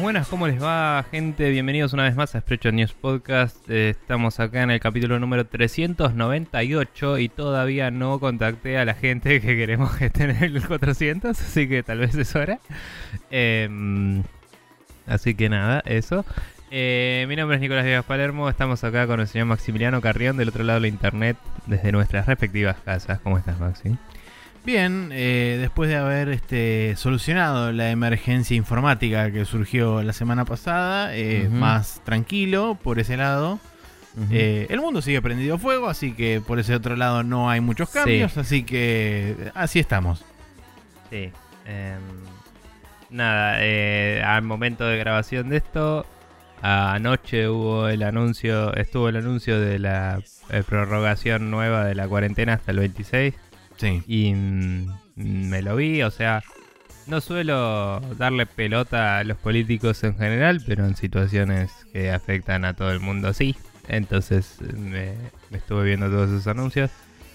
Buenas, ¿cómo les va, gente? Bienvenidos una vez más a Sprecho News Podcast. Eh, estamos acá en el capítulo número 398 y todavía no contacté a la gente que queremos que esté en el 400, así que tal vez es hora. Em, así que nada, eso. Eh, mi nombre es Nicolás Viegas Palermo, estamos acá con el señor Maximiliano Carrión del otro lado de la internet desde nuestras respectivas casas. ¿Cómo estás, Maxi? Bien, eh, después de haber este, solucionado la emergencia informática que surgió la semana pasada, eh, más tranquilo por ese lado. Eh, el mundo sigue prendido fuego, así que por ese otro lado no hay muchos Sí. cambios, así que así estamos. Sí. em, nada, al momento de grabación de esto, anoche hubo el anuncio, estuvo el anuncio de la prorrogación nueva de la cuarentena hasta el 26 Y mm, me lo vi, o sea, no suelo darle pelota a los políticos en general, pero en situaciones que afectan a todo el mundo sí. Entonces me, me estuve viendo todos esos anuncios.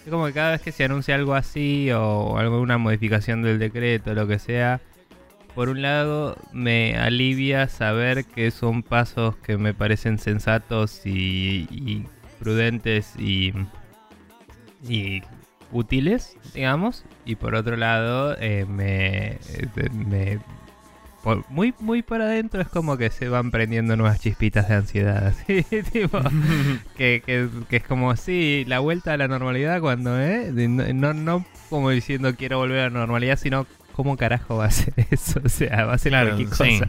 Es como que cada vez que se anuncia algo así o alguna modificación del decreto, lo que sea, por un lado me alivia saber que son pasos que me parecen sensatos y, y prudentes y, y útiles, digamos. Y por otro lado, eh, me, eh, me- por- muy, muy para adentro es como que se van prendiendo nuevas chispitas de ansiedad. Así, tipo, que, que- que es como, sí, la vuelta a la normalidad cuando, ¿eh? No, no, como diciendo quiero volver a la normalidad, sino cómo carajo va a ser eso. O sea, va a ser Claro, cualquier sí.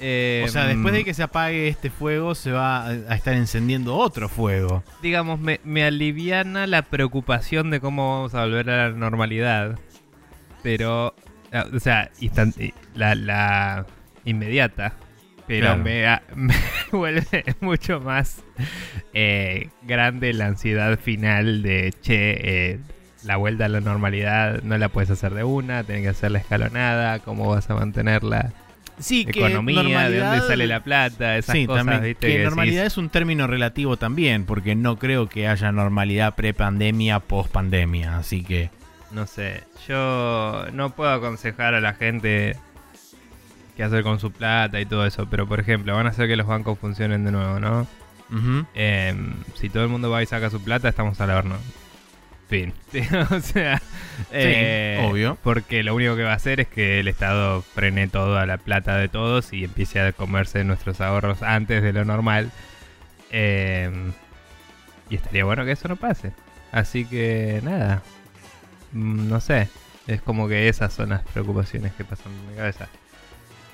Eh, o sea, después de que se apague este fuego, se va a estar encendiendo otro fuego. digamos, me, me aliviana la preocupación de cómo vamos a volver a la normalidad. Pero, ah, o sea, instan- eh, la, la inmediata. Pero Claro. me, me vuelve mucho más eh, grande la ansiedad final de, che, eh, la vuelta a la normalidad no la puedes hacer de una, tenés que hacerla escalonada, cómo vas a mantenerla Sí, que economía, de dónde normalidad- sale la plata, esas sí, cosas, también. ¿viste? Que, que decís, normalidad es un término relativo también, porque no creo que haya normalidad pre-pandemia, post-pandemia. Así que. No sé, yo no puedo aconsejar a la gente qué hacer con su plata y todo eso, pero por ejemplo, van a hacer que los bancos funcionen de nuevo, ¿no? Em, si todo el mundo va y saca su plata, estamos al horno. Fin. o sea, eh, obvio. Porque lo único que va a hacer es que el Estado frene toda la plata de todos y empiece a comerse nuestros ahorros antes de lo normal. Em, y estaría bueno que eso no pase. Así que nada. Mm, No sé. Es como que esas son las preocupaciones que pasan en mi cabeza.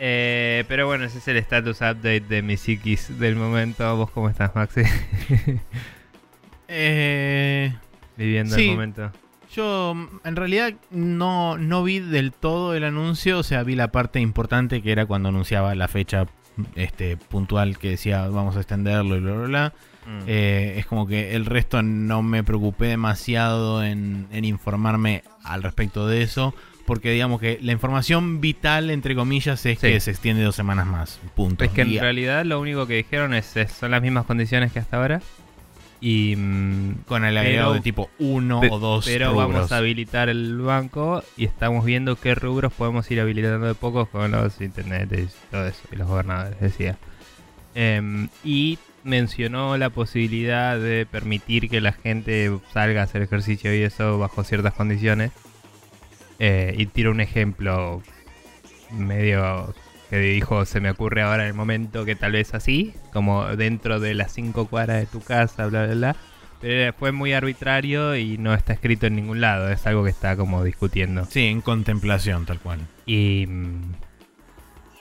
Eh, pero bueno, ese es el status update de mi psiquis del momento. ¿Vos cómo estás, Maxi? Eh, Viviendo Sí. el momento. yo en realidad no, no vi del todo el anuncio, o sea, vi la parte importante que era cuando anunciaba la fecha este, puntual que decía vamos a extenderlo y bla, bla, bla. Mm. Eh, es como que el resto no me preocupé demasiado en, en informarme al respecto de eso. Porque digamos que la información vital, entre comillas, es Sí. que se extiende dos semanas más. Punto. Es que en Y- realidad lo único que dijeron es, es- son las mismas condiciones que hasta ahora. Y mm, con el agregado pero- de tipo uno pe- o dos pero rubros. vamos a habilitar el banco y estamos viendo qué rubros podemos ir habilitando de pocos con los internets y todo eso, y los gobernadores, decía. Em, y mencionó la posibilidad de permitir que la gente salga a hacer ejercicio y eso bajo ciertas condiciones. Eh, y tiro un ejemplo medio que dijo, se me ocurre ahora en el momento que tal vez así, como dentro de las cinco cuadras de tu casa, bla, bla, bla. Pero fue muy arbitrario y no está escrito en ningún lado, es algo que está como discutiendo. Sí, en contemplación, tal cual. Y mm,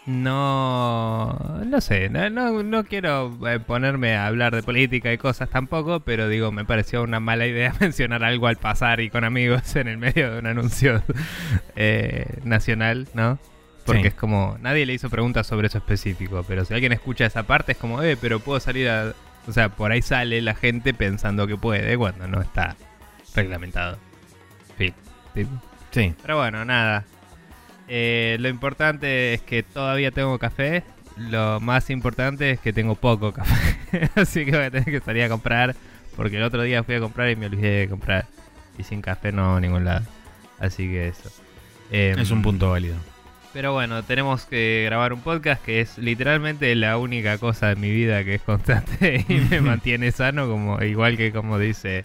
no, no sé, no, no, no quiero eh, ponerme a hablar de política y cosas tampoco, pero digo, me pareció una mala idea mencionar algo al pasar y con amigos en el medio de un anuncio eh, nacional, ¿no? Porque Sí. es como, nadie le hizo preguntas sobre eso específico, pero si alguien escucha esa parte es como, eh, pero puedo salir a... O sea, por ahí sale la gente pensando que puede cuando no está reglamentado. Fin. Tipo. Sí. Pero bueno, nada. Eh, lo importante es que todavía tengo café. Lo más importante es que tengo poco café. Así que voy a tener que salir a comprar. Porque el otro día fui a comprar y me olvidé de comprar. Y sin café no a ningún lado. Así que eso. Em, Es un punto válido. Pero bueno, tenemos que grabar un podcast que es literalmente la única cosa de mi vida que es constante y me mantiene sano, como igual que como dice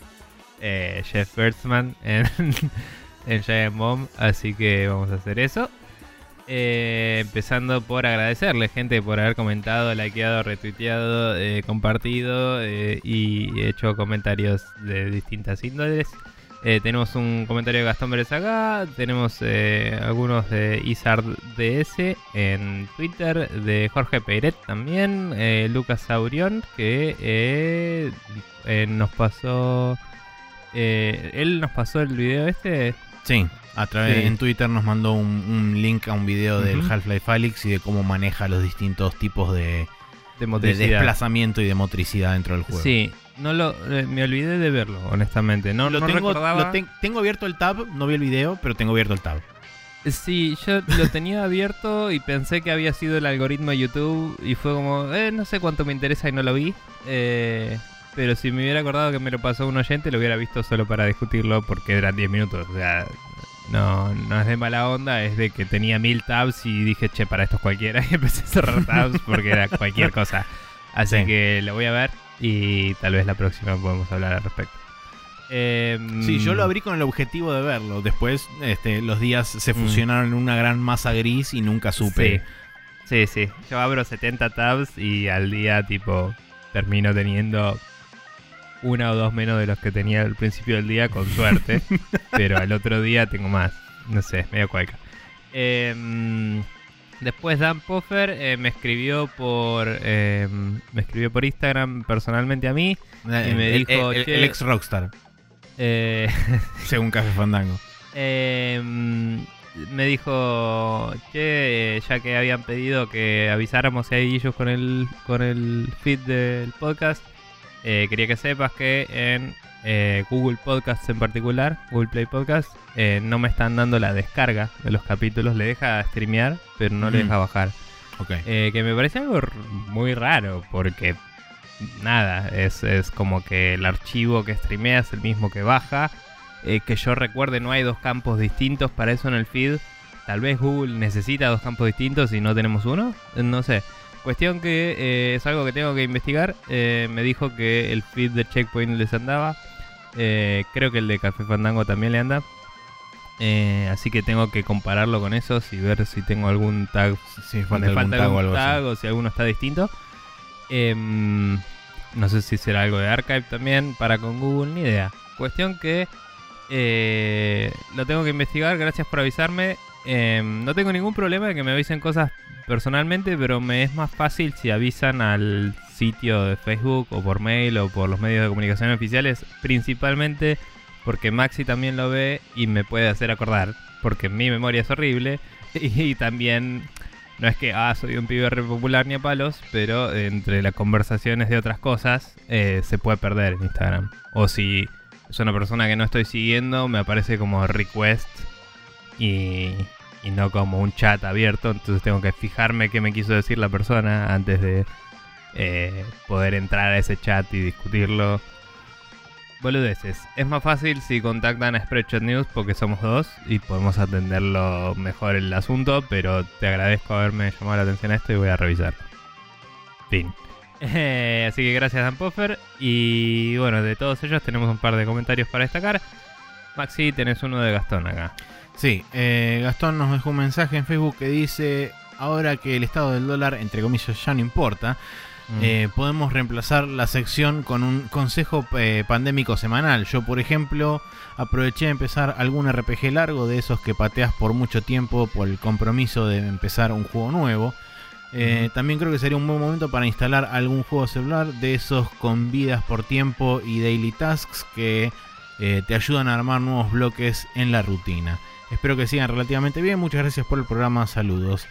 eh, Jeff Bertzman en, en Giant Bomb. Así que vamos a hacer eso. Eh, empezando por agradecerle, gente, por haber comentado, likeado, retuiteado, eh, compartido eh, y hecho comentarios de distintas índoles. Eh, tenemos un comentario de Gastón Pérez acá, tenemos eh, algunos de Isard DS en Twitter, de Jorge Peiret también, eh, Lucas Saurión, que eh, eh, nos pasó... él nos pasó el video este. Sí, a través Sí. en Twitter nos mandó un, un link a un video del. Half-Life Alyx y de cómo maneja los distintos tipos de, de de desplazamiento y de motricidad dentro del juego. Sí, no lo, eh, me olvidé de verlo, honestamente. No, lo no tengo, recordaba. lo ten- tengo abierto el tab, no vi el video, pero tengo abierto el tab. Sí, yo lo tenía abierto y pensé que había sido el algoritmo de YouTube y fue como, eh, no sé cuánto me interesa y no lo vi. Eh, pero si me hubiera acordado que me lo pasó un oyente, lo hubiera visto solo para discutirlo porque eran 10 minutos. O sea, no, no es de mala onda, es de que tenía mil tabs y dije, che, para esto es cualquiera. Y empecé a cerrar tabs porque era cualquier cosa. Así Sí. que lo voy a ver y tal vez la próxima podemos hablar al respecto. Em, Sí, yo lo abrí con el objetivo de verlo. Después este, los días se Mm. fusionaron en una gran masa gris y nunca supe. Sí, sí, sí. Yo abro 70 tabs y al día, tipo, termino teniendo una o dos menos de los que tenía al principio del día, con suerte. pero al otro día tengo más. No sé, medio cualca. Em, después Dan Poffer eh, me escribió por em, me escribió por Instagram personalmente a mí. Eh, Y me el, dijo, el- el ex Rockstar, Eh, según Café Fandango. Eh, me dijo, che, eh, ya que habían pedido que avisáramos si hay issues con el, con el feed del podcast, eh, quería que sepas que en eh, Google Podcasts en particular, Google Play Podcast, eh, no me están dando la descarga de los capítulos. Le deja streamear, pero no le Mm. deja bajar. Ok. Eh, que me parece algo muy raro, porque nada, es, es como que el archivo que streamea es el mismo que baja. Eh, que yo recuerde, no hay dos campos distintos para eso en el feed. Tal vez Google necesita dos campos distintos y no tenemos uno. No sé. Cuestión que eh, es algo que tengo que investigar. Eh, me dijo que el feed de Checkpoint les andaba. Eh, creo que el de Café Fandango también le anda. Eh, así que tengo que compararlo con esos y ver si tengo algún tag me falta algún falta tag o algún algo tag así. o si alguno está distinto. Em, no sé si será algo de Archive también para con Google, ni idea. Cuestión que lo tengo que investigar, gracias por avisarme. Em, no tengo ningún problema de que me avisen cosas personalmente, pero me es más fácil si avisan al sitio de Facebook o por mail o por los medios de comunicación oficiales, principalmente porque Maxi también lo ve y me puede hacer acordar, porque mi memoria es horrible y también no es que, ah, soy un pibe re popular ni a palos, pero entre las conversaciones de otras cosas eh, se puede perder en Instagram. O si es una persona que no estoy siguiendo, me aparece como request y, y no como un chat abierto. Entonces tengo que fijarme qué me quiso decir la persona antes de eh, poder entrar a ese chat y discutirlo. Boludeces. Es más fácil si contactan a Spreadshot News porque somos dos y podemos atenderlo mejor el asunto, pero te agradezco haberme llamado la atención a esto y voy a revisar. Fin. Eh, así que gracias Dan Poffer. Y bueno, de todos ellos tenemos un par de comentarios para destacar. Maxi, tenés uno de Gastón acá. Sí, eh, Gastón nos dejó un mensaje en Facebook que dice, ahora que el estado del dólar, entre comillas, ya no importa, Mm. eh, podemos reemplazar la sección con un consejo eh, pandémico semanal. Yo, por ejemplo, aproveché de empezar algún RPG largo de esos que pateas por mucho tiempo por el compromiso de empezar un juego nuevo. Eh. También creo que sería un buen momento para instalar algún juego celular de esos con vidas por tiempo y daily tasks que eh, te ayudan a armar nuevos bloques en la rutina. Espero que sigan relativamente bien. Muchas gracias por el programa. Saludos.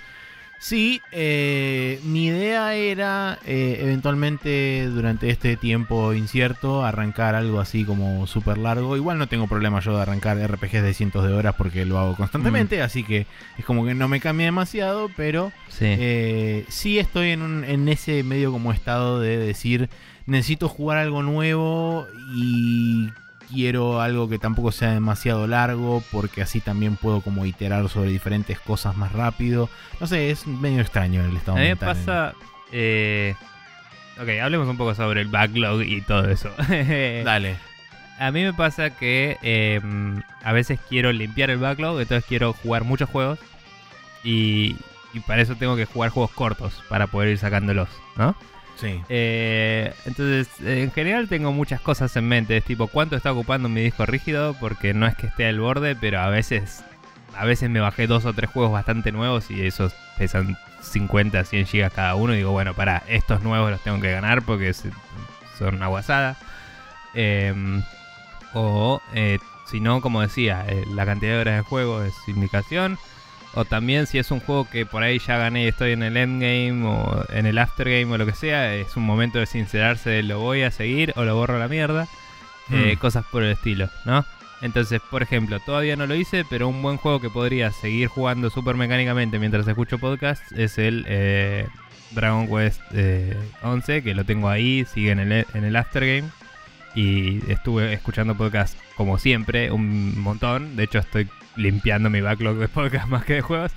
Sí, eh, mi idea era eh, eventualmente durante este tiempo incierto arrancar algo así como súper largo. Igual no tengo problema yo de arrancar RPGs de cientos de horas porque lo hago constantemente, así que es como que no me cambia demasiado, pero Sí. eh, sí estoy en, un- en ese medio como estado de decir necesito jugar algo nuevo y quiero algo que tampoco sea demasiado largo porque así también puedo como iterar sobre diferentes cosas más rápido. No sé, es medio extraño el estado A mí me pasa. eh, ok, hablemos un poco sobre el backlog y todo eso. Dale. A mí me pasa que eh, a veces quiero limpiar el backlog, entonces quiero jugar muchos juegos. Y, y para eso tengo que jugar juegos cortos para poder ir sacándolos, ¿no? Sí. Eh, entonces, en general tengo muchas cosas en mente. Es tipo, ¿cuánto está ocupando mi disco rígido? Porque no es que esté al borde, pero a veces, a veces me bajé dos o tres juegos bastante nuevos y esos pesan 50, 100 gigas cada uno. Y digo, bueno, para estos nuevos los tengo que ganar porque son una guasada. Em, o, eh, si no, como decía, eh, la cantidad de horas de juego es indicación. O también si es un juego que por ahí ya gané y estoy en el endgame o en el aftergame o lo que sea, es un momento de sincerarse de lo voy a seguir o lo borro a la mierda. Eh, Mm. cosas por el estilo, ¿no? Entonces, por ejemplo, todavía no lo hice, pero un buen juego que podría seguir jugando súper mecánicamente mientras escucho podcast es el eh, Dragon Quest eh, 11, que lo tengo ahí, sigue en el, en el aftergame. Y estuve escuchando podcast como siempre, un montón. De hecho, estoy limpiando mi backlog de podcast más que de juegos.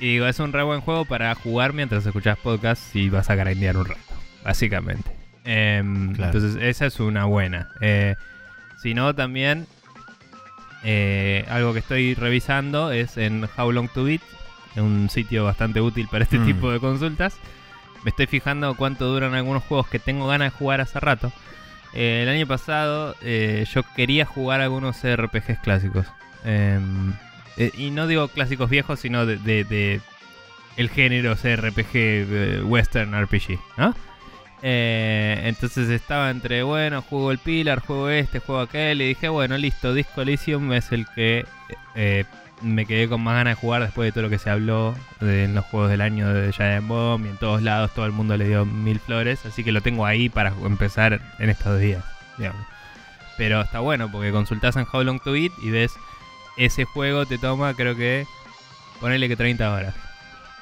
Y digo, es un re buen juego para jugar mientras escuchas podcast y vas a grindear un rato, básicamente. Em, Claro. Entonces, esa es una buena. Eh, si no, también eh, algo que estoy revisando es en How Long to Beat, un sitio bastante útil para este Mm. tipo de consultas. Me estoy fijando cuánto duran algunos juegos que tengo ganas de jugar hace rato. Eh, el año pasado eh, yo quería jugar algunos RPGs clásicos. Em, eh, y no digo clásicos viejos, sino de, el género CRPG eh, Western RPG, ¿no? Eh, entonces estaba entre, bueno, juego el Pilar, juego este, juego aquel, y dije, bueno, listo, Disco Elysium es el que me quedé con más ganas de jugar después de todo lo que se habló de, en los juegos del año de Giant Bomb y en todos lados todo el mundo le dio mil flores, así que lo tengo ahí para empezar en estos días, digamos. Pero está bueno porque consultás en How Long to Beat y ves ese juego te toma, creo que, ponele que 30 horas.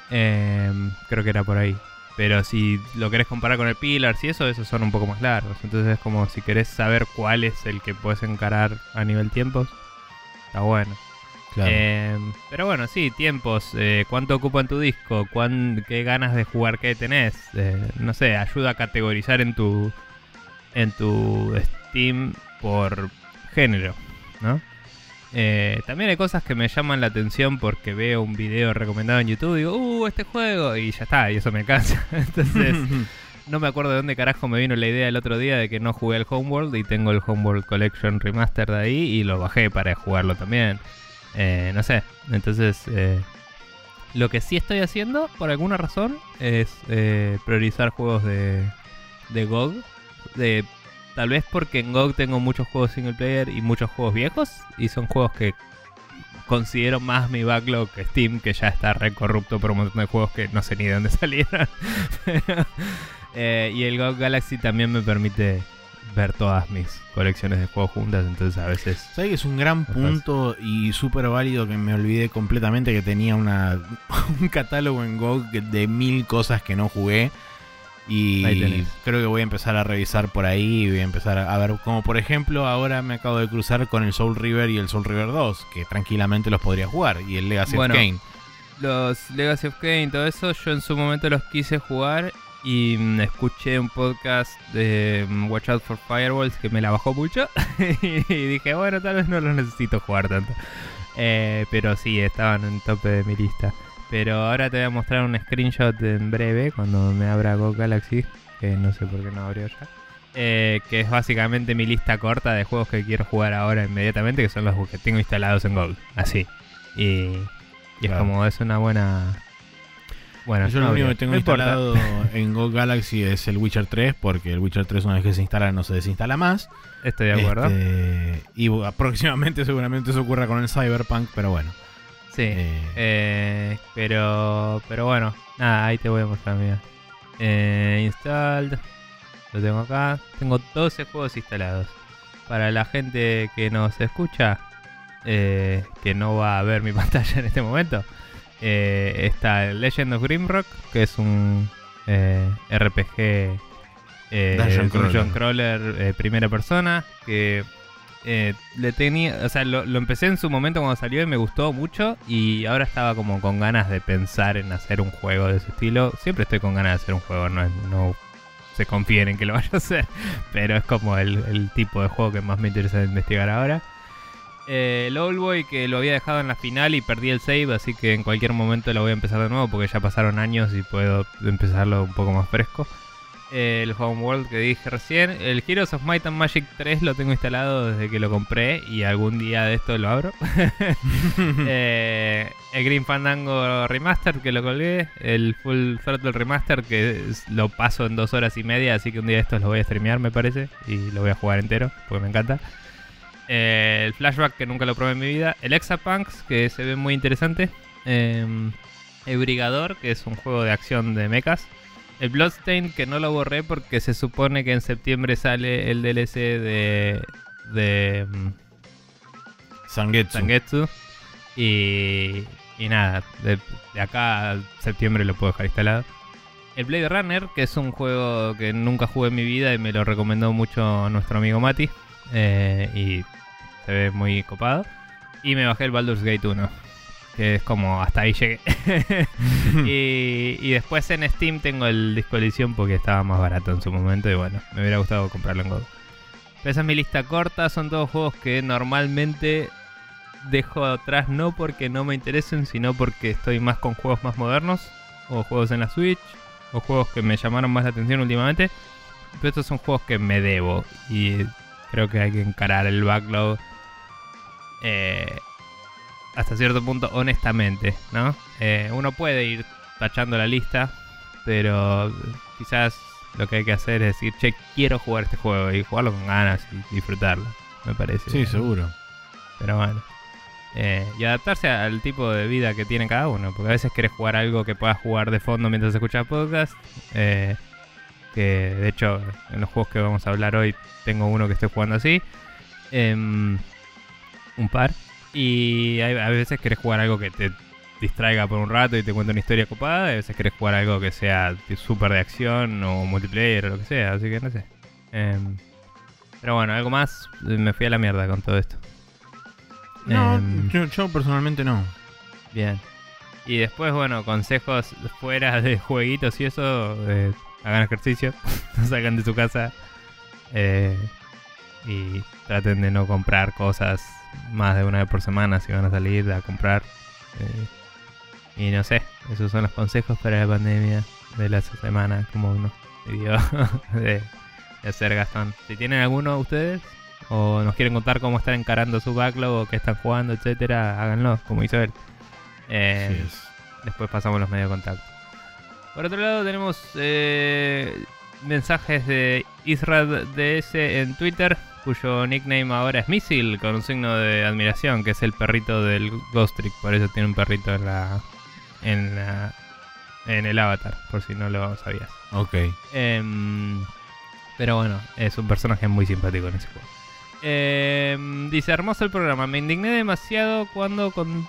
Em, creo que era por ahí. Pero si lo querés comparar con el Pilar, si eso, esos son un poco más largos. Entonces es como si querés saber cuál es el que puedes encarar a nivel tiempos. Está bueno. Claro. Em, pero bueno, sí, tiempos. eh, ¿Cuánto ocupa en tu disco? ¿Cuán- ¿Qué ganas de jugar que tenés? Eh, no sé, ayuda a categorizar en tu, en tu Steam por género, ¿no? Eh, también hay cosas que me llaman la atención porque veo un video recomendado en YouTube y digo, uh, este juego, y ya está, y eso me cansa. Entonces, no me acuerdo de dónde carajo me vino la idea el otro día de que no jugué el Homeworld y tengo el Homeworld Collection Remaster de ahí y lo bajé para jugarlo también. Eh, no sé, entonces eh, lo que sí estoy haciendo por alguna razón es eh, priorizar juegos de, de GOG. De, tal vez porque en GOG tengo muchos juegos single player y muchos juegos viejos y son juegos que considero más mi backlog que Steam, que ya está re corrupto por un montón de juegos que no sé ni de dónde salieron. Eh, y el GOG Galaxy también me permite ver todas mis colecciones de juegos juntas, entonces a veces... ¿Sabes que es un gran punto y súper válido que me olvidé completamente que tenía una, un catálogo en GOG de mil cosas que no jugué? Y creo que voy a empezar a revisar por ahí y voy a empezar a ver, como por ejemplo, ahora me acabo de cruzar con el Soul River y el Soul River 2, que tranquilamente los podría jugar, y el Legacy Bueno. of Kain. Los Legacy of Kain, todo eso, yo en su momento los quise jugar y mm, escuché un podcast de mm, Watch Out for Firewalls que me la bajó mucho y dije, bueno, tal vez no los necesito jugar tanto. Eh, pero sí, estaban en tope de mi lista. Pero ahora te voy a mostrar un screenshot en breve cuando me abra Go Galaxy, que no sé por qué no abrió ya. Eh, que es básicamente mi lista corta de juegos que quiero jugar ahora inmediatamente, que son los que tengo instalados en GOG. Así. Y, y es como es una buena. Bueno, Yo no lo único que tengo No importa. instalado en GOG Galaxy es el Witcher 3, porque el Witcher 3 una vez que se instala no se desinstala más. Estoy de acuerdo. Este, y próximamente seguramente eso ocurra con el Cyberpunk, pero bueno. Sí. eh, Eh, pero, pero bueno, nada, ahí te voy a mostrar, mira. Eh, installed. Lo tengo acá. Tengo 12 juegos instalados. Para la gente que nos escucha, que no va a ver mi pantalla en este momento, está el Legend of Grimrock, que es un RPG Dungeon dungeon crawler. crawler primera persona, que eh, le tenía, o sea, lo, lo empecé en su momento cuando salió y me gustó mucho y ahora estaba como con ganas de pensar en hacer un juego de ese estilo. Siempre estoy con ganas de hacer un juego, no, no se confíen en que lo vaya a hacer, pero es como el, el tipo de juego que más me interesa investigar ahora. Eh, el Old Boy que lo había dejado en la final y perdí el save, así que en cualquier momento lo voy a empezar de nuevo porque ya pasaron años y puedo empezarlo un poco más fresco. El Homeworld que dije recién. El Heroes of Might and Magic 3 lo tengo instalado desde que lo compré y algún día de esto lo abro. Eh, el Green Fandango Remaster que lo colgué. El Full Throttle Remaster que lo paso en dos horas y media, así que un día de estos lo voy a streamear me parece y lo voy a jugar entero porque me encanta. Eh, el Flashback que nunca lo probé en mi vida. El Exapunks que se ve muy interesante. Eh, el Brigador que es un juego de acción de mechas. El Bloodstain que no lo borré porque se supone que en septiembre sale el DLC de, de mm, Sangetsu. Sangetsu. Y, y nada, de, de acá a septiembre lo puedo dejar instalado. El Blade Runner, que es un juego que nunca jugué en mi vida y me lo recomendó mucho nuestro amigo Mati. eh, y se ve muy copado. Y me bajé el Baldur's Gate 1, que es como hasta ahí llegué. y, y después en Steam tengo el disco de edición porque estaba más barato en su momento y bueno, me hubiera gustado comprarlo en GOG. Pero esa es mi lista corta, son todos juegos que normalmente dejo atrás no porque no me interesen, sino porque estoy más con juegos más modernos, o juegos en la Switch, o juegos que me llamaron más la atención últimamente. Pero estos son juegos que me debo y creo que hay que encarar el backlog eh, hasta cierto punto honestamente, ¿no? Eh, uno puede ir tachando la lista, pero quizás lo que hay que hacer es decir, che, quiero jugar este juego y jugarlo con ganas y disfrutarlo, me parece. Sí, seguro. Pero bueno. Eh, y adaptarse al tipo de vida que tiene cada uno. Porque a veces querés jugar algo que puedas jugar de fondo mientras escuchas podcast. eh, que de hecho, en los juegos que vamos a hablar hoy, tengo uno que estoy jugando así. Em, un par. Y hay- a veces querés jugar algo que te distraiga por un rato y te cuente una historia copada. Y a veces querés jugar algo que sea súper de acción o multiplayer o lo que sea. Así que no sé. Em, pero bueno, algo más. Me fui a la mierda con todo esto. No, Em, yo, yo personalmente no. Bien. Y después, bueno, consejos fuera de jueguitos y eso. eh, hagan ejercicio, no salgan de su casa. eh, y traten de no comprar cosas más de una vez por semana si van a salir a comprar. eh, y no sé, esos son los consejos para la pandemia de la semana, como uno pidió de, de hacer Gastón. Si tienen alguno ustedes o nos quieren contar cómo están encarando su backlog o qué están jugando, etcétera, háganlo, como hizo él. Eh, es. Después pasamos los medios de contacto. Por otro lado tenemos eh, mensajes de Israel DS en Twitter, cuyo nickname ahora es Missile, con un signo de admiración, que es el perrito del Ghost Trick. Por eso tiene un perrito en la, en la- en el avatar, por si no lo sabías. Ok. Em, pero bueno, es un personaje muy simpático en ese juego. Em, dice, hermoso el programa. Me indigné demasiado cuando con-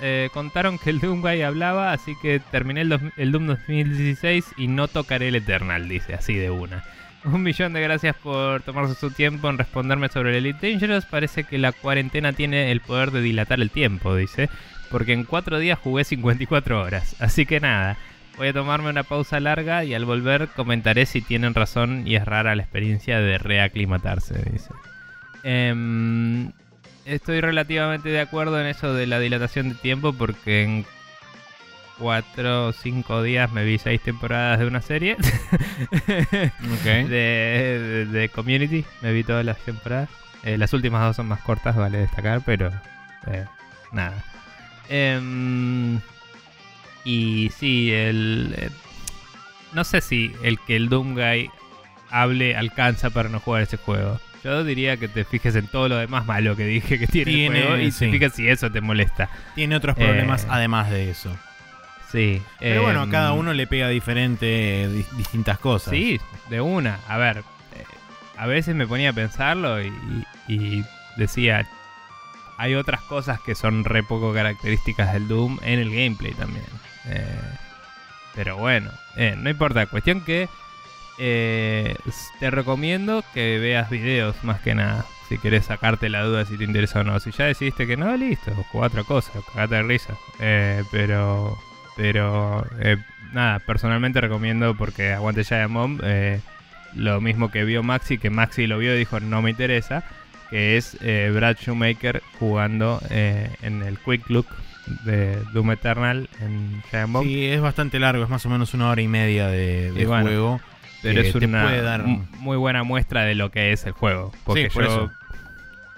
eh, contaron que el Doomguy hablaba, así que terminé el, dos- el Doom 2016 y no tocaré el Eternal, dice, así de una. Un millón de gracias por tomarse su tiempo en responderme sobre el Elite Dangerous. Parece que la cuarentena tiene el poder de dilatar el tiempo, dice. Porque en cuatro días jugué 54 horas. Así que nada, Voy a tomarme una pausa larga y al volver comentaré si tienen razón y es rara la experiencia de reaclimatarse, dice. Em, estoy relativamente de acuerdo en eso de la dilatación de tiempo porque en 4 o 5 días me vi 6 temporadas de una serie de, de- de Community. Me vi todas las temporadas. Eh, las últimas dos son más cortas, vale destacar, pero eh, nada. Em, y sí, el. eh, no sé si el que el Doom Guy hable alcanza para no jugar ese juego. Yo diría que te fijes en todo lo demás malo que dije que tiene, Tiene, el juego y sí. te si eso te molesta. Tiene otros problemas Eh, además de eso. Sí. Pero bueno, a em, cada uno le pega diferente, di- distintas cosas. Sí, de una. A ver, eh, a veces me ponía a pensarlo y, y decía, hay otras cosas que son re poco características del Doom en el gameplay también. Eh, pero bueno, eh, no importa. Cuestión que eh, te recomiendo que veas videos más que nada. si querés sacarte la duda si te interesa o no. Si ya decidiste que no, listo, jugá otra cosa, cagate de risa. Eh, pero, pero, eh, nada, personalmente recomiendo porque aguante Giant Bomb. Eh, lo mismo que vio Maxi, que Maxi lo vio y dijo no me interesa, que es eh, Brad Shoemaker jugando eh, en el Quick Look de Doom Eternal en Giant Bomb. Sí, es bastante largo, es más o menos una hora y media de, de Y bueno, juego. pero es una puede dar- mu- muy buena muestra de lo que es el juego. Porque Sí, por yo eso.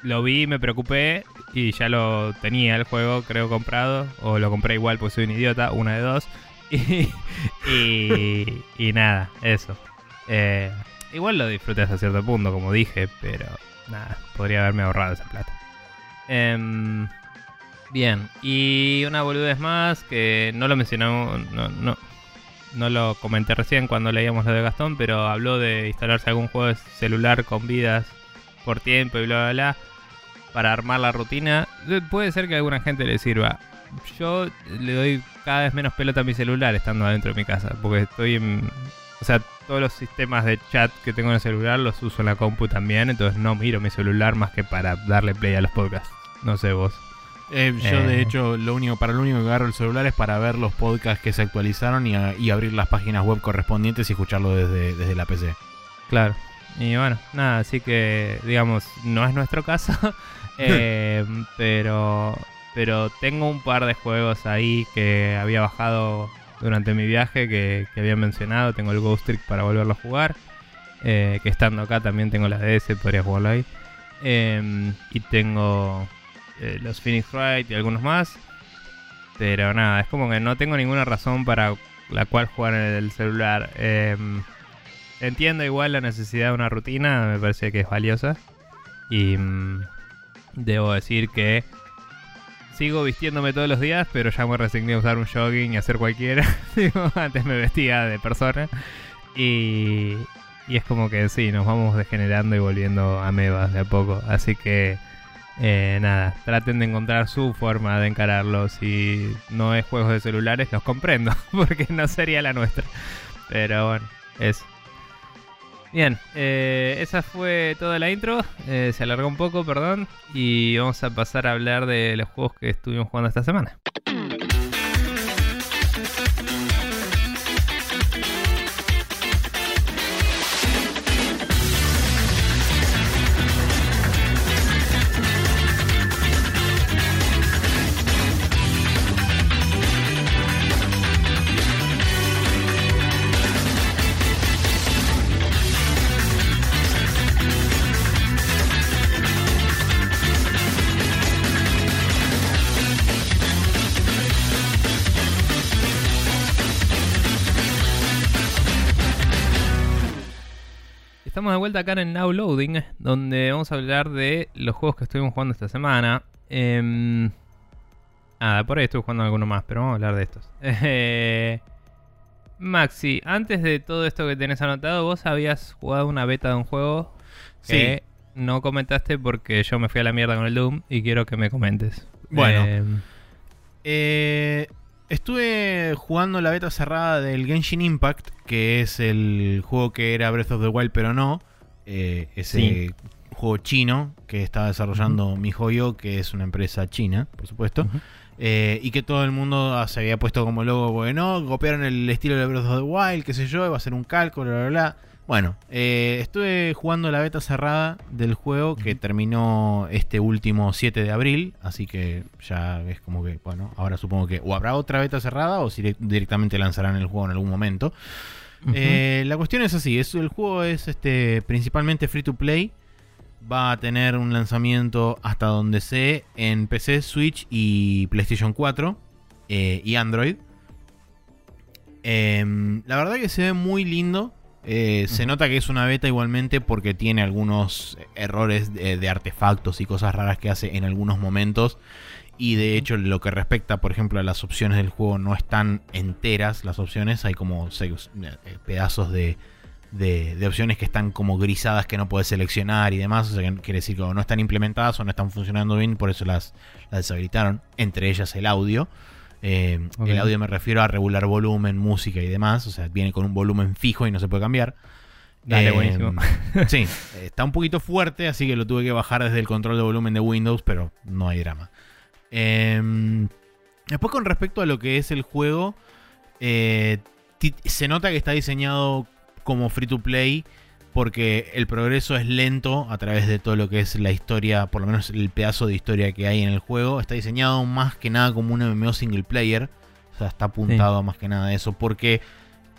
lo vi, me preocupé y ya lo tenía el juego, creo, comprado. O lo compré igual porque soy un idiota, una de dos. Y, y, nada, eso. Eh, igual lo disfruté hasta cierto punto, como dije, pero nada, podría haberme ahorrado esa plata. Em, bien, y una boludez más que no lo mencionamos, no, no, no lo comenté recién cuando leíamos lo de Gastón, pero habló de instalarse algún juego de celular con vidas por tiempo y bla bla bla para armar la rutina. Eh, Puede ser que a alguna gente le sirva. Yo le doy cada vez menos pelota a mi celular estando adentro de mi casa, porque estoy en... O sea, todos los sistemas de chat que tengo en el celular los uso en la compu también, entonces no miro mi celular más que para darle play a los podcasts. No sé vos. Eh, yo, de Eh. hecho, lo único, para lo único que agarro el celular es para ver los podcasts que se actualizaron y, a- y abrir las páginas web correspondientes y escucharlo desde, desde la PC. Claro. Y bueno, nada, así que digamos, no es nuestro caso. eh, pero pero tengo un par de juegos ahí que había bajado durante mi viaje que, que había mencionado. Tengo el Ghost Trick para volverlo a jugar. eh, que estando acá también tengo la DS, podría jugarlo ahí. Eh, y tengo eh, los Phoenix Wright y algunos más. Pero nada, es como que no tengo ninguna razón para la cual jugar en el celular. Eh, entiendo igual la necesidad de una rutina, me parece que es valiosa. Y mm, debo decir que sigo vistiéndome todos los días, pero ya me resigné a usar un jogging y hacer cualquiera. Antes me vestía de persona. Y, y es como que sí, nos vamos degenerando y volviendo amebas de a poco. Así que eh, nada, traten de encontrar su forma de encararlo. Si no es juegos de celulares, los comprendo, porque no sería la nuestra. Pero bueno, eso. Bien, eh, esa fue toda la intro. Eh, se alargó un poco, perdón. Y vamos a pasar a hablar de los juegos que estuvimos jugando esta semana. Estamos de vuelta acá en Now Loading, donde vamos a hablar de los juegos que estuvimos jugando esta semana. Em, nada, por ahí estuve jugando alguno más, pero vamos a hablar de estos. Eh, Maxi, antes de todo esto que tenés anotado, vos habías jugado una beta de un juego que no comentaste porque yo me fui a la mierda con el Doom y quiero que me comentes. Bueno. Em, Eh, estuve jugando la beta cerrada del Genshin Impact, que es el juego que era Breath of the Wild, pero no. Eh, ese Sí. juego chino que está desarrollando MiHoYo, que es una empresa china, por supuesto. Eh, y que todo el mundo se había puesto como logo, bueno, copiaron el estilo de Breath of the Wild, qué sé yo, va a ser un cálculo, bla, bla, bla. Bueno, eh, estuve jugando la beta cerrada del juego que terminó este último 7 de abril, así que ya es como que, bueno, ahora supongo que o habrá otra beta cerrada o si direct- directamente lanzarán el juego en algún momento. Eh, la cuestión es así, es, el juego es este principalmente free to play. Va a tener un lanzamiento hasta donde sé en PC, Switch y PlayStation 4 eh, y Android. Em, la verdad que se ve muy lindo. Eh, Se nota que es una beta igualmente porque tiene algunos errores de, de artefactos y cosas raras que hace en algunos momentos. Y de hecho, lo que respecta, por ejemplo, a las opciones del juego, no están enteras las opciones. Hay como seis, eh, pedazos de, de, de opciones que están como grisadas que no puedes seleccionar y demás. O sea, que quiere decir que no están implementadas o no están funcionando bien, por eso las, las deshabilitaron. Entre ellas el audio. Eh. El audio me refiero a regular volumen, música y demás. O sea, viene con un volumen fijo y no se puede cambiar. Dale, Eh, buenísimo. sí, está un poquito fuerte, así que lo tuve que bajar desde el control de volumen de Windows, pero no hay drama. Eh, después con respecto a lo que es el juego, eh, se nota que está diseñado como free to play porque el progreso es lento a través de todo lo que es la historia, por lo menos el pedazo de historia que hay en el juego. Está diseñado más que nada como un MMO single player. O sea, está apuntado más que nada a eso. Porque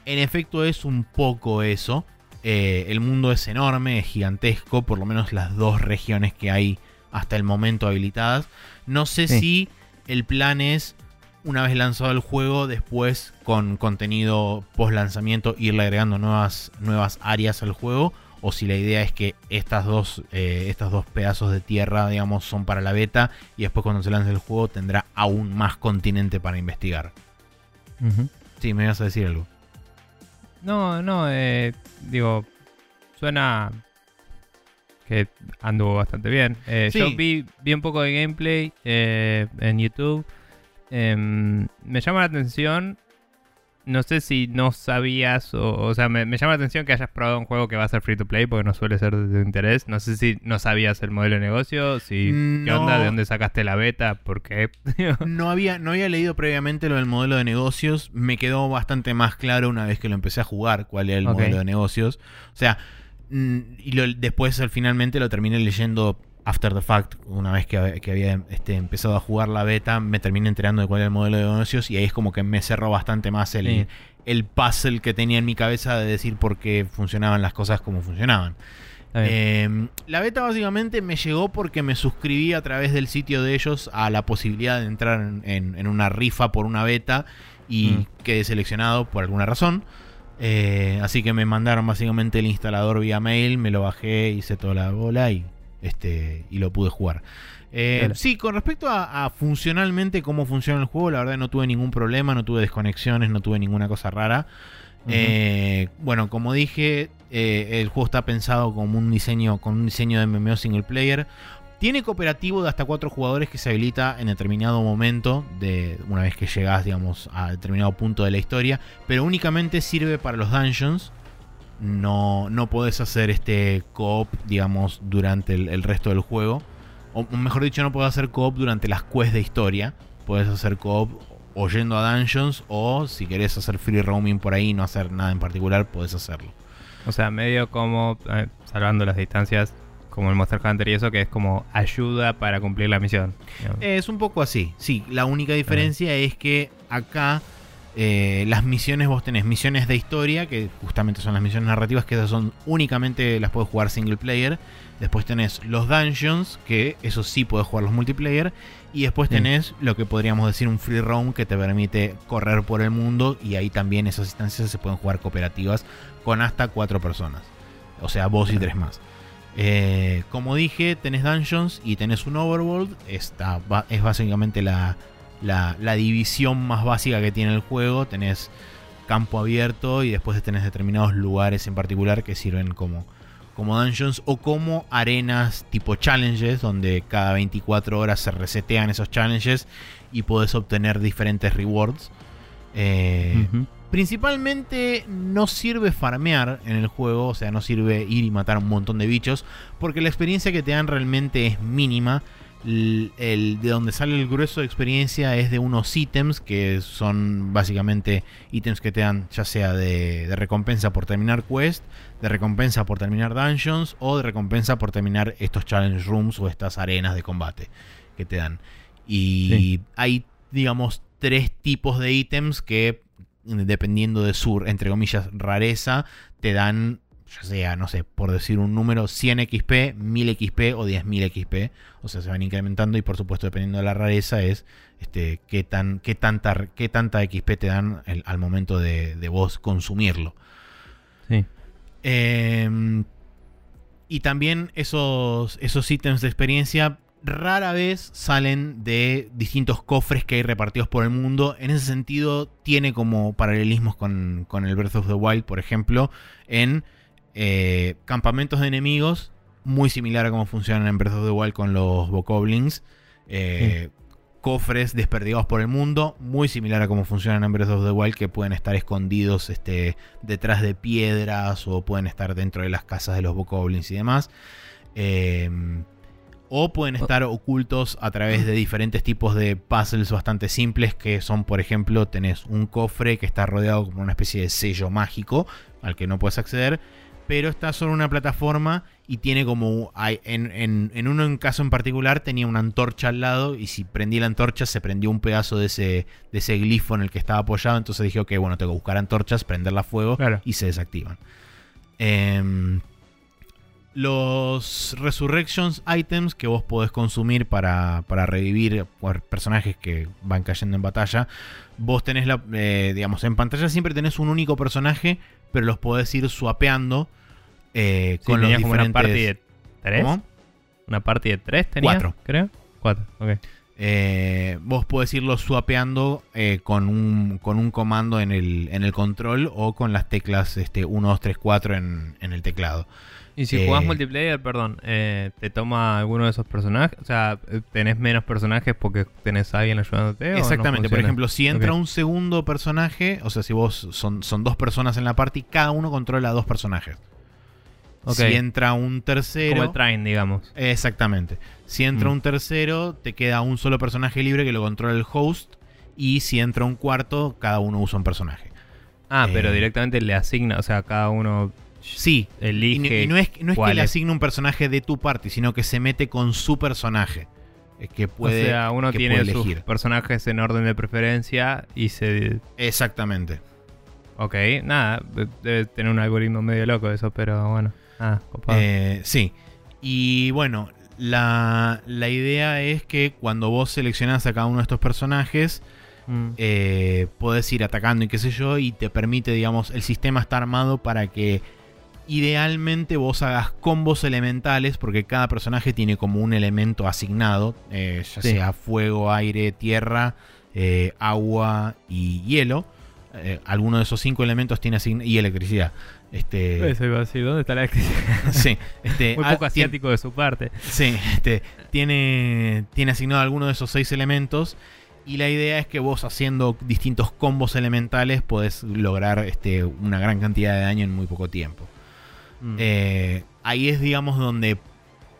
en efecto es un poco eso. Eh, el mundo es enorme, es gigantesco. Por lo menos las dos regiones que hay hasta el momento habilitadas. No sé Sí. si el plan es, una vez lanzado el juego, después con contenido post lanzamiento, irle agregando nuevas, nuevas áreas al juego. O si la idea es que estas dos, eh, estas dos pedazos de tierra, digamos, son para la beta. Y después cuando se lance el juego tendrá aún más continente para investigar. Sí, me ibas a decir algo. No, no, eh, digo, suena que anduvo bastante bien. Eh, Sí. Yo vi, vi un poco de gameplay eh, en YouTube. Em, me llama la atención. No sé si no sabías, o, o sea, me, me llama la atención que hayas probado un juego que va a ser free to play, porque no suele ser de tu interés. No sé si no sabías el modelo de negocio, si qué No. onda, de dónde sacaste la beta, por qué. No había, no había leído previamente lo del modelo de negocios. Me quedó bastante más claro una vez que lo empecé a jugar cuál era el modelo de negocios. O sea, mm, y lo- después al finalmente lo terminé leyendo after the fact. Una vez que, hab- que había este, empezado a jugar la beta, me terminé enterando de cuál era el modelo de negocios. Y ahí es como que me cerró bastante más el, Sí. el puzzle que tenía en mi cabeza de decir por qué funcionaban las cosas como funcionaban. Eh, la beta básicamente me llegó porque me suscribí a través del sitio de ellos a la posibilidad de entrar en, en- en una rifa por una beta y Mm. quedé seleccionado por alguna razón. Eh, así que me mandaron básicamente el instalador vía mail, me lo bajé, hice toda la bola y, este, y lo pude jugar. Eh, Claro. sí, con respecto a, a funcionalmente cómo funciona el juego, la verdad no tuve ningún problema, no tuve desconexiones, no tuve ninguna cosa rara. Eh, bueno, como dije, eh, el juego está pensado como un diseño, con un diseño de MMO single player. Tiene cooperativo de hasta cuatro jugadores que se habilita en determinado momento, de una vez que llegas, digamos, a determinado punto de la historia, pero únicamente sirve para los dungeons. No, no podés hacer este co-op, digamos, durante el, el resto del juego. O mejor dicho, no podés hacer co-op durante las quests de historia. Podés hacer co-op o yendo a dungeons o si querés hacer free roaming por ahí y no hacer nada en particular, podés hacerlo. O sea, medio como, eh, salvando las distancias, como el Monster Hunter y eso, que es como ayuda para cumplir la misión. Es un poco así, sí. La única diferencia es que acá eh, las misiones, vos tenés misiones de historia, que justamente son las misiones narrativas, que esas son únicamente las puedes jugar single player. Después tenés los dungeons, que eso sí puedes jugar los multiplayer. Y después Sí. tenés lo que podríamos decir un free roam que te permite correr por el mundo. Y ahí también esas instancias se pueden jugar cooperativas con hasta cuatro personas. O sea, vos y tres más. Eh, como dije, tenés dungeons y tenés un overworld. Esta es básicamente la, la, la división más básica que tiene el juego. Tenés campo abierto y después tenés determinados lugares en particular que sirven como, como dungeons o como arenas tipo challenges, donde cada 24 horas se resetean esos challenges y podés obtener diferentes rewards. Eh. Principalmente no sirve farmear en el juego, o sea, no sirve ir y matar un montón de bichos, porque la experiencia que te dan realmente es mínima. El- de donde sale el grueso de experiencia es de unos ítems que son básicamente ítems que te dan ya sea de, de recompensa por terminar quest, de recompensa por terminar dungeons o de recompensa por terminar estos challenge rooms o estas arenas de combate que te dan. Y Sí. hay, digamos, tres tipos de ítems que dependiendo de su, entre comillas, rareza, te dan, ya sea, no sé, por decir un número, 100 XP, 1000 XP o 10.000 XP. O sea, se van incrementando y por supuesto, dependiendo de la rareza, es este, qué, tan, qué, tanta, qué tanta XP te dan el- al momento de, de vos consumirlo. Sí. Eh, y también esos, esos ítems de experiencia rara vez salen de distintos cofres que hay repartidos por el mundo. En ese sentido, tiene como paralelismos con, con el Breath of the Wild, por ejemplo, en eh, campamentos de enemigos, muy similar a cómo funcionan en Breath of the Wild con los Bokoblins. Eh, cofres desperdigados por el mundo, muy similar a cómo funcionan en Breath of the Wild, que pueden estar escondidos este, detrás de piedras o pueden estar dentro de las casas de los bokoblins y demás. Em, o pueden estar ocultos a través de diferentes tipos de puzzles bastante simples, que son, por ejemplo, tenés un cofre que está rodeado como una especie de sello mágico al que no puedes acceder, pero está sobre una plataforma y tiene como. En, en, en, uno en caso en particular tenía una antorcha al lado y si prendí la antorcha se prendió un pedazo de ese, de ese glifo en el que estaba apoyado. Entonces dije, ok, bueno, tengo que buscar antorchas, prenderla a fuego y se desactivan. Em, los Resurrections items que vos podés consumir para, para revivir personajes que van cayendo en batalla. Vos tenés la. Eh, digamos, en pantalla siempre tenés un único personaje, pero los podés ir swapeando eh, con los diferentes... Una party de tres. Una party de tres tenía. Cuatro. Creo. Cuatro, ok. Eh, vos podés irlo swapeando eh, con, un, con un comando en el, en el control o con las teclas este, 1, 2, 3, 4 en, en el teclado. Y si jugás multiplayer, perdón, ¿te toma alguno de esos personajes? O sea, ¿tenés menos personajes porque tenés a alguien ayudándote? Exactamente, por ejemplo, si entra un segundo personaje, o sea, si vos son, son dos personas en la party, cada uno controla a dos personajes. Si entra un tercero. Como el train, digamos. Exactamente. Si entra mm. un tercero, te queda un solo personaje libre que lo controla el host. Y si entra un cuarto, cada uno usa un personaje. Ah, pero eh, directamente le asigna, o sea, cada uno. Sí, elige. Y, no es, no es que le asigna un personaje de tu party, sino que se mete con su personaje. Que puede, o sea, uno tiene sus personajes en orden de preferencia y se. Exactamente. Ok, nada, debe tener un algoritmo medio loco eso, pero bueno. Ah, eh, sí. Y bueno, la, idea es que cuando vos seleccionás a cada uno de estos personajes, mm. eh, podés ir atacando y qué sé yo, y te permite, digamos, el sistema está armado para que idealmente vos hagas combos elementales, porque cada personaje tiene como un elemento asignado, eh, ya sea fuego, aire, tierra, agua y hielo. alguno de esos cinco elementos tiene asignado, y electricidad. Este, Eso iba a decir, ¿dónde está la sí, este, Muy poco ah, asiático de su parte. Sí, este, tiene, tiene asignado alguno de esos seis elementos. Y la idea es que vos haciendo distintos combos elementales podés lograr este, una gran cantidad de daño en muy poco tiempo. Mm. Eh, ahí es, digamos, donde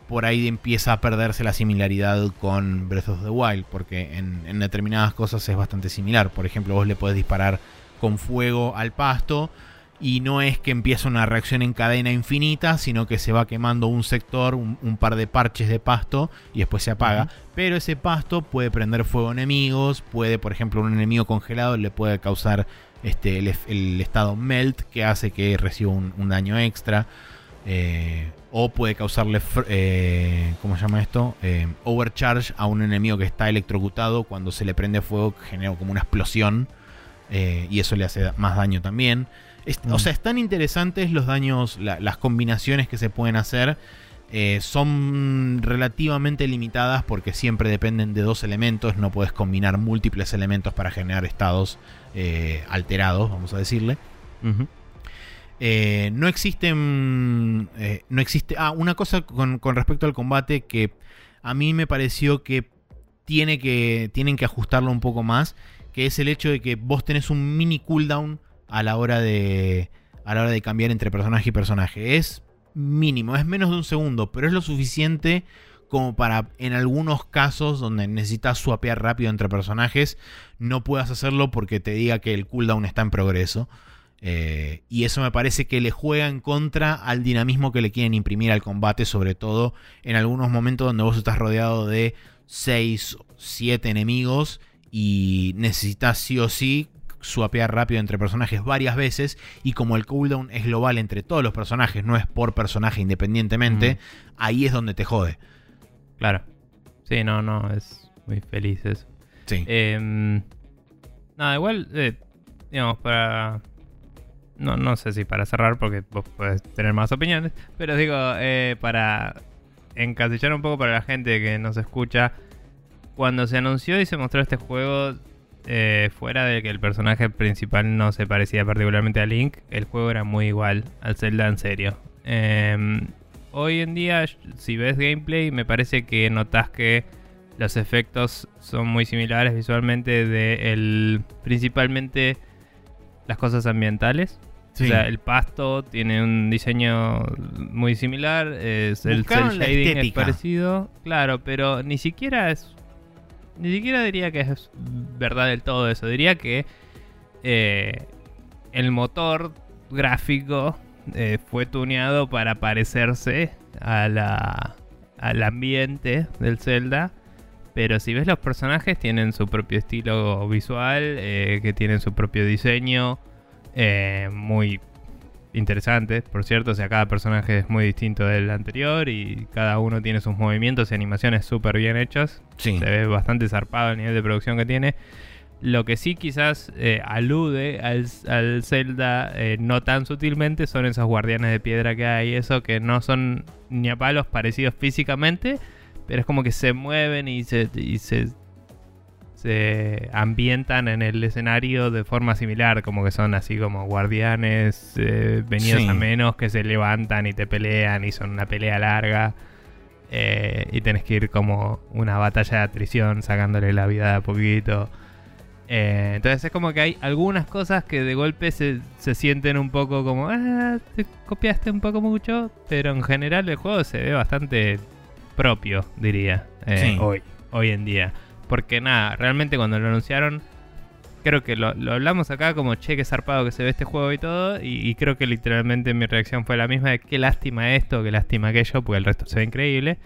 por ahí empieza a perderse la similaridad con Breath of the Wild, porque en, en, determinadas cosas es bastante similar. Por ejemplo, vos le podés disparar con fuego al pasto, y no es que empiece una reacción en cadena infinita, sino que se va quemando un sector, un, par de parches de pasto y después se apaga. Pero ese pasto puede prender fuego a enemigos, puede, por ejemplo, un enemigo congelado le puede causar este, el, estado melt que hace que reciba un, daño extra. Eh, o puede causarle, eh, ¿cómo se llama esto? Eh, overcharge a un enemigo que está electrocutado. Cuando se le prende fuego genera como una explosión. y eso le hace más daño también. O sea, están interesantes los daños, las combinaciones que se pueden hacer. Eh, son relativamente limitadas porque siempre dependen de dos elementos. No puedes combinar múltiples elementos para generar estados eh, alterados, vamos a decirle. Eh, no existen. no existe. Ah, una cosa con, con, respecto al combate que a mí me pareció que, tiene que tienen que ajustarlo un poco más. Que es el hecho de que vos tenés un mini cooldown a la hora de a la hora de cambiar entre personaje y personaje. Es mínimo, es menos de un segundo, pero es lo suficiente como para en algunos casos donde necesitas swapear rápido entre personajes, no puedas hacerlo porque te diga que el cooldown está en progreso. Eh, y eso me parece que le juega en contra al dinamismo que le quieren imprimir al combate, sobre todo en algunos momentos donde vos estás rodeado de 6, 7 enemigos y necesitas sí o sí suapear rápido entre personajes varias veces y como el cooldown es global entre todos los personajes, no es por personaje independientemente, ahí es donde te jode. Claro. Sí, no, no, es muy feliz eso. Sí. Em, nada, igual, eh, digamos, para... No, no sé si para cerrar, porque vos puedes tener más opiniones, pero digo, eh, para encasillar un poco para la gente que nos escucha, cuando se anunció y se mostró este juego, eh, fuera de que el personaje principal no se parecía particularmente a Link, el juego era muy igual al Zelda en serio. Em, hoy en día, si ves gameplay, me parece que notas que Los efectos son muy similares visualmente de el, principalmente las cosas ambientales. Sí. O sea, el pasto tiene un diseño muy similar, es el cel shading es parecido, claro, pero ni siquiera es ni siquiera diría que es verdad del todo eso, diría que eh, el motor gráfico eh, fue tuneado para parecerse a la, al ambiente del Zelda. Pero si ves los personajes tienen su propio estilo visual, eh, que tienen su propio diseño, muy interesante, por cierto. O sea, cada personaje es muy distinto del anterior y cada uno tiene sus movimientos y animaciones súper bien hechas. Sí. Se ve bastante zarpado el nivel de producción que tiene. Lo que sí quizás eh, alude al, al Zelda eh, no tan sutilmente son esos guardianes de piedra que hay. Eso que no son ni a palos parecidos físicamente, pero es como que se mueven y se, y se, se ambientan en el escenario de forma similar. Como que son así como guardianes eh, venidos Sí. a menos que se levantan y te pelean y son una pelea larga. Eh, y tenés que ir como una batalla de atrición sacándole la vida de a poquito. Eh, entonces es como que hay algunas cosas que de golpe se, se sienten un poco como, ah, te copiaste un poco mucho, pero en general el juego se ve bastante propio, diría, eh, Sí. hoy, hoy en día. Porque nada, realmente cuando lo anunciaron, creo que lo, lo hablamos acá como, che, qué zarpado que se ve este juego y todo, y, y creo que literalmente mi reacción fue la misma de qué lástima esto, qué lástima aquello, porque el resto se ve increíble.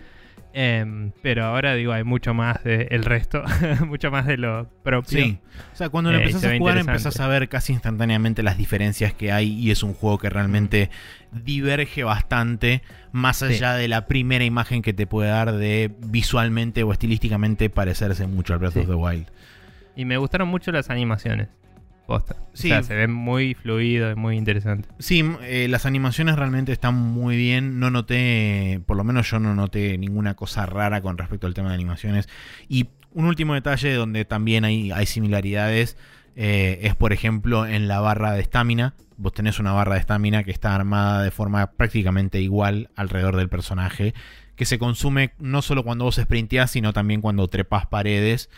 Em, pero ahora digo, hay mucho más del resto, mucho más de lo propio. Sí. O sea, cuando lo Eh, empezás a jugar empezás a ver casi instantáneamente las diferencias que hay y es un juego que realmente diverge bastante más Sí. allá de la primera imagen que te puede dar de visualmente o estilísticamente parecerse mucho al Breath Sí. of the Wild. Y me gustaron mucho las animaciones. Sí. O sea, se ven muy fluido y muy interesante. Sí, eh, las animaciones realmente están muy bien. No noté, por lo menos yo no noté ninguna cosa rara con respecto al tema de animaciones. Y un último detalle donde también hay, hay similaridades eh, es, por ejemplo, en la barra de estamina. Vos tenés una barra de estamina que está armada de forma prácticamente igual alrededor del personaje, que se consume no solo cuando vos sprinteás, sino también cuando trepas paredes,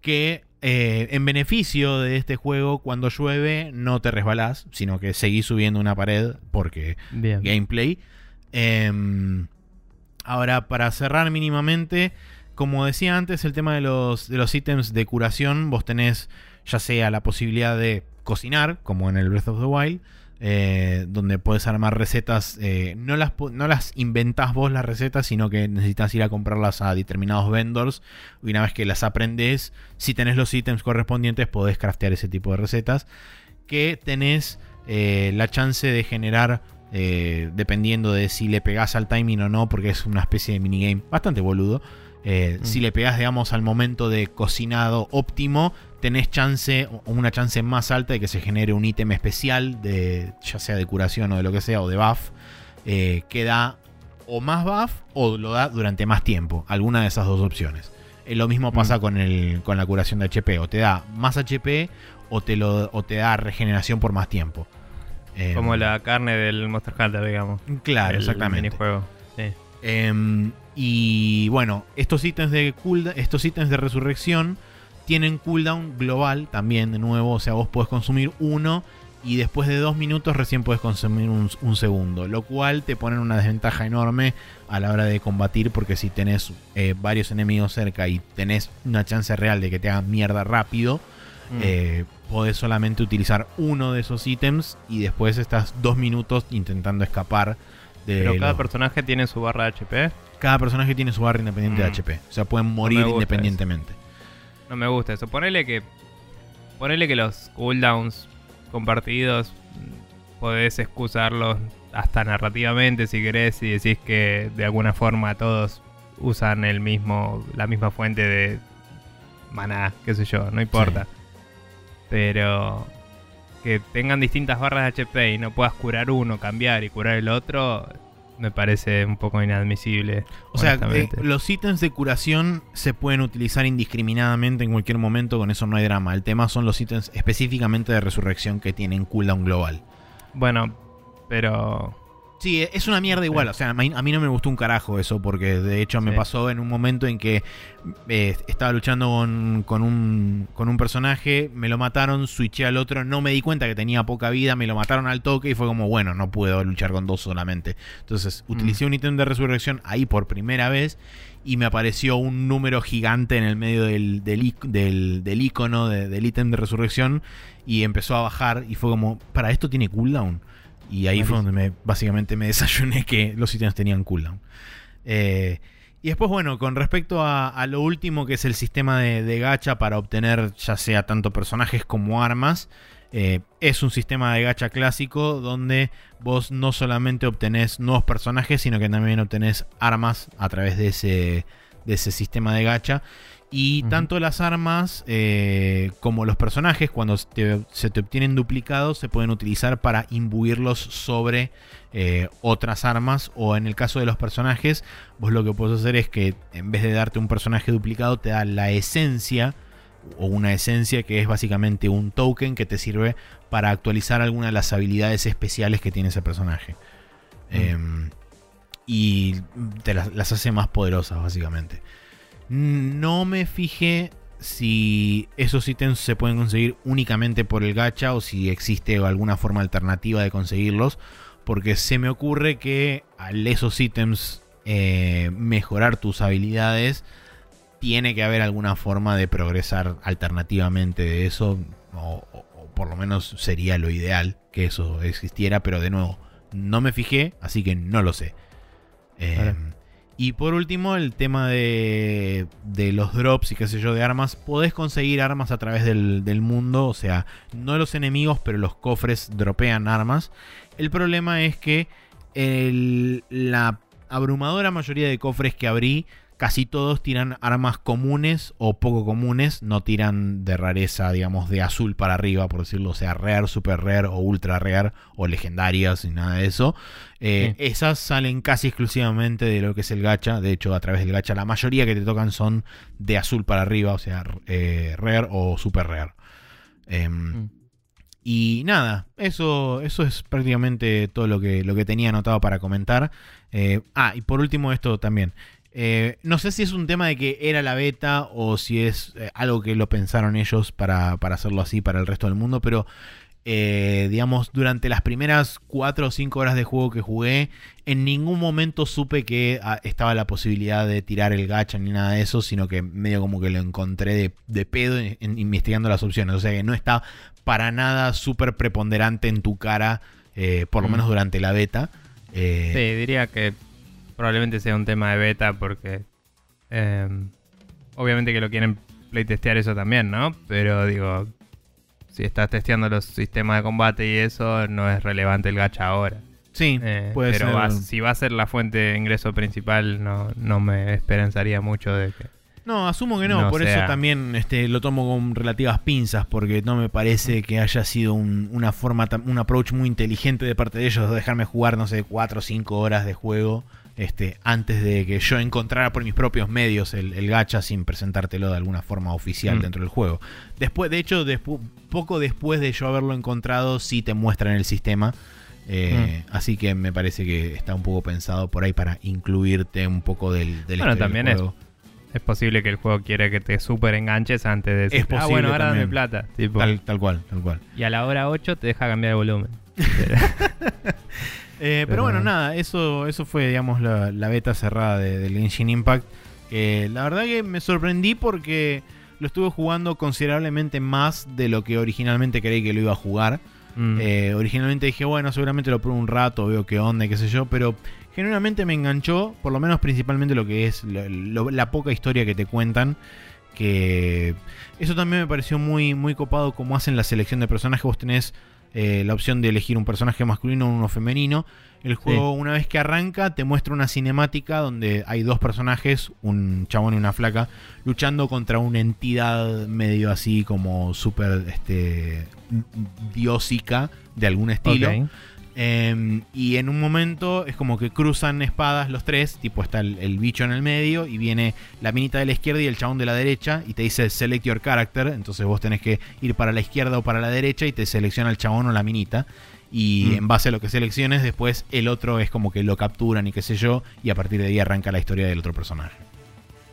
que eh, en beneficio de este juego, cuando llueve no te resbalás, sino que seguís subiendo una pared porque Bien. gameplay. Em, ahora, para cerrar mínimamente, como decía antes, el tema de los, de los ítems de curación, vos tenés ya sea la posibilidad de cocinar, como en el Breath of the Wild, eh, donde puedes armar recetas, eh, no, las, no las inventás vos las recetas, sino que necesitas ir a comprarlas a determinados vendors. Y una vez que las aprendes, si tenés los ítems correspondientes, podés craftear ese tipo de recetas. Que tenés eh, la chance de generar, dependiendo de si le pegás al timing o no, porque es una especie de minigame bastante boludo. Eh, Mm. Si le pegás, digamos, al momento de cocinado óptimo, tenés chance, o una chance más alta de que se genere un ítem especial, de, ya sea de curación o de lo que sea, o de buff, eh, que da o más buff o lo da durante más tiempo. Alguna de esas dos opciones. Eh, lo mismo pasa Mm. con, el, con la curación de HP. O te da más HP o te, lo, o te da regeneración por más tiempo. Eh, Como la carne del Monster Hunter, digamos. Claro, El exactamente. minijuego. Sí. Em, y bueno, estos ítems de coolda- estos ítems de resurrección tienen cooldown global también, de nuevo. O sea, vos podés consumir uno y después de dos minutos recién podés consumir un, un segundo. Lo cual te pone en una desventaja enorme a la hora de combatir. Porque si tenés eh, varios enemigos cerca y tenés una chance real de que te hagan mierda rápido, Mm. eh, podés solamente utilizar uno de esos ítems y después estás dos minutos intentando escapar. De Pero cada los- personaje tiene su barra de HP. cada personaje tiene su barra independiente de Mm. HP. O sea, pueden morir independientemente. No me gusta eso. Ponele que. Ponele que los cooldowns compartidos mm, podés excusarlos hasta narrativamente si querés y decís que de alguna forma todos usan el mismo. la misma fuente de maná, qué sé yo, no importa. Pero que tengan distintas barras de HP y no puedas curar uno, cambiar y curar el otro, me parece un poco inadmisible. O sea, eh, los ítems de curación se pueden utilizar indiscriminadamente en cualquier momento, con eso no hay drama. El tema son los ítems específicamente de resurrección que tienen cooldown global. Bueno, pero Sí, es una mierda igual. O sea, a mí, no me gustó un carajo eso, porque de hecho me Sí. pasó en un momento en que eh, estaba luchando con, con un, con un personaje, me lo mataron, switché al otro, no me di cuenta que tenía poca vida, me lo mataron al toque y fue como, bueno, no puedo luchar con dos solamente. Entonces utilicé un ítem de resurrección ahí por primera vez y me apareció un número gigante en el medio del, del, del, del icono de- del ítem de resurrección y empezó a bajar y fue como, para esto tiene cooldown. Y ahí fue donde me, básicamente me desayuné que los ítems tenían cooldown. Eh, y después, bueno, con respecto a, a lo último que es el sistema de, de gacha para obtener ya sea tanto personajes como armas, eh, es un sistema de gacha clásico donde vos no solamente obtenés nuevos personajes, sino que también obtenés armas a través de ese, de ese sistema de gacha. Y tanto las armas eh, como los personajes, cuando se te, se te obtienen duplicados, se pueden utilizar para imbuirlos sobre eh, otras armas. O en el caso de los personajes, vos lo que puedes hacer es que en vez de darte un personaje duplicado, te da la esencia o una esencia que es básicamente un token que te sirve para actualizar alguna de las habilidades especiales que tiene ese personaje. Em, y te las, las hace más poderosas, básicamente. No me fijé si esos ítems se pueden conseguir únicamente por el gacha o si existe alguna forma alternativa de conseguirlos. Porque se me ocurre que al esos ítems eh, mejorar tus habilidades, tiene que haber alguna forma de progresar alternativamente de eso. O, o- o por lo menos sería lo ideal que eso existiera. Pero de nuevo, no me fijé, así que no lo sé. Eh, Vale. Y por último, el tema de, de los drops y qué sé yo de armas. Podés conseguir armas a través del, del mundo. O sea, no los enemigos, pero los cofres dropean armas. El problema es que el- la abrumadora mayoría de cofres que abrí, casi todos tiran armas comunes o poco comunes. No tiran de rareza, digamos, de azul para arriba, por decirlo. O sea, rare, super rare o ultra rare o legendarias y nada de eso. Eh, Sí. Esas salen casi exclusivamente de lo que es el gacha. De hecho, a través del gacha, la mayoría que te tocan son de azul para arriba, o sea, eh, rare o super rare. Em, Mm. y nada, eso, eso es prácticamente todo lo que, lo que tenía anotado para comentar. Eh, ah, y por último esto también. Eh, no sé si es un tema de que era la beta o si es eh, algo que lo pensaron ellos para, para hacerlo así para el resto del mundo, pero eh, digamos, durante las primeras 4 o 5 horas de juego que jugué, en ningún momento supe que ah, estaba la posibilidad de tirar el gacha ni nada de eso, sino que medio como que lo encontré de, de pedo en- en- investigando las opciones. O sea que no está para nada súper preponderante en tu cara, por lo Mm. menos durante la beta. Sí, diría que probablemente sea un tema de beta porque eh, obviamente que lo quieren playtestear eso también, ¿no? Pero digo, si estás testeando los sistemas de combate y eso, no es relevante el gacha ahora. sí, Eh, puede pero ser. va- si va a ser la fuente de ingreso principal, no, no me esperanzaría mucho de que... No, asumo que no, No por eso también este, lo tomo con relativas pinzas, porque no me parece que haya sido un, una forma, un approach muy inteligente de parte de ellos de dejarme jugar, no sé, 4 o 5 horas de juego este, antes de que yo encontrara por mis propios medios el, el gacha sin presentártelo de alguna forma oficial Mm. dentro del juego. Después, de hecho, despu- poco después de yo haberlo encontrado, sí te muestran el sistema. eh, Mm. Así que me parece que está un poco pensado por ahí para incluirte un poco del, del Bueno, del también es. Es posible que el juego quiera que te super enganches antes de decir, Es ah, posible bueno, ahora dame plata. Tipo, Tal, tal cual, tal cual. Y a la hora 8 te deja cambiar de volumen. Eh, pero Pero- bueno, nada, eso, eso fue, digamos, la, la beta cerrada de- del Genshin Impact. La verdad que me sorprendí porque lo estuve jugando considerablemente más de lo que originalmente creí que lo iba a jugar. Mm. Eh, originalmente dije, bueno, seguramente lo pruebo un rato, veo qué onda, qué sé yo, pero genuinamente me enganchó, por lo menos principalmente lo que es lo- lo- la poca historia que te cuentan. Que eso también me pareció muy, muy copado como hacen la selección de personajes. Vos tenés eh, la opción de elegir un personaje masculino o uno femenino. El juego, una vez que arranca, te muestra una cinemática donde hay dos personajes, un chabón y una flaca, luchando contra una entidad medio así como súper este, diósica de algún estilo. Eh, y en un momento es como que cruzan espadas los tres, tipo está el, el bicho en el medio y viene la minita de la izquierda y el chabón de la derecha y te dice select your character, entonces vos tenés que ir para la izquierda o para la derecha y te selecciona el chabón o la minita. y Mm. en base a lo que selecciones, después el otro es como que lo capturan y qué sé yo, y a partir de ahí arranca la historia del otro personaje.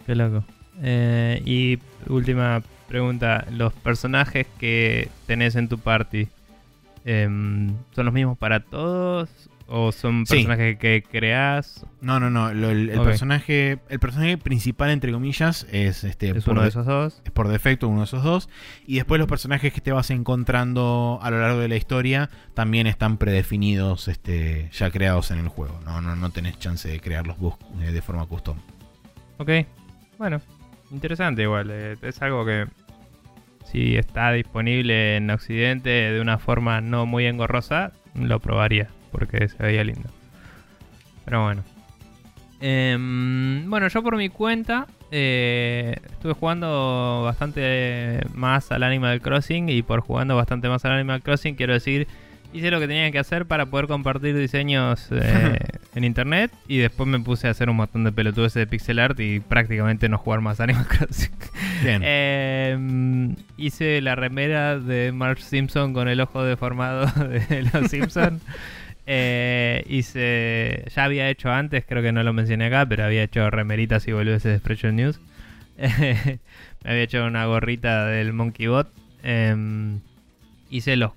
Qué loco. Eh, y última pregunta, ¿los personajes que tenés en tu party em, son los mismos para todos? ¿O son Sí. personajes que creás? No, no, no. lo- el, personaje. El personaje principal, entre comillas, es este. ¿Es uno de esos dos? es por defecto uno de esos dos. Y después los personajes que te vas encontrando a lo largo de la historia también están predefinidos, este, ya creados en el juego. No, no, no tenés chance de crearlos eh, de forma custom. Ok, bueno, interesante igual. eh, es algo que si está disponible en Occidente de una forma no muy engorrosa, lo probaría porque se veía lindo. Pero bueno. Em, bueno, yo por mi cuenta eh, estuve jugando bastante más al Animal Crossing y por jugando bastante más al Animal Crossing quiero decir hice lo que tenía que hacer para poder compartir diseños eh, en internet y después me puse a hacer un montón de pelotudes de pixel art y prácticamente no jugar más Animal Crossing. Bien. Eh, hice la remera de Marge Simpson con el ojo deformado de los Simpson. Eh, hice, ya había hecho antes, creo que no lo mencioné acá, pero había hecho remeritas y boludeces de Spreadshot News. me había hecho una gorrita del Monkey Bot. Em, hice los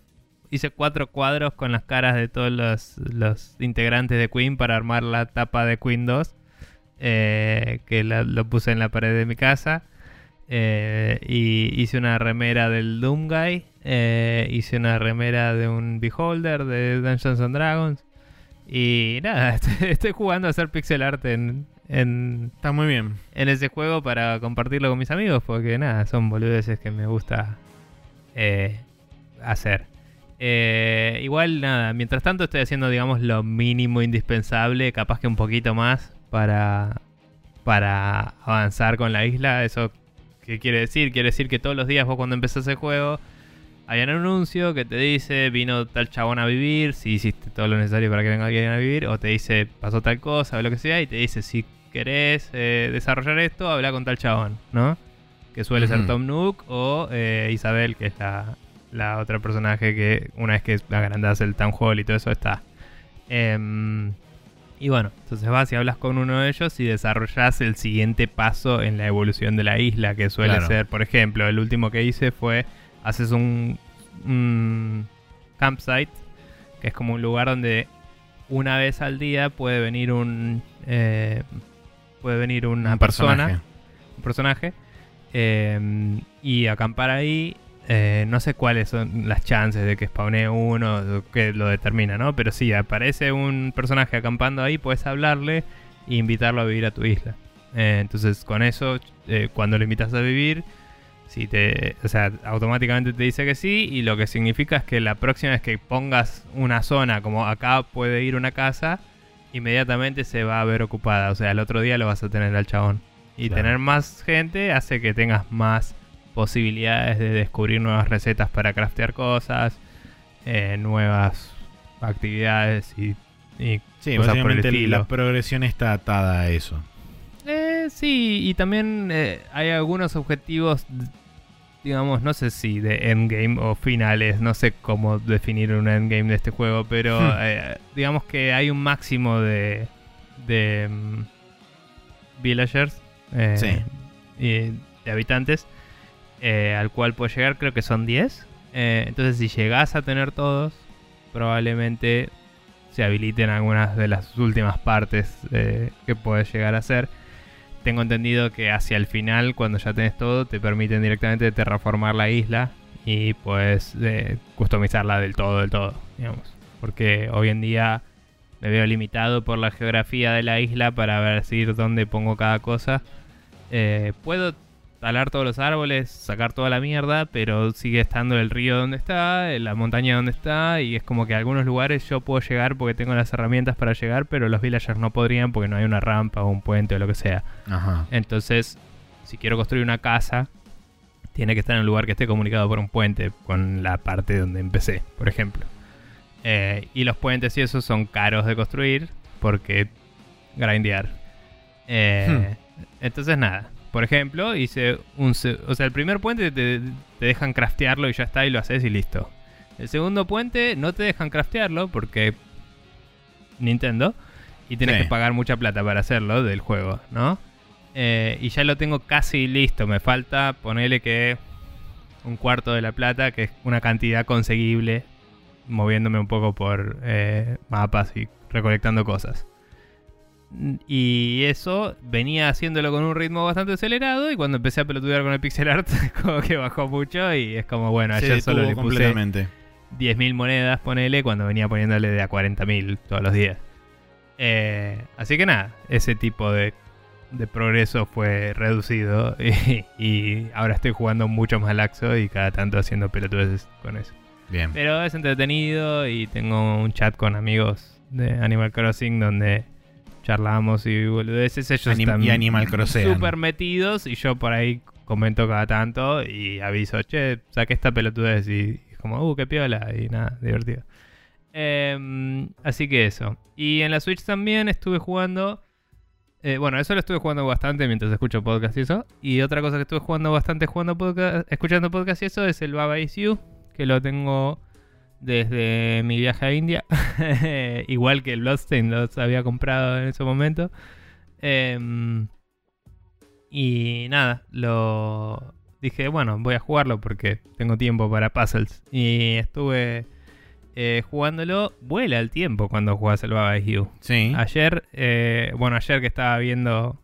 hice cuatro cuadros con las caras de todos los, los integrantes de Queen para armar la tapa de Queen 2. eh, que la- lo puse en la pared de mi casa. Eh, y hice una remera del Doom Guy. eh, hice una remera de un Beholder de Dungeons and Dragons. Y nada, estoy, estoy jugando a hacer pixel art en, en, Está muy bien. en ese juego para compartirlo con mis amigos. Porque nada, son boludeces que me gusta hacer. Eh, igual nada, mientras tanto estoy haciendo digamos lo mínimo indispensable, capaz que un poquito más para, para avanzar con la isla. Eso ¿Qué quiere decir? Quiere decir que todos los días vos cuando empezás el juego hay un anuncio que te dice vino tal chabón a vivir, si hiciste todo lo necesario para que venga alguien a vivir, o te dice pasó tal cosa o lo que sea, y te dice si querés eh, desarrollar esto, habla con tal chabón, ¿no? Que suele ser. Tom Nook o eh, Isabel, que es la, la otra personaje que una vez que agrandás el Town Hall y todo eso está. Em, y bueno, entonces vas y hablas con uno de ellos y desarrollas el siguiente paso en la evolución de la isla, que suele Claro. ser, por ejemplo, el último que hice fue, haces un, un campsite, que es como un lugar donde una vez al día puede venir un... eh, puede venir una Un persona, personaje. un personaje, eh, y acampar ahí. Eh, no sé cuáles son las chances de que spawnee uno, que lo determina, ¿no? Pero sí, aparece un personaje acampando ahí, puedes hablarle e invitarlo a vivir a tu isla. Eh, entonces, con eso, eh, cuando lo invitas a vivir, si te, o sea, automáticamente te dice que sí, y lo que significa es que la próxima vez que pongas una zona como acá puede ir una casa, inmediatamente se va a ver ocupada. O sea, el otro día lo vas a tener al chabón. Y Claro. tener más gente hace que tengas más posibilidades de descubrir nuevas recetas para craftear cosas, eh, nuevas actividades y, y Sí, cosas por el básicamente estilo. la progresión está atada a eso. Eh, sí, y también eh, hay algunos objetivos, digamos, no sé si de endgame o finales, no sé cómo definir un endgame de este juego, pero Hmm. digamos que hay un máximo de, de mm, villagers Sí. y de habitantes eh, al cual puedes llegar, creo que son 10. Eh, entonces, si llegas a tener todos, probablemente se habiliten algunas de las últimas partes eh, que puedes llegar a hacer. Tengo entendido que hacia el final, cuando ya tenés todo, te permiten directamente terraformar la isla y puedes customizarla del todo, del todo, digamos. Porque hoy en día me veo limitado por la geografía de la isla para ver si dónde pongo cada cosa. Puedo talar todos los árboles, sacar toda la mierda, pero sigue estando el río donde está, la montaña donde está, y es como que a algunos lugares yo puedo llegar porque tengo las herramientas para llegar, pero los villagers no podrían porque no hay una rampa o un puente o lo que sea. Ajá. Entonces, si quiero construir una casa, tiene que estar en un lugar que esté comunicado por un puente con la parte donde empecé, por ejemplo. Eh, y los puentes y eso son caros de construir porque grindear. Eh, Entonces, nada. Por ejemplo, hice un. se- O sea, el primer puente te, te dejan craftearlo y ya está, y lo haces y listo. El segundo puente no te dejan craftearlo porque Nintendo y tienes Sí. que pagar mucha plata para hacerlo del juego, ¿no? Eh, y ya lo tengo casi listo. Me falta ponerle que un cuarto de la plata, que es una cantidad conseguible, moviéndome un poco por eh, mapas y recolectando cosas. Y eso venía haciéndolo con un ritmo bastante acelerado y cuando empecé a pelotudear con el pixel art como que bajó mucho y es como bueno, ayer solo le puse completamente. 10.000 monedas, ponele, cuando venía poniéndole de a 40.000 todos los días. Eh, así que nada, ese tipo de, de progreso fue reducido y, y ahora estoy jugando mucho más laxo y cada tanto haciendo pelotudeces con eso. Bien. Pero es entretenido y tengo un chat con amigos de Animal Crossing donde charlamos y boludeces. Ellos Anim- están y Animal súper metidos y yo por ahí comento cada tanto y aviso, che, saqué esta pelotudez y es como, uh, qué piola y nada, divertido. Em, así que eso. Y en la Switch también estuve jugando... eh, bueno, eso lo estuve jugando bastante mientras escucho podcast y eso. Y otra cosa que estuve jugando bastante jugando podcast, escuchando podcast y eso es el Baba Is You, que lo tengo desde mi viaje a India. Igual que el Bloodstain los había comprado en ese momento. Em, y nada, lo dije, bueno, voy a jugarlo porque tengo tiempo para puzzles. Y estuve eh, jugándolo. Vuela el tiempo cuando juegas el Baba You. Sí. Ayer, eh, bueno, ayer que estaba viendo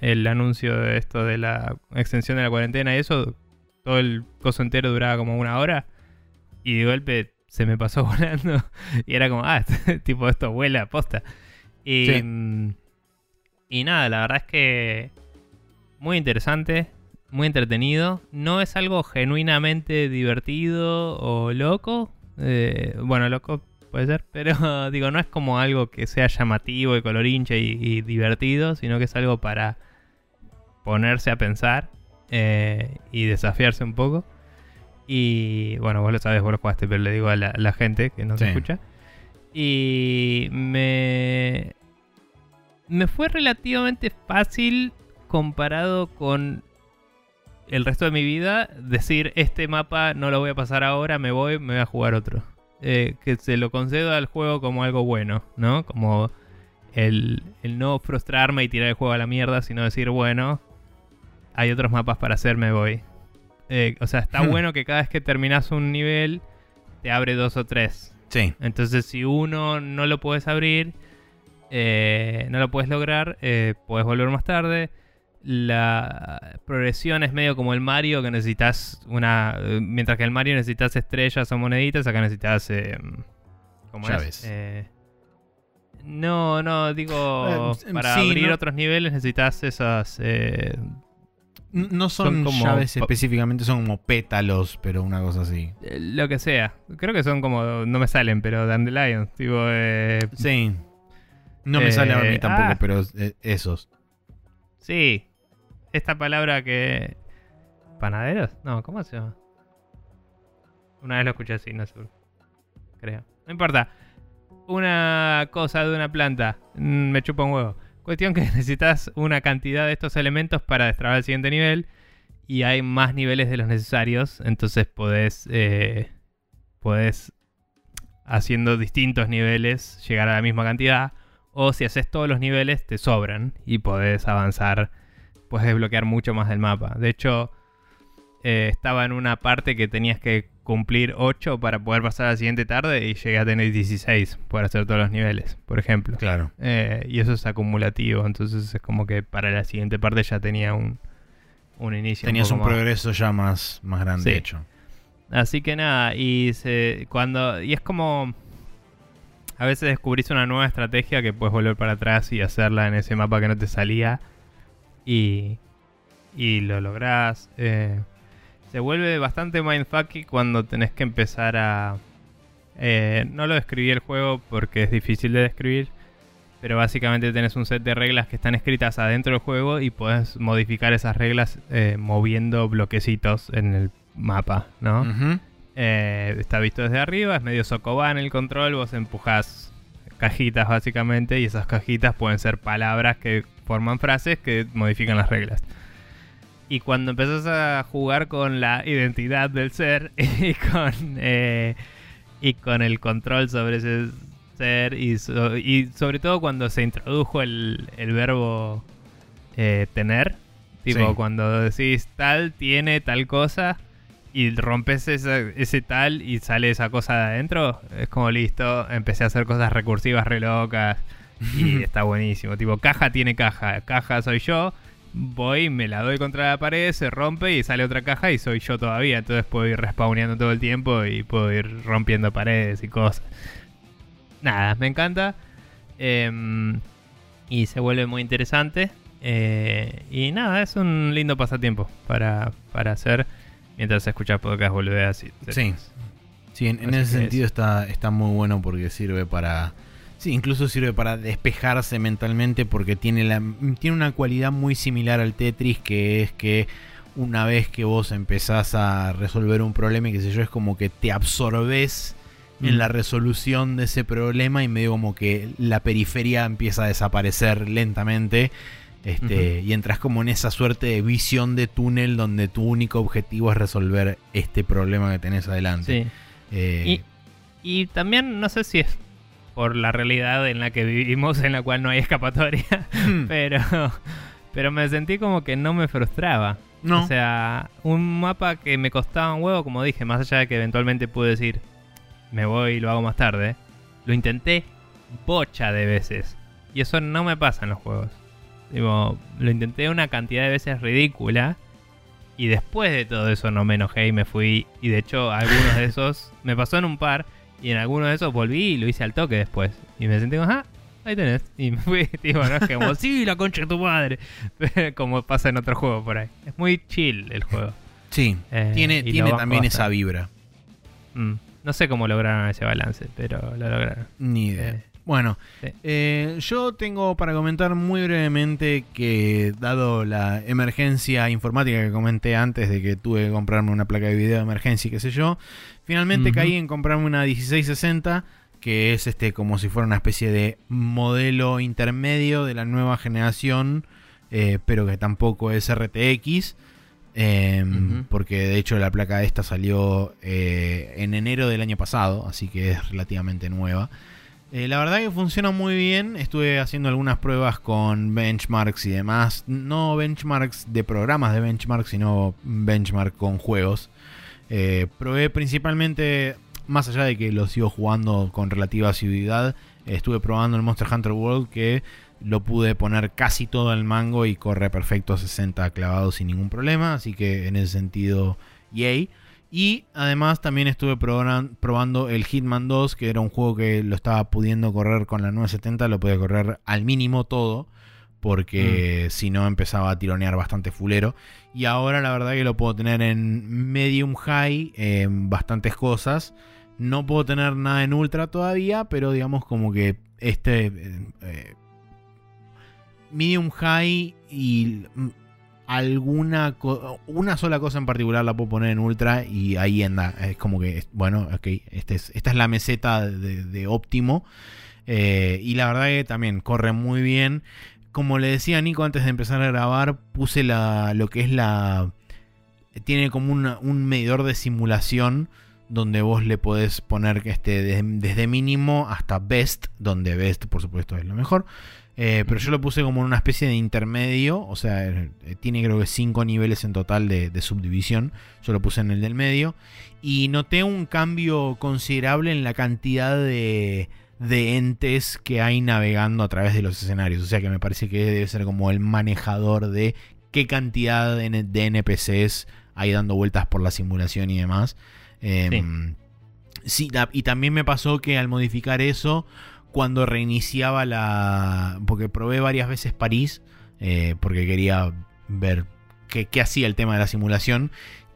el anuncio de esto de la extensión de la cuarentena y eso, todo el coso entero duraba como una hora y de golpe se me pasó volando y era como, ah, tipo esto vuela, posta. Y, Sí. mm, y nada, la verdad es que muy interesante, muy entretenido. No es algo genuinamente divertido o loco. Eh, bueno, loco puede ser, pero digo, no es como algo que sea llamativo y colorinche y, y divertido, sino que es algo para ponerse a pensar eh, y desafiarse un poco. Y bueno, vos lo sabes, vos lo jugaste, pero le digo a la, gente que no se Sí. escucha. Y me. Me fue relativamente fácil comparado con el resto de mi vida decir este mapa no lo voy a pasar ahora, me voy, me voy a jugar otro. Eh, que se lo concedo al juego como algo bueno, ¿no? Como el, el no frustrarme y tirar el juego a la mierda, sino decir, bueno, hay otros mapas para hacer, me voy. Eh, o sea, está Hmm. bueno que cada vez que terminas un nivel te abre dos o tres. Sí. Entonces, si uno no lo puedes abrir, eh, no lo puedes lograr, eh, puedes volver más tarde. La progresión es medio como el Mario, que necesitas una. Mientras que el Mario necesitas estrellas o moneditas, acá necesitas. Eh, ¿Cómo Llaves. es? No, no, digo. Para sí, abrir no- otros niveles necesitas esas. Eh, No son, Son como- llaves específicamente, son como pétalos, pero una cosa así. eh, lo que sea. Creo que son como. No me salen, pero Dandelions. Tipo. Eh, Sí. No me sale a mí Eh, tampoco, ah. pero eh, esos. Sí. Esta palabra que. ¿Panaderos? No, ¿cómo se llama? Una vez lo escuché así, no seguro. Creo. No importa. Una cosa de una planta. mm, Me chupa un huevo. Cuestión que necesitas una cantidad de estos elementos para destrabar el siguiente nivel. Y hay más niveles de los necesarios. Entonces podés. eh, podés. Haciendo distintos niveles. Llegar a la misma cantidad. O si haces todos los niveles, te sobran. Y podés avanzar. Puedes desbloquear mucho más del mapa. De hecho, eh, estaba en una parte que tenías que cumplir 8 para poder pasar a la siguiente tarde. Y llegué a tener 16 por hacer todos los niveles, por ejemplo. Claro. Eh, y eso es acumulativo. Entonces es como que para la siguiente parte ya tenía un, un inicio. Tenías un más- progreso ya más, más grande Sí. hecho. Así que nada, y se, cuando y es como a veces descubrís una nueva estrategia que puedes volver para atrás y hacerla en ese mapa que no te salía y y lo lográs. eh, se vuelve bastante mindfucky cuando tenés que empezar a eh, no lo describí el juego porque es difícil de describir. Pero básicamente tenés un set de reglas que están escritas adentro del juego y podés modificar esas reglas eh, moviendo bloquecitos en el mapa, ¿no? Eh, está visto desde arriba, es medio socoban el control, vos empujás cajitas básicamente y esas cajitas pueden ser palabras que forman frases que modifican las reglas. Y cuando empezás a jugar con la identidad del ser y con, eh, y con el control sobre ese ser y, sobre todo cuando se introdujo el, verbo eh, tener, tipo cuando decís tal tiene tal cosa y rompes ese tal y sale esa cosa de adentro, es como listo, empecé a hacer cosas recursivas re locas y está buenísimo. Tipo, caja tiene caja, caja soy yo, voy, me la doy contra la pared, se rompe y sale otra caja y soy yo todavía. Entonces puedo ir respawneando todo el tiempo y puedo ir rompiendo paredes y cosas. Nada, me encanta. Em, y se vuelve muy interesante. Eh, y nada, es un lindo pasatiempo para, para hacer mientras escuchas podcast, volver así. Sí, sí en, ese sentido está, está muy bueno porque sirve para Sí, incluso sirve para despejarse mentalmente porque tiene, la, tiene una cualidad muy similar al Tetris que es que una vez que vos empezás a resolver un problema y qué sé yo, es como que te absorbes en mm. la resolución de ese problema y medio como que la periferia empieza a desaparecer lentamente. Este, Y entras como en esa suerte de visión de túnel donde tu único objetivo es resolver este problema que tenés adelante. Eh, y, y, también no sé si es por la realidad en la que vivimos, en la cual no hay escapatoria. Hmm. pero, pero me sentí como que no me frustraba. No. O sea, un mapa que me costaba un huevo, como dije, más allá de que eventualmente pude decir, me voy y lo hago más tarde. Lo intenté bocha de veces. Y eso no me pasa en los juegos. Digo, lo intenté una cantidad de veces ridícula. Y después de todo eso no me enojé y me fui. Y de hecho, algunos de esos me pasó en un par y en alguno de esos volví y lo hice al toque después. Y me sentí como, ah, ahí tenés. Y me fui, tipo, no es como, sí, la concha de tu madre. como pasa en otro juego por ahí. Es muy chill el juego. Sí, eh, tiene, tiene también esa vibra. Mm, no sé cómo lograron ese balance, pero lo lograron. Ni idea. Eh, bueno, eh, yo tengo para comentar muy brevemente que dado la emergencia informática que comenté antes de que tuve que comprarme una placa de video de emergencia y qué sé yo, finalmente caí en comprarme una 1660 que es este como si fuera una especie de modelo intermedio de la nueva generación, eh, pero que tampoco es RTX. Em, porque de hecho la placa esta salió eh, en enero del año pasado, así que es relativamente nueva. Eh, la verdad que funciona muy bien. Estuve haciendo algunas pruebas con benchmarks y demás. No benchmarks de programas de benchmark, sino benchmark con juegos. Eh, probé principalmente, más allá de que lo sigo jugando con relativa asiduidad, estuve probando el Monster Hunter World que lo pude poner casi todo al mango y corre perfecto a 60 clavados sin ningún problema. Así que en ese sentido, yay. Y además también estuve probando el Hitman 2, que era un juego que lo estaba pudiendo correr con la 970, lo podía correr al mínimo todo, porque si no empezaba a tironear bastante fulero. Y ahora la verdad que lo puedo tener en medium high, en bastantes cosas. No puedo tener nada en ultra todavía, pero digamos como que este... Eh, medium high y alguna una sola cosa en particular la puedo poner en ultra y ahí anda es como que bueno ok este es, esta es la meseta de, óptimo eh, y la verdad que también corre muy bien como le decía Nico antes de empezar a grabar puse la lo que es la tiene como un medidor de simulación donde vos le podés poner este, desde mínimo hasta best donde best por supuesto es lo mejor eh, pero yo lo puse como en una especie de intermedio. O sea, eh, tiene creo que 5 niveles en total de, subdivisión. Yo lo puse en el del medio. Y noté un cambio considerable en la cantidad de, entes que hay navegando a través de los escenarios. O sea que me parece que debe ser como el manejador de qué cantidad de, NPCs hay dando vueltas por la simulación y demás. Em, sí, y también me pasó que al modificar eso cuando reiniciaba la... porque probé varias veces París, eh, porque quería ver qué, hacía el tema de la simulación.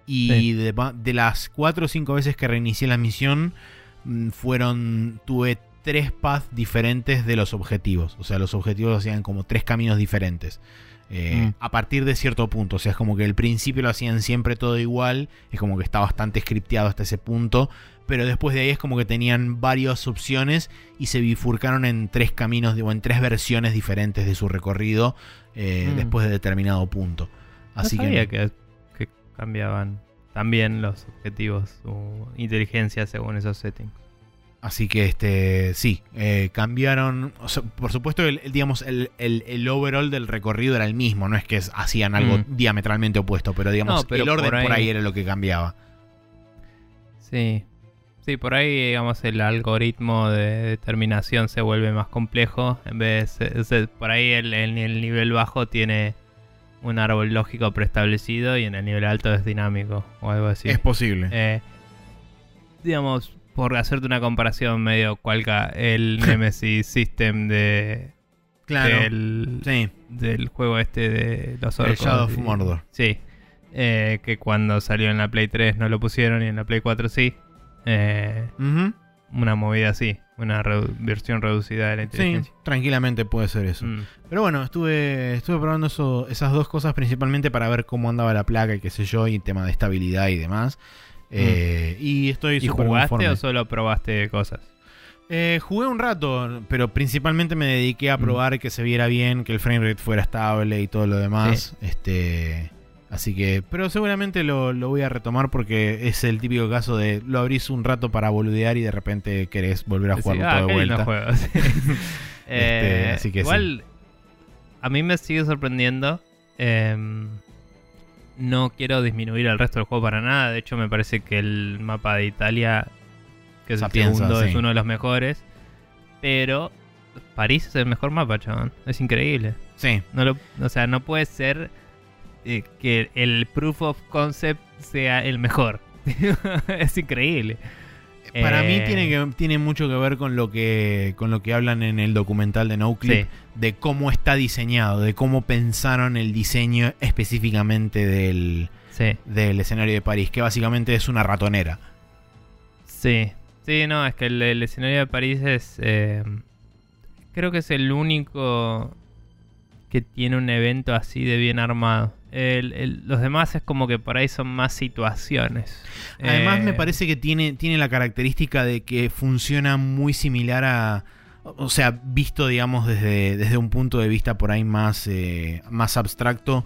Y de, las cuatro o cinco veces que reinicié la misión, mm, fueron... tuve tres paths diferentes de los objetivos. O sea, los objetivos hacían como tres caminos diferentes. Eh, mm. A partir de cierto punto. O sea, es como que al principio lo hacían siempre todo igual. Es como que está bastante scripteado hasta ese punto pero después de ahí es como que tenían varias opciones y se bifurcaron en tres caminos o en tres versiones diferentes de su recorrido eh, mm. después de determinado punto. Así que, que, cambiaban también los objetivos o inteligencia según esos settings. Así que este sí, eh, cambiaron. o sea, por supuesto, el, el, digamos, el, el- el overall del recorrido era el mismo. No es que hacían algo Mm. diametralmente opuesto, pero digamos, No, pero el orden por por ahí... era lo que cambiaba. Sí. Sí, por ahí, digamos, el algoritmo de determinación se vuelve más complejo. En vez de- por ahí el, el- el nivel bajo tiene un árbol lógico preestablecido y en el nivel alto es dinámico o algo así. Es posible. Eh, digamos, por hacerte una comparación medio cualca, el Nemesis System de, claro. del, Sí, del juego este de los el orcos. Shadow of Mordor. Sí. Eh, que cuando salió en la Play 3 no lo pusieron y en la Play 4 sí. Eh, una movida así. Una redu- versión reducida de la Sí, inteligencia. tranquilamente puede ser eso. Mm. Pero bueno, estuve, estuve probando eso, esas dos cosas principalmente para ver cómo andaba la placa y qué sé yo, y tema de estabilidad y demás. Eh, y estoy ¿Y jugaste o solo probaste cosas? Eh, jugué un rato, pero principalmente me dediqué a Mm. probar que se viera bien, que el frame rate fuera estable y todo lo demás. Este, así que, pero seguramente lo, lo voy a retomar porque es el típico caso de lo abrís un rato para boludear y de repente querés volver a Sí, jugarlo ah, todo de vuelta. juego, sí. Eh, así que igual, a mí me sigue sorprendiendo. Em, no quiero disminuir el resto del juego para nada. De hecho, me parece que el mapa de Italia, que es Sapienza, el segundo, sí. es uno de los mejores. Pero París es el mejor mapa, chabón. Es increíble. Sí, No lo, o sea, no puede ser eh, que el proof of concept sea el mejor. es increíble. Para mí Eh, tiene, que, tiene mucho que ver con lo que, con lo que hablan en el documental de NoClip. Sí. de cómo está diseñado, de cómo pensaron el diseño específicamente del, Sí. del escenario de París, que básicamente es una ratonera. Sí, sí, no, es que el, el escenario de París es. eh, creo que es el único que tiene un evento así de bien armado. El- el- los demás es como que por ahí son más situaciones. Además Eh, me parece que tiene, tiene la característica de que funciona muy similar a... O sea, visto, digamos, desde, desde un punto de vista por ahí más, eh, más abstracto,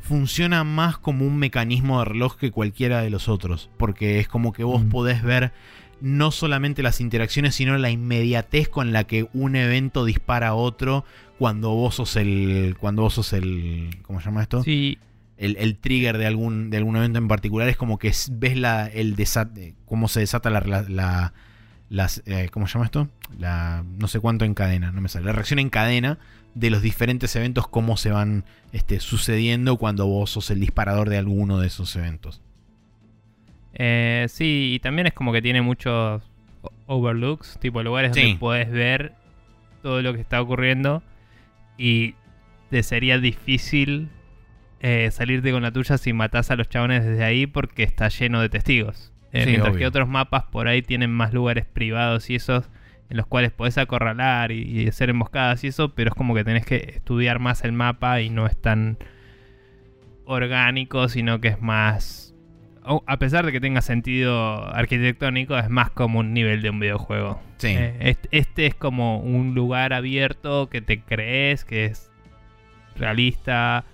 funciona más como un mecanismo de reloj que cualquiera de los otros. Porque es como que vos Mm. podés ver no solamente las interacciones, sino la inmediatez con la que un evento dispara a otro cuando vos sos el. Cuando vos sos el. ¿Cómo se llama esto? Sí, el, el trigger de algún, de algún evento en particular es como que ves la, el eh, cómo se desata la, la, las, eh, ¿cómo se llama esto? La, no sé cuánto en cadena, no me sale. La reacción en cadena de los diferentes eventos, cómo se van este, sucediendo cuando vos sos el disparador de alguno de esos eventos. eh, sí, y también es como que tiene muchos overlooks, tipo lugares Sí. donde puedes ver todo lo que está ocurriendo y te sería difícil eh, salirte con la tuya si matás a los chabones desde ahí porque está lleno de testigos. Eh, Sí, mientras obvio. que otros mapas por ahí tienen más lugares privados y esos en los cuales podés acorralar y, y hacer emboscadas y eso, pero es como que tenés que estudiar más el mapa y no es tan orgánico, sino que es más... A pesar de que tenga sentido arquitectónico, es más como un nivel de un videojuego. Sí. Eh, este, este es como un lugar abierto que te crees, que es realista,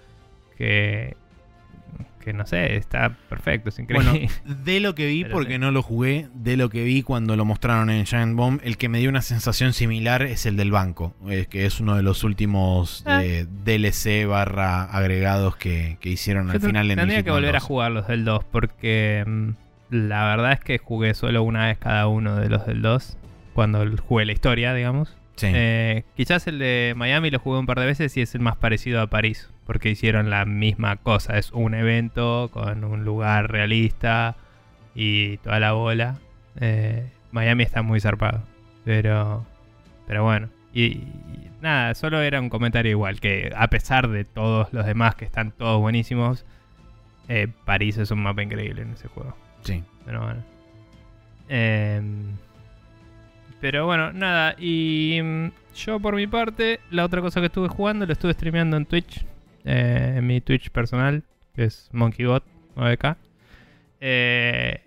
que, que no sé, está perfecto, es increíble. Bueno, de lo que vi, Pero porque sí. no lo jugué, de lo que vi cuando lo mostraron en Giant Bomb, el que me dio una sensación similar es el del banco, eh, que es uno de los últimos Ah. eh, DLC barra agregados que, que hicieron Yo al final en el tendría que volver a 2. jugar los del 2 porque mm, la verdad es que jugué solo una vez cada uno de los del 2 cuando jugué la historia, digamos. Sí. Eh, quizás el de Miami lo jugué un par de veces y es el más parecido a París, porque hicieron la misma cosa. Es un evento con un lugar realista y toda la bola. Eh, Miami está muy zarpado, pero, pero bueno. Y, y nada, solo era un comentario igual, que a pesar de todos los demás que están todos buenísimos, eh, París es un mapa increíble en ese juego. sí. Pero bueno. Em, pero bueno, nada. Y mm, yo por mi parte, la otra cosa que estuve jugando, lo estuve streameando en Twitch. eh, en mi Twitch personal, que es MonkeyBot 9K. Eh,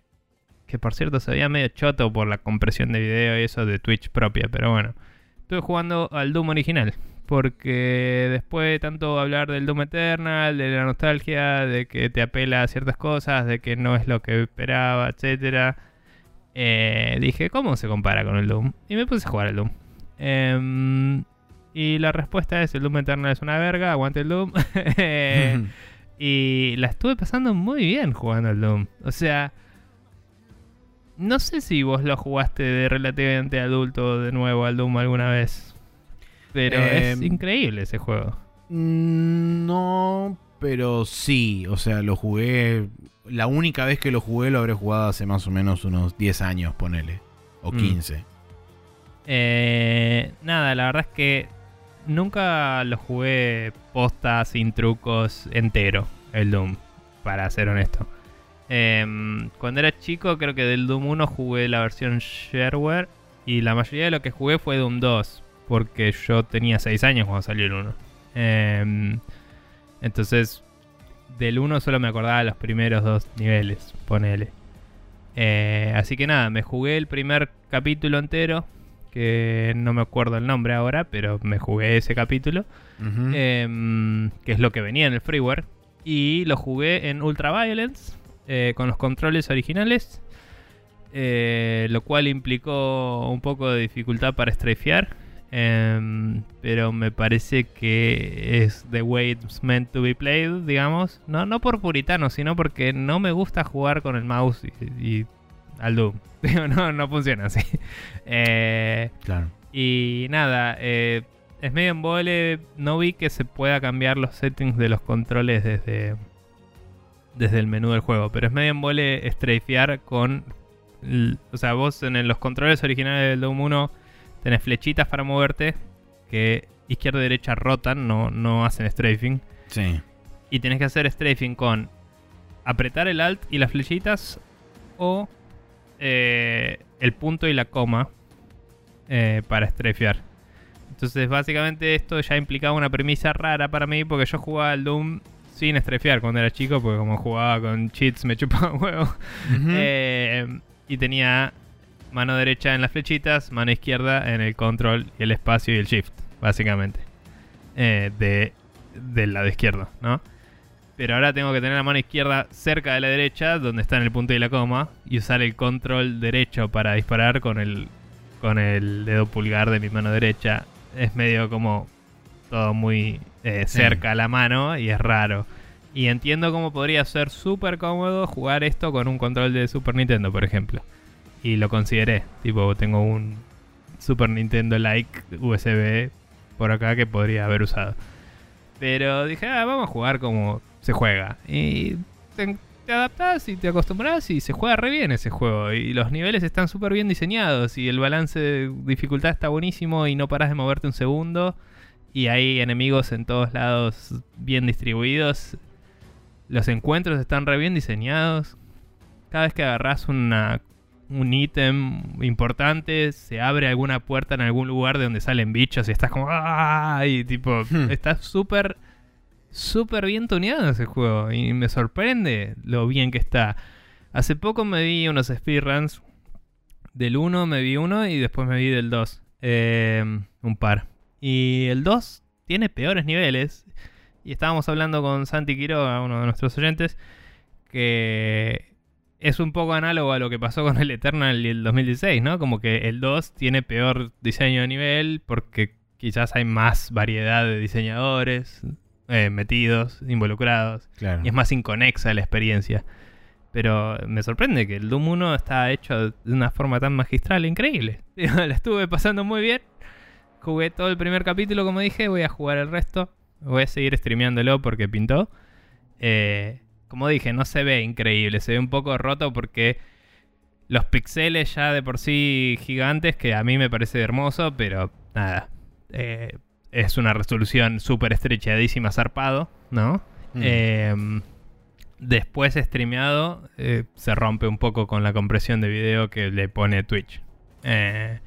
que por cierto se veía medio choto por la compresión de video y eso de Twitch propia. Pero bueno. Estuve jugando al Doom original. Porque después de tanto hablar del Doom Eternal, de la nostalgia, de que te apela a ciertas cosas, de que no es lo que esperaba, etcétera, eh, dije, ¿cómo se compara con el Doom? Y me puse a jugar el Doom. Em, y la respuesta es, el Doom Eternal es una verga, aguante el Doom. Y la estuve pasando muy bien jugando el Doom. O sea, no sé si vos lo jugaste de relativamente adulto de nuevo al Doom alguna vez. Pero es Em, increíble ese juego. Mm, No, pero sí. O sea, lo jugué. La única vez que lo jugué lo habré jugado hace más o menos unos 10 años, ponele. O Mm. 15. Eh, nada, la verdad es que nunca lo jugué posta, sin trucos, entero, el Doom, para ser honesto. Em, cuando era chico, creo que del Doom 1 jugué la versión shareware y la mayoría de lo que jugué fue Doom 2, porque yo tenía 6 años cuando salió el 1. Em, entonces, del 1 solo me acordaba los primeros dos niveles, ponele. Eh, así que nada, me jugué el primer capítulo entero, que no me acuerdo el nombre ahora, pero me jugué ese capítulo, em, que es lo que venía en el freeware, y lo jugué en Ultra Violence, eh, con los controles originales, eh, lo cual implicó un poco de dificultad para strafear, em, pero me parece que es the way it's meant to be played, digamos, no, no por puritano, sino porque no me gusta jugar con el mouse y, y al Doom. Digo, no, no funciona así. Eh, Claro. y nada, eh, es medio en vole. No vi que se pueda cambiar los settings de los controles desde, desde el menú del juego. Pero es medio en vole strafear con. O sea, vos en los controles originales del Doom 1 tenés flechitas para moverte. Que izquierda y derecha rotan, no, no hacen strafing. Sí. Y tenés que hacer strafing con apretar el alt y las flechitas o eh, el punto y la coma eh, para strafear. Entonces, básicamente, esto ya implicaba una premisa rara para mí porque yo jugaba al Doom sin strafear cuando era chico, porque como jugaba con cheats me chupaba huevo. Eh, y tenía mano derecha en las flechitas, mano izquierda en el control y el espacio y el shift, básicamente. Eh, de, del lado izquierdo, ¿no? Pero ahora tengo que tener la mano izquierda cerca de la derecha, donde está en el punto y la coma, y usar el control derecho para disparar con el, con el dedo pulgar de mi mano derecha. Es medio como todo muy eh, Sí. cerca a la mano y es raro. Y entiendo cómo podría ser súper cómodo jugar esto con un control de Super Nintendo, por ejemplo. Y lo consideré. Tipo, tengo un Super Nintendo like USB por acá que podría haber usado. Pero dije, ah, vamos a jugar como se juega. Y te, te adaptás y te acostumbras y se juega re bien ese juego. Y los niveles están súper bien diseñados y el balance de dificultad está buenísimo y no paras de moverte un segundo. Y hay enemigos en todos lados bien distribuidos. Los encuentros están re bien diseñados. Cada vez que agarras una, un ítem importante, se abre alguna puerta en algún lugar de donde salen bichos y estás como... ¡Ah! Y tipo, Hmm. está súper, súper bien tuneado ese juego. Y me sorprende lo bien que está. Hace poco me vi unos speedruns. Del 1 me vi uno y después me vi del 2. Eh, un par. Y el 2 tiene peores niveles. Y estábamos hablando con Santi Quiroga, uno de nuestros oyentes, que es un poco análogo a lo que pasó con el Eternal y el 2016, ¿no? Como que el 2 tiene peor diseño de nivel porque quizás hay más variedad de diseñadores eh, metidos, involucrados, Claro. y es más inconexa la experiencia. Pero me sorprende que el Doom 1 está hecho de una forma tan magistral, increíble. la estuve pasando muy bien. Jugué todo el primer capítulo, como dije, voy a jugar el resto. Voy a seguir streameándolo porque pintó. Eh, como dije, no se ve increíble, se ve un poco roto porque los pixeles ya de por sí gigantes, que a mí me parece hermoso, pero nada. eh, es una resolución súper estrechadísima, zarpado, ¿no? Mm. Eh, después streameado eh, se rompe un poco con la compresión de video que le pone Twitch. Eh,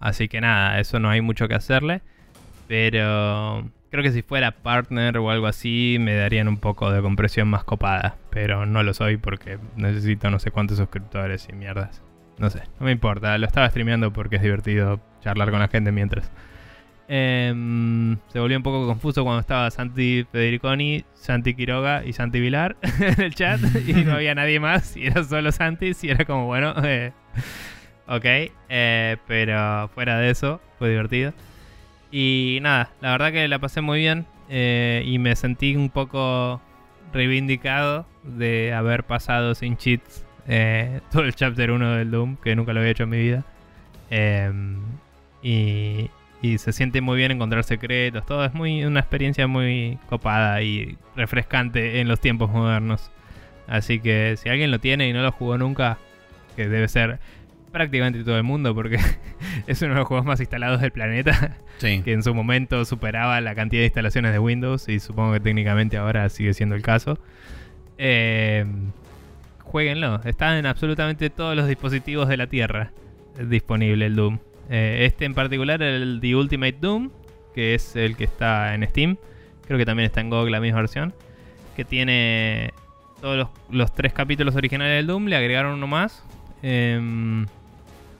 así que nada, eso no hay mucho que hacerle. Pero creo que si fuera partner o algo así me darían un poco de compresión más copada. Pero no lo soy porque necesito no sé cuántos suscriptores y mierdas. No sé, no me importa. Lo estaba streameando porque es divertido charlar con la gente mientras. Em, se volvió un poco confuso cuando estaba Santi Federiconi, Santi Quiroga y Santi Vilar en el chat y no había nadie más y era solo Santi y era como, bueno, eh, ok, eh, pero fuera de eso, fue divertido. Y nada, la verdad que la pasé muy bien eh, y me sentí un poco reivindicado de haber pasado sin cheats eh, todo el chapter 1 del Doom, que nunca lo había hecho en mi vida. Em, y, y se siente muy bien encontrar secretos, todo es muy una experiencia muy copada y refrescante en los tiempos modernos. Así que si alguien lo tiene y no lo jugó nunca, que debe ser prácticamente todo el mundo porque es uno de los juegos más instalados del planeta, Sí. que en su momento superaba la cantidad de instalaciones de Windows y supongo que técnicamente ahora sigue siendo el caso. Eh, jueguenlo, está en absolutamente todos los dispositivos de la Tierra disponible el Doom. Eh, este en particular, el The Ultimate Doom, que es el que está en Steam, creo que también está en GOG la misma versión, que tiene todos los, los tres capítulos originales del Doom, le agregaron uno más. Em,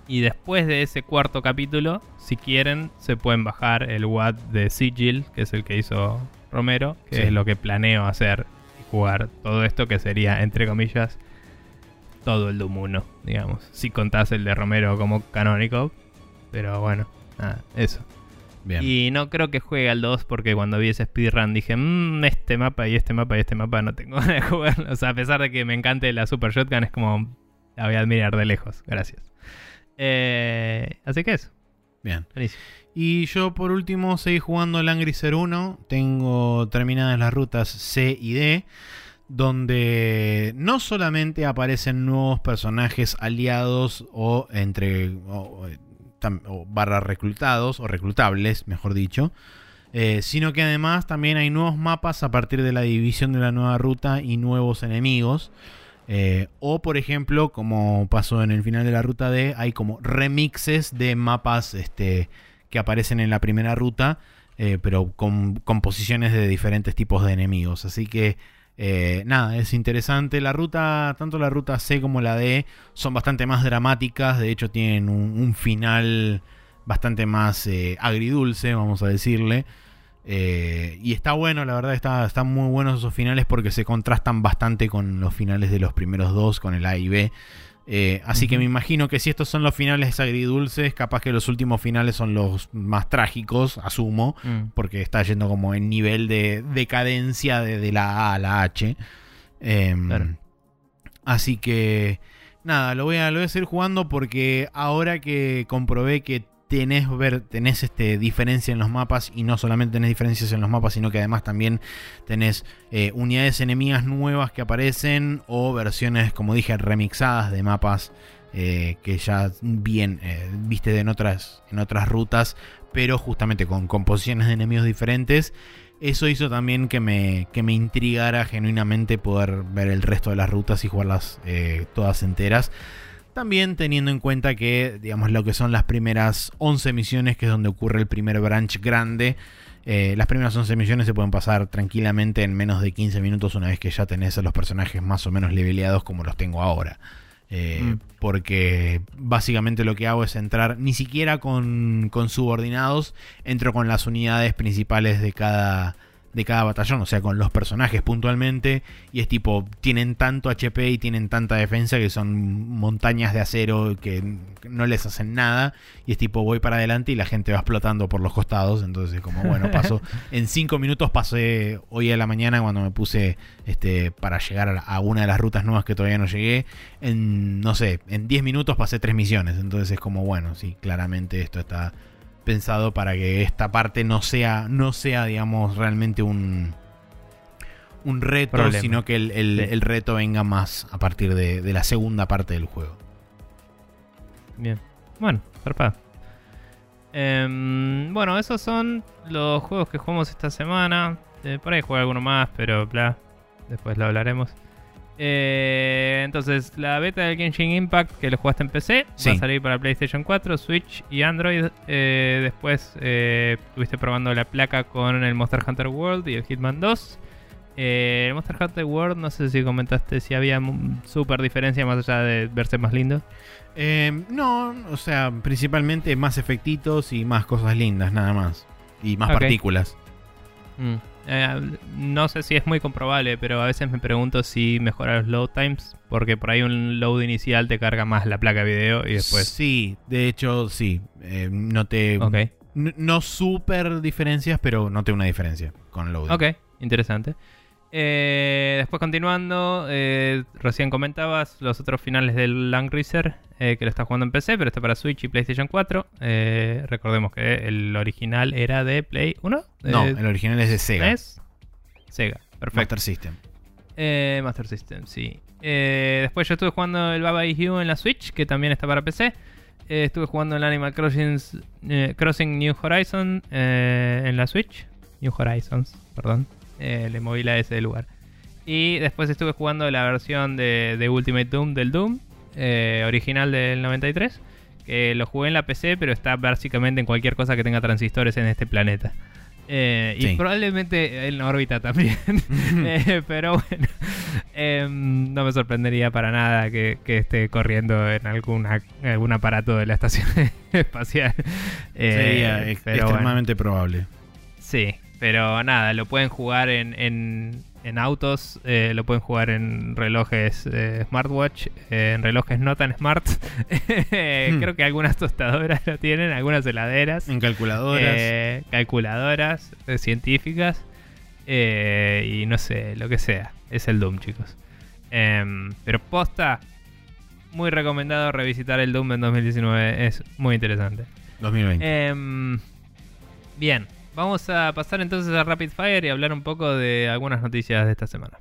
y después de ese cuarto capítulo, si quieren, se pueden bajar el WAD de Sigil, que es el que hizo Romero, que Sí. es lo que planeo hacer y jugar todo esto, que sería, entre comillas, todo el Doom 1, digamos. Si contás el de Romero como canónico. Pero bueno, nada, eso. Bien. Y no creo que juegue al 2 porque cuando vi ese speedrun dije, mmm, este mapa y este mapa y este mapa no tengo ganas de jugar. O sea, a pesar de que me encante la Super Shotgun, es como, la voy a admirar de lejos. Gracias. Eh, así que eso, Bien. buenísimo. Y yo por último seguí jugando el Angry Ser 1. Tengo terminadas las rutas C y D. Donde no solamente aparecen nuevos personajes aliados o entre. o barra reclutados o reclutables, mejor dicho. eh, sino que además también hay nuevos mapas a partir de la división de la nueva ruta y nuevos enemigos. Eh, o por ejemplo, como pasó en el final de la ruta D, hay como remixes de mapas este, que aparecen en la primera ruta, eh, pero con composiciones de diferentes tipos de enemigos. Así que eh, nada, es interesante. La ruta, tanto la ruta C como la D, son bastante más dramáticas. De hecho, tienen un, un final bastante más agridulce, vamos a decirle. Eh, y está bueno, la verdad, está, están muy buenos esos finales porque se contrastan bastante con los finales de los primeros dos, con el A y B. Eh, así que me imagino que si estos son los finales agridulces, capaz que los últimos finales son los más trágicos, asumo, Mm. porque está yendo como en nivel de decadencia de, de la A a la H. Em, Claro. Así que nada, lo voy, a, lo voy a seguir jugando porque ahora que comprobé que tenés, ver, tenés este, diferencia en los mapas y no solamente tenés diferencias en los mapas, sino que además también tenés eh, unidades enemigas nuevas que aparecen o versiones, como dije, remixadas de mapas eh, que ya bien eh, viste en otras, en otras rutas, pero justamente con composiciones de enemigos diferentes. Eso hizo también que me, que me intrigara genuinamente poder ver el resto de las rutas y jugarlas todas enteras. También teniendo en cuenta que, digamos, lo que son las primeras 11 misiones, que es donde ocurre el primer branch grande, eh, las primeras 11 misiones se pueden pasar tranquilamente en menos de 15 minutos una vez que ya tenés a los personajes más o menos leveleados como los tengo ahora. Eh, Mm. Porque básicamente lo que hago es entrar ni siquiera con, con subordinados, entro con las unidades principales de cada, de cada batallón, o sea, con los personajes puntualmente. Y es tipo, tienen tanto HP y tienen tanta defensa que son montañas de acero que no les hacen nada. Y es tipo, voy para adelante y la gente va explotando por los costados. Entonces, como bueno, paso. en 5 minutos pasé hoy a la mañana cuando me puse este, para llegar a, a una de las rutas nuevas que todavía no llegué. En, no sé, en 10 minutos pasé tres misiones. Entonces es como, bueno, sí, claramente esto está pensado para que esta parte no sea, no sea digamos, realmente un, un reto, Problema. sino que el, el- Sí. el reto venga más a partir de, de la segunda parte del juego. Bien. Bueno, zarpado. Em, bueno, esos son los juegos que jugamos esta semana. Eh, por ahí juego alguno más, pero bla. Después lo hablaremos. Eh, entonces, la beta del Genshin Impact que lo jugaste en PC va a salir para PlayStation 4, Switch y Android. Eh, después eh, estuviste probando la placa con el Monster Hunter World y el Hitman 2. Eh, el Monster Hunter World, no sé si comentaste si había super diferencia más allá de verse más lindo. Eh, no, o sea, principalmente más efectitos y más cosas lindas, nada más. Y más partículas. Mm. Eh, no sé si es muy comprobable, pero a veces me pregunto si mejora los load times, porque por ahí un load inicial te carga más la placa de video y después... Sí, de hecho, sí. Eh, noté. Ok, n- No súper diferencias, pero noté una diferencia con loading. ok, interesante. Eh, después continuando, eh, recién comentabas los otros finales del Land Cruiser, eh, que lo estás jugando en PC, pero está para Switch y PlayStation 4. Eh, recordemos que el original era de Play 1. No, el original es de Sega. NES. Sega, perfecto. Master System. Master System, sí. Después yo estuve jugando el Baba is You en la Switch, que también está para PC. Estuve jugando el Animal Crossing, Crossing New Horizon eh, en la Switch. New Horizons, perdón. Eh, le moví la S del lugar. Y después estuve jugando la versión de, de Ultimate Doom del Doom, eh, original del 93. Que lo jugué en la PC, pero está básicamente en cualquier cosa que tenga transistores en este planeta. Eh, Sí. Y probablemente en órbita también. Eh, pero bueno, em, no me sorprendería para nada que, que esté corriendo en alguna, algún aparato de la estación espacial. Sería ex- pero bueno, extremadamente probable. sí, pero nada, lo pueden jugar en, en, en autos, eh, lo pueden jugar en relojes eh, smartwatch, eh, en relojes no tan smart. Hmm. Creo que algunas tostadoras lo tienen, algunas heladeras. En calculadoras. Calculadoras científicas y no sé, lo que sea. Es el Doom, chicos. Em, pero posta, muy recomendado revisitar el Doom en 2019. Es muy interesante. 2020. Em, bien, vamos a pasar entonces a Rapid Fire y hablar un poco de algunas noticias de esta semana.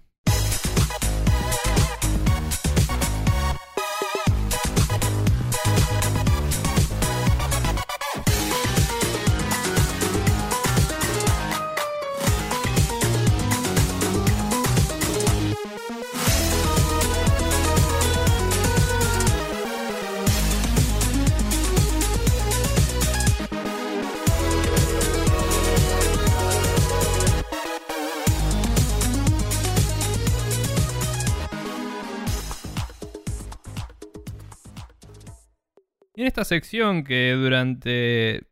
Y en esta sección que durante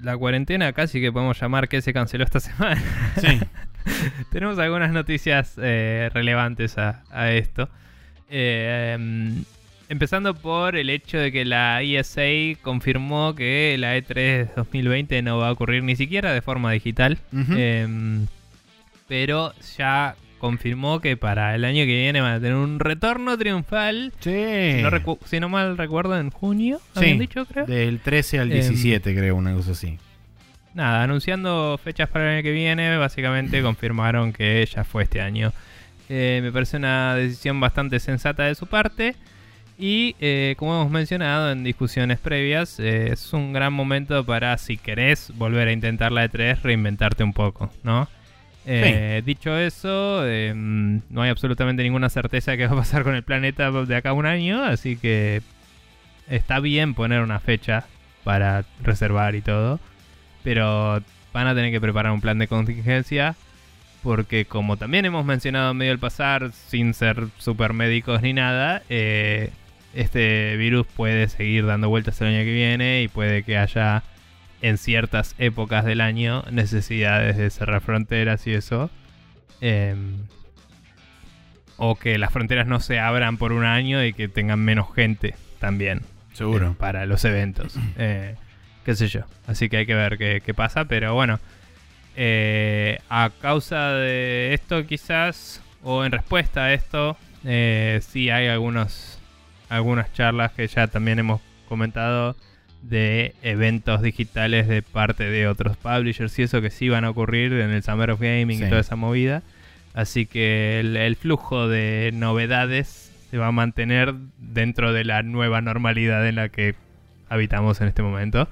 la cuarentena casi que podemos llamar que se canceló esta semana. Sí. Tenemos algunas noticias eh, relevantes a, a esto. Eh, em, empezando por el hecho de que la ESA confirmó que la E3 2020 no va a ocurrir ni siquiera de forma digital. Em, pero ya confirmó que para el año que viene van a tener un retorno triunfal. Sí. Si no, recu- si no mal recuerdo, en junio, Sí, habían dicho, creo. Del 13 al Em, 17, creo, una cosa así. Nada, anunciando fechas para el año que viene, básicamente confirmaron que ya fue este año. Eh, me parece una decisión bastante sensata de su parte. Y eh, como hemos mencionado en discusiones previas, eh, es un gran momento para, si querés volver a intentar la E3, reinventarte un poco, ¿no? Eh, Dicho eso, eh, no hay absolutamente ninguna certeza de qué va a pasar con el planeta de acá a un año, así que está bien poner una fecha para reservar y todo, pero van a tener que preparar un plan de contingencia porque como también hemos mencionado en medio del pasar, sin ser super médicos ni nada, eh, este virus puede seguir dando vueltas el año que viene y puede que haya en ciertas épocas del año necesidades de cerrar fronteras y eso. Em, o que las fronteras no se abran por un año y que tengan menos gente también eh, Seguro. para los eventos. Eh, qué sé yo. Así que hay que ver qué, qué pasa. Pero bueno, eh, a causa de esto quizás, o en respuesta a esto, eh, sí hay algunos, algunas charlas que ya también hemos comentado de eventos digitales de parte de otros publishers y eso que sí van a ocurrir en el Summer of Gaming Sí. y toda esa movida. Así que el, el flujo de novedades se va a mantener dentro de la nueva normalidad en la que habitamos en este momento.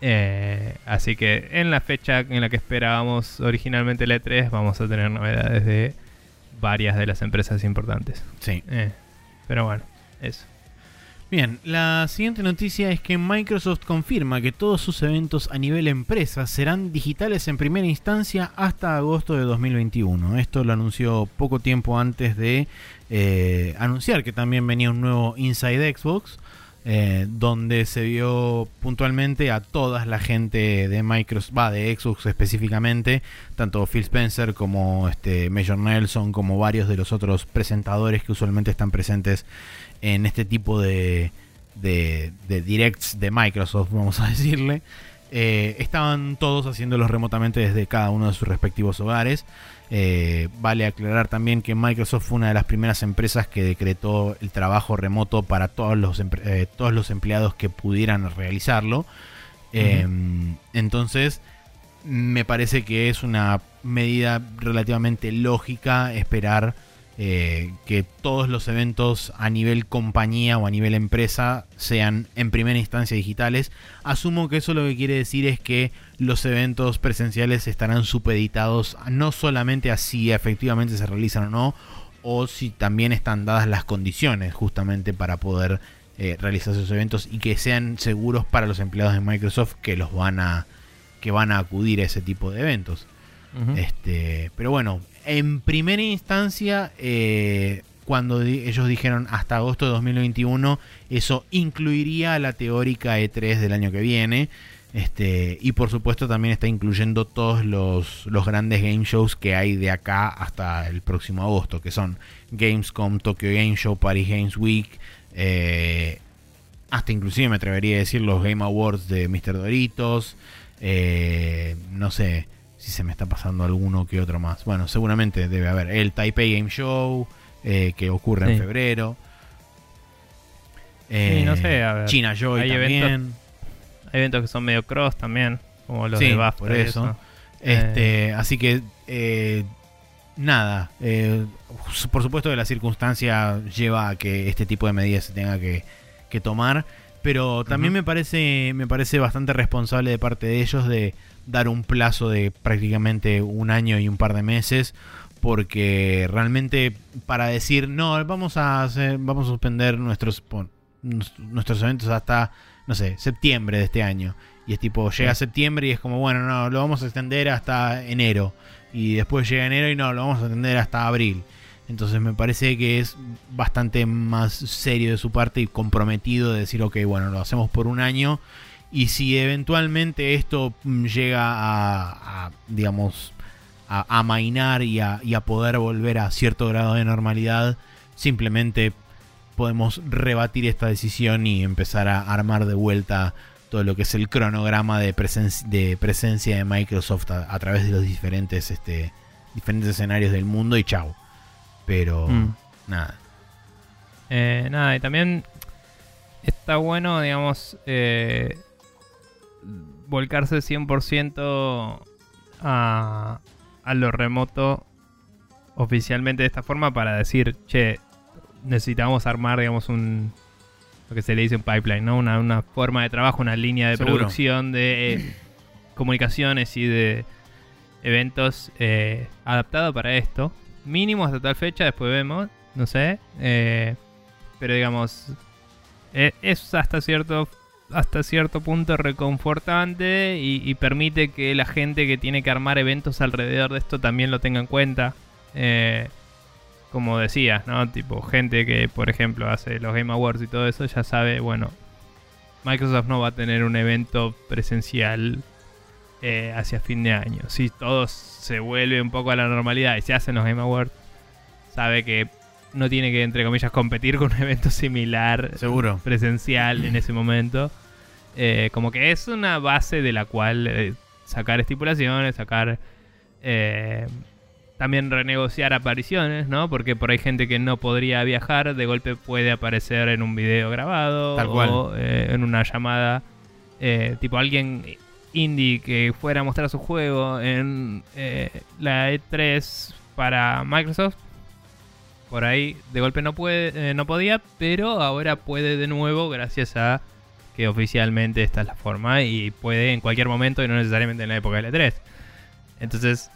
Eh, así que en la fecha en la que esperábamos originalmente la E3 vamos a tener novedades de varias de las empresas importantes. Sí. Eh, pero bueno, eso. Bien, la siguiente noticia es que Microsoft confirma que todos sus eventos a nivel empresa serán digitales en primera instancia hasta agosto de 2021. Esto lo anunció poco tiempo antes de eh, anunciar que también venía un nuevo Inside Xbox. eh, donde se vio puntualmente a toda la gente de Microsoft, va, de Xbox específicamente, tanto Phil Spencer como este Major Nelson, como varios de los otros presentadores que usualmente están presentes en este tipo de, de, directs de Microsoft, vamos a decirle. Eh, estaban todos haciéndolos remotamente desde cada uno de sus respectivos hogares. Eh, vale aclarar también que Microsoft fue una de las primeras empresas que decretó el trabajo remoto para todos los, eh, todos los empleados que pudieran realizarlo. Em, entonces, me parece que es una medida relativamente lógica esperar eh, que todos los eventos a nivel compañía o a nivel empresa sean en primera instancia digitales. Asumo que eso lo que quiere decir es que los eventos presenciales estarán supeditados no solamente a si efectivamente se realizan o no, o si también están dadas las condiciones justamente para poder eh, realizar esos eventos y que sean seguros para los empleados de Microsoft que los van a que van a acudir a ese tipo de eventos. este, pero bueno, en primera instancia, eh, cuando ellos dijeron hasta agosto de 2021, eso incluiría la teórica E3 del año que viene. Este, y por supuesto también está incluyendo todos los, grandes game shows que hay de acá hasta el próximo agosto, que son Gamescom, Tokyo Game Show, Paris Games Week, eh, hasta inclusive me atrevería a decir los Game Awards de Mr. Doritos, eh, no sé, si se me está pasando alguno que otro más. Bueno, seguramente debe haber el Taipei Game Show, eh, que ocurre en febrero. sí, no sé, a ver. China Joy hay también. Eventos, hay eventos que son medio cross también, como los de BAFTA por eso. Este, eh. Así que, eh, nada. por supuesto que la circunstancia lleva a que este tipo de medidas se tenga que, tomar. Pero también me parece me parece bastante responsable de parte de ellos de dar un plazo de prácticamente un año y un par de meses porque realmente para decir no vamos a vamos a suspender nuestros nuestros eventos hasta no sé septiembre de este año y es tipo llega septiembre y es como bueno no lo vamos a extender hasta enero y después llega enero y no lo vamos a extender hasta abril. Entonces me parece que es bastante más serio de su parte y comprometido de decir ok bueno lo hacemos por un año y si eventualmente esto mm, llega a, digamos, a, y a, y a poder volver a cierto grado de normalidad, simplemente podemos rebatir esta decisión y empezar a armar de vuelta todo lo que es el cronograma de, de presencia de Microsoft a, través de los diferentes, este, diferentes escenarios del mundo y chao. Pero mm. nada. Eh, nada, y también está bueno, digamos, eh, volcarse 100% a, a lo remoto oficialmente de esta forma para decir, che, necesitamos armar, digamos, un lo que se le dice un pipeline, ¿no? Una, forma de trabajo, una línea de producción de eh, comunicaciones y de eventos eh, adaptado para esto. Mínimo hasta tal fecha, después vemos, no sé. Eh, pero digamos, es hasta cierto hasta cierto punto reconfortante y, permite que la gente que tiene que armar eventos alrededor de esto también lo tenga en cuenta. Eh, como decías, ¿no? Tipo, gente que, por ejemplo, hace los Game Awards y todo eso, ya sabe, bueno, Microsoft no va a tener un evento presencial eh, hacia fin de año. Si todo se vuelve un poco a la normalidad y se hacen los Game Awards, sabe que no tiene que, entre comillas, competir con un evento similar. Seguro. Presencial en ese momento. Eh, como que es una base de la cual eh, sacar estipulaciones, sacar. Eh, también renegociar apariciones, ¿no? Porque por ahí gente que no podría viajar, de golpe puede aparecer en un video grabado o en una llamada. tipo alguien indie que fuera a mostrar su juego en la E3 para Microsoft por ahí de golpe no puede, eh, no podía, pero ahora puede de nuevo gracias a que oficialmente esta es la forma y puede en cualquier momento y no necesariamente en la época del E3. Entonces,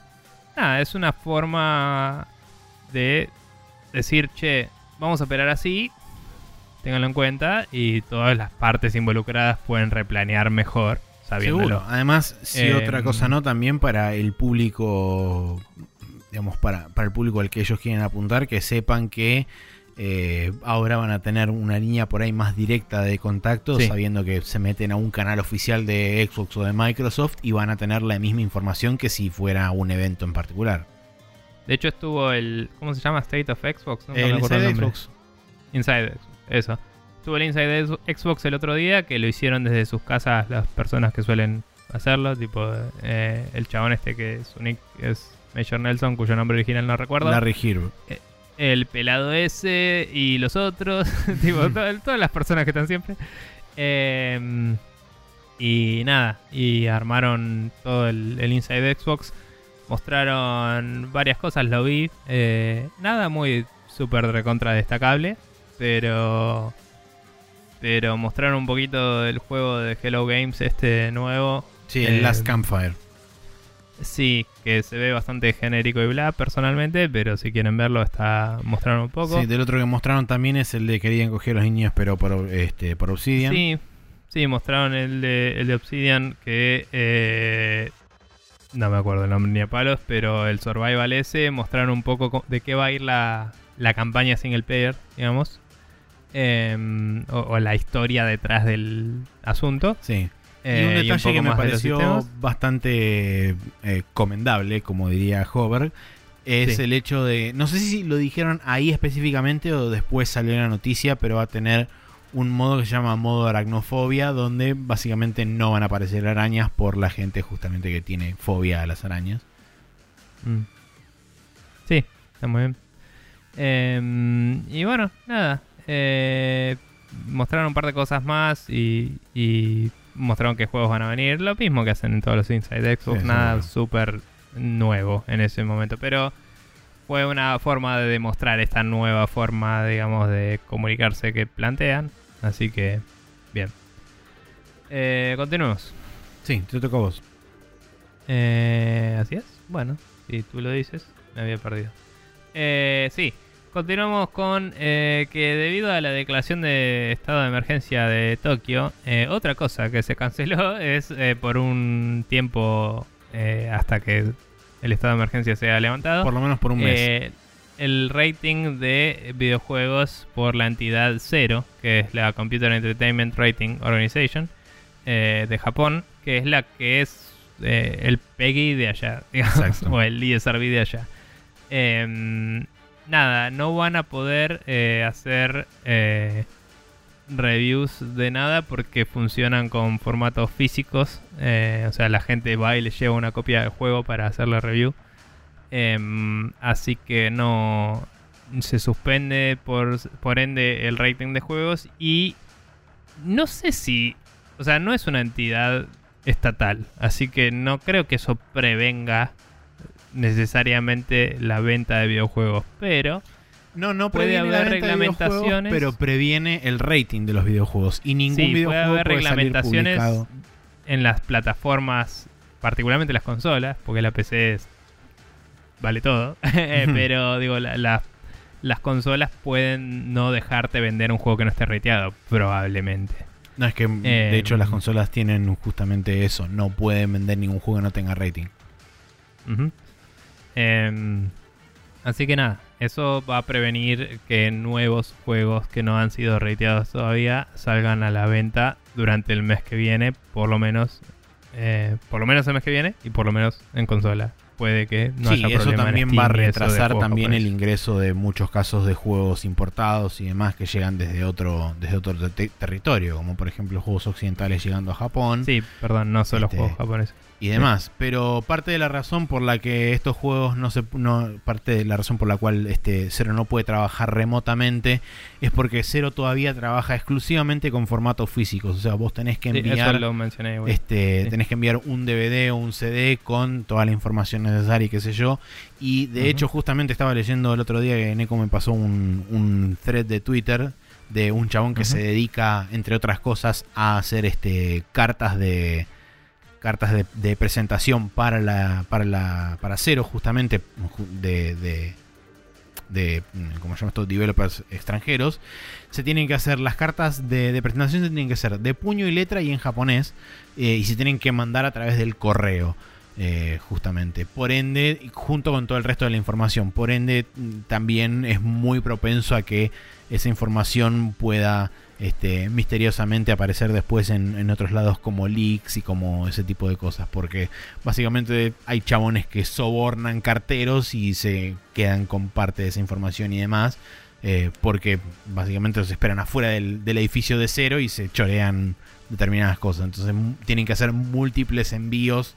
nada, es una forma de decir, che, vamos a operar así, ténganlo en cuenta y todas las partes involucradas pueden replanear mejor. Sabiéndolo. Seguro. Además, si otra cosa no, también para el público digamos, para, para el público al que ellos quieren apuntar, que sepan que eh, ahora van a tener una línea por ahí más directa de contacto, Sí. sabiendo que se meten a un canal oficial de Xbox o de Microsoft y van a tener la misma información que si fuera un evento en particular. De hecho estuvo el... ¿Cómo se llama? State of Xbox. Nunca El me acuerdo Inside el nombre. Xbox. Inside Xbox, eso. Estuvo el Inside Xbox el otro día, que lo hicieron desde sus casas las personas que suelen hacerlo, tipo eh, el chabón este que su nick es Major Nelson, cuyo nombre original no recuerdo. Larry Hirb. El pelado ese y los otros, tipo, to- todas las personas que están siempre. Eh, y nada, y armaron todo el, el Inside Xbox. Mostraron varias cosas, lo vi. eh, nada muy súper recontra destacable, pero. Pero mostraron un poquito del juego de Hello Games, este nuevo. Sí, el Eh, Last Campfire. Sí, que se ve bastante genérico y bla personalmente, pero si quieren verlo está mostraron un poco. Sí, del otro que mostraron también es el de querían coger a los niños, pero por, este, por Obsidian. Sí, sí, mostraron el de, el de Obsidian que eh, no me acuerdo el nombre ni a palos, pero el Survival ese mostraron un poco co- de qué va a ir la, la campaña single player, digamos, Em, o, o la historia detrás del asunto. Sí. Eh, y un detalle que me pareció bastante eh, comendable, como diría Hover, es Sí. el hecho de. No sé si lo dijeron ahí específicamente o después salió en la noticia, pero va a tener un modo que se llama modo aracnofobia, donde básicamente no van a aparecer arañas por la gente justamente que tiene fobia a las arañas. Mm. Sí, está muy bien. Em, y bueno, nada. eh, mostraron un par de cosas más y, y mostraron qué juegos van a venir. Lo mismo que hacen en todos los Inside Xbox, Sí, nada súper nuevo en ese momento. Pero fue una forma de demostrar esta nueva forma, digamos, de comunicarse que plantean. Así que, bien. Eh, continuemos. Sí, te toca a vos. Eh, Así es. Bueno, si tú lo dices, me había perdido. Eh, sí, continuamos con eh, que debido a la declaración de estado de emergencia de Tokio, eh, otra cosa que se canceló es eh, por un tiempo hasta que el estado de emergencia sea levantado. Por lo menos por un mes. El rating de videojuegos por la entidad Zero, que es la Computer Entertainment Rating Organization eh, de Japón, que es la que es el PEGI de allá, digamos, o el ISRB de allá. Em, nada, no van a poder eh, hacer eh, reviews de nada porque funcionan con formatos físicos. eh, o sea, la gente va y le lleva una copia del juego para hacer la review. Em, así que no se suspende por, por ende el rating de juegos y no sé si, o sea, no es una entidad estatal, así que no creo que eso prevenga necesariamente la venta de videojuegos, pero No, no puede haber reglamentaciones. pero previene el rating de los videojuegos. Y ningún sí, puede videojuego haber puede reglamentaciones en las plataformas, particularmente las consolas, porque la PC es- vale todo, Eh, pero digo, la- la- las consolas pueden no dejarte vender un juego que no esté rateado, probablemente. No, es que Eh, de hecho las consolas tienen justamente eso. No pueden vender ningún juego que no tenga rating. Em, así que nada, eso va a prevenir que nuevos juegos que no han sido rateados todavía salgan a la venta durante el mes que viene, por lo menos, eh, por lo menos el mes que viene y por lo menos en consola. Puede que no sí, haya eso problema en también Steam va a retrasar también el ingreso de muchos casos de juegos importados y demás que llegan desde otro desde otro te- territorio, como por ejemplo juegos occidentales llegando a Japón. Sí, perdón, no solo Este, juegos japoneses. Y demás. Pero parte de la razón por la que estos juegos no se no, parte de la razón por la cual este Zero no puede trabajar remotamente es porque Zero todavía trabaja exclusivamente con formatos físicos. O sea, vos tenés que Sí, enviar eso lo mencioné. este, Sí. tenés que enviar un DVD o un CD con toda la información necesaria y qué sé yo. Y de hecho, justamente estaba leyendo el otro día que Neko me pasó un, un thread de Twitter de un chabón que se dedica, entre otras cosas, a hacer este cartas de cartas de, presentación para la para la para cero justamente ju- de, de de mm, como se llama esto developers extranjeros. Se tienen que hacer las cartas de, presentación se tienen que hacer de puño y letra y en japonés eh, y se tienen que mandar a través del correo eh, justamente. Por ende, junto con todo el resto de la información, por ende también es muy propenso a que esa información pueda este, misteriosamente aparecer después en, otros lados como leaks y como ese tipo de cosas. Porque básicamente hay chabones que sobornan carteros y se quedan con parte de esa información y demás. Eh, porque básicamente los esperan afuera del, edificio de cero y se chorean determinadas cosas. Entonces tienen que hacer múltiples envíos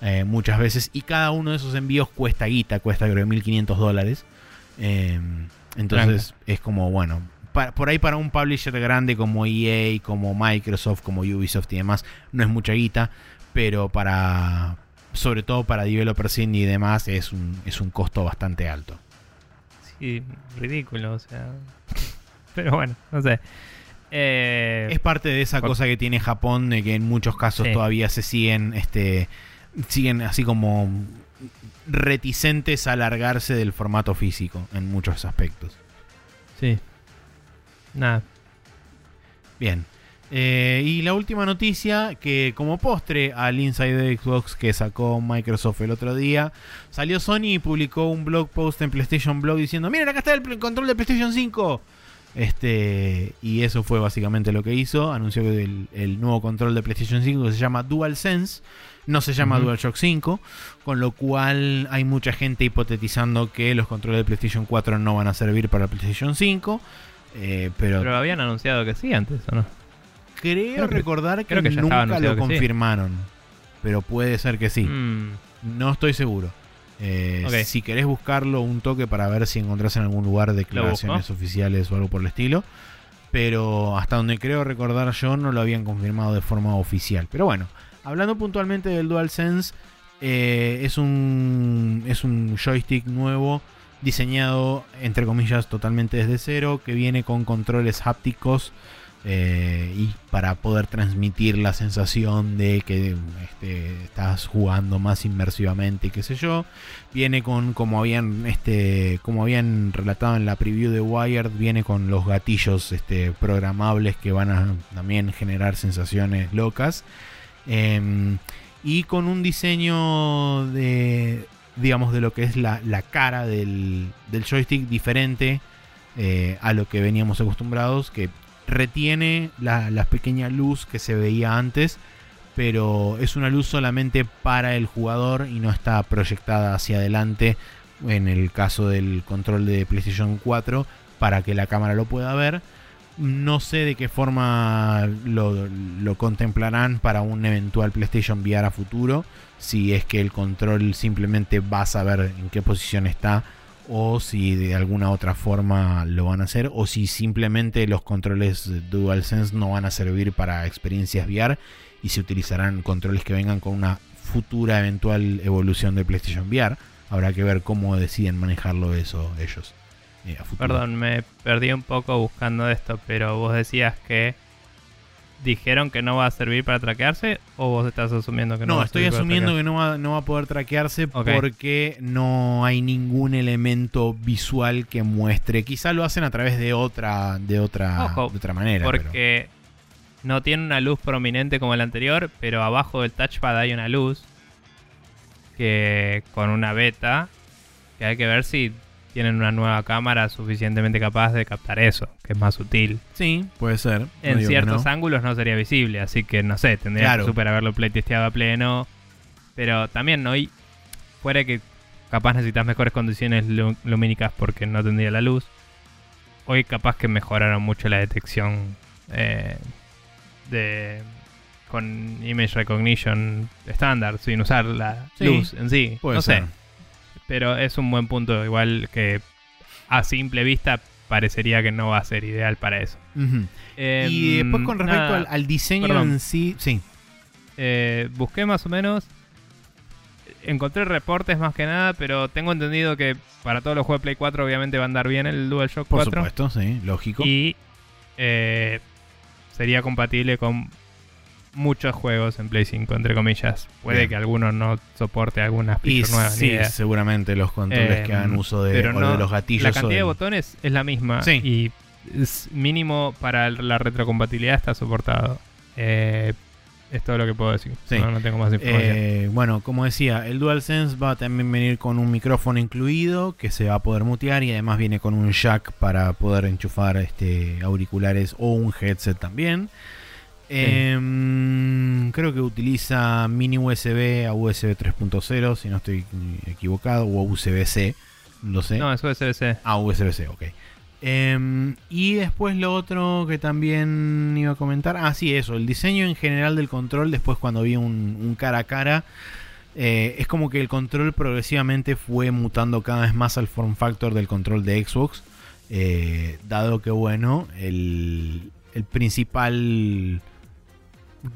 eh, muchas veces y cada uno de esos envíos cuesta guita, cuesta creo 1500 dólares. Eh, entonces es como, bueno, por ahí para un publisher grande como EA, como Microsoft, como Ubisoft y demás, no es mucha guita, pero para, sobre todo para developers indie y demás, es un, es un costo bastante alto. Sí, ridículo, o sea. Pero bueno, no sé. Eh, es parte de esa cosa que tiene Japón, de que en muchos casos todavía se siguen, este, siguen así como reticentes a alargarse del formato físico en muchos aspectos. Sí. Nada. Bien. Eh, y la última noticia, que como postre al Inside de Xbox que sacó Microsoft el otro día, salió Sony y publicó un blog post en PlayStation Blog diciendo, miren, acá está el control de PlayStation 5. Este, y eso fue básicamente lo que hizo. Anunció que el, nuevo control de PlayStation 5 se llama DualSense. No se llama DualShock 5. Con lo cual hay mucha gente hipotetizando que los controles de PlayStation 4 no van a servir para PlayStation 5. Eh, pero, pero habían anunciado que sí antes, ¿o no? Creo, recordar que, nunca lo confirmaron. Pero puede ser que sí. Mm. No estoy seguro. Eh, si querés buscarlo un toque para ver si encontrás en algún lugar declaraciones oficiales o algo por el estilo. Pero hasta donde creo recordar yo no lo habían confirmado de forma oficial. Pero bueno, hablando puntualmente del DualSense, eh, es, un, es un joystick nuevo diseñado entre comillas totalmente desde cero que viene con controles hápticos eh, y para poder transmitir la sensación de que este, estás jugando más inmersivamente, qué sé yo. Viene con, como habían, este, como habían relatado en la preview de Wired, viene con los gatillos este, programables que van a también generar sensaciones locas. Em, y con un diseño de, digamos, de lo que es la, cara del, joystick diferente. Eh, a lo que veníamos acostumbrados, que retiene la, pequeña luz que se veía antes, pero es una luz solamente para el jugador y no está proyectada hacia adelante en el caso del control de PlayStation 4 para que la cámara lo pueda ver. No sé de qué forma lo, contemplarán para un eventual PlayStation VR a futuro. Si es que el control simplemente va a saber en qué posición está o si de alguna otra forma lo van a hacer o si simplemente los controles DualSense no van a servir para experiencias VR y se utilizarán controles que vengan con una futura eventual evolución de PlayStation VR. Habrá que ver cómo deciden manejarlo eso ellos. Eh, Perdón, me perdí un poco buscando esto, pero vos decías que dijeron que no va a servir para traquearse o vos estás asumiendo que no, no va a estoy asumiendo que no va, no va, a poder traquearse porque no hay ningún elemento visual que muestre. Quizá lo hacen a través de otra de otra, de otra manera. Porque no tiene una luz prominente como el anterior, pero abajo del touchpad hay una luz que con una beta que hay que ver si tienen una nueva cámara suficientemente capaz de captar eso, que es más sutil. Sí, puede ser. en ciertos ángulos no sería visible, así que no sé, tendría que super haberlo playtesteado a pleno. Pero también hay. Fuera que capaz necesitas mejores condiciones lumínicas porque no tendría la luz. Hoy capaz que mejoraron mucho la detección eh, de con image recognition estándar sin usar la luz en sí. no sé pero es un buen punto, igual que a simple vista parecería que no va a ser ideal para eso. Em, y después con respecto al, diseño en sí, sí. Eh, busqué más o menos, encontré reportes más que nada, pero tengo entendido que para todos los juegos de Play 4 obviamente va a andar bien el DualShock 4. Por supuesto, sí, lógico. Y eh, sería compatible con muchos juegos en Play 5, entre comillas. Puede que alguno no soporte algunas features nuevas. Sí, seguramente los controles que hagan eh, uso de, los gatillos. La cantidad de... botones es la misma. Y mínimo para la retrocompatibilidad está soportado. Eh, es todo lo que puedo decir. Sí. No, no tengo más información. Eh, bueno, como decía, el DualSense va a también venir con un micrófono incluido que se va a poder mutear y además viene con un jack para poder enchufar este, auriculares o un headset también. Em, creo que utiliza mini USB a USB 3.0, si no estoy equivocado, o a USB-C, no sé. no, es USB-C. Ah, USB-C, ok. Em, y después lo otro que también iba a comentar. Ah, sí, eso. El diseño en general del control, después cuando vi un, un cara a cara, eh, es como que el control progresivamente fue mutando cada vez más al form factor del control de Xbox. eh, dado que, bueno, el, el principal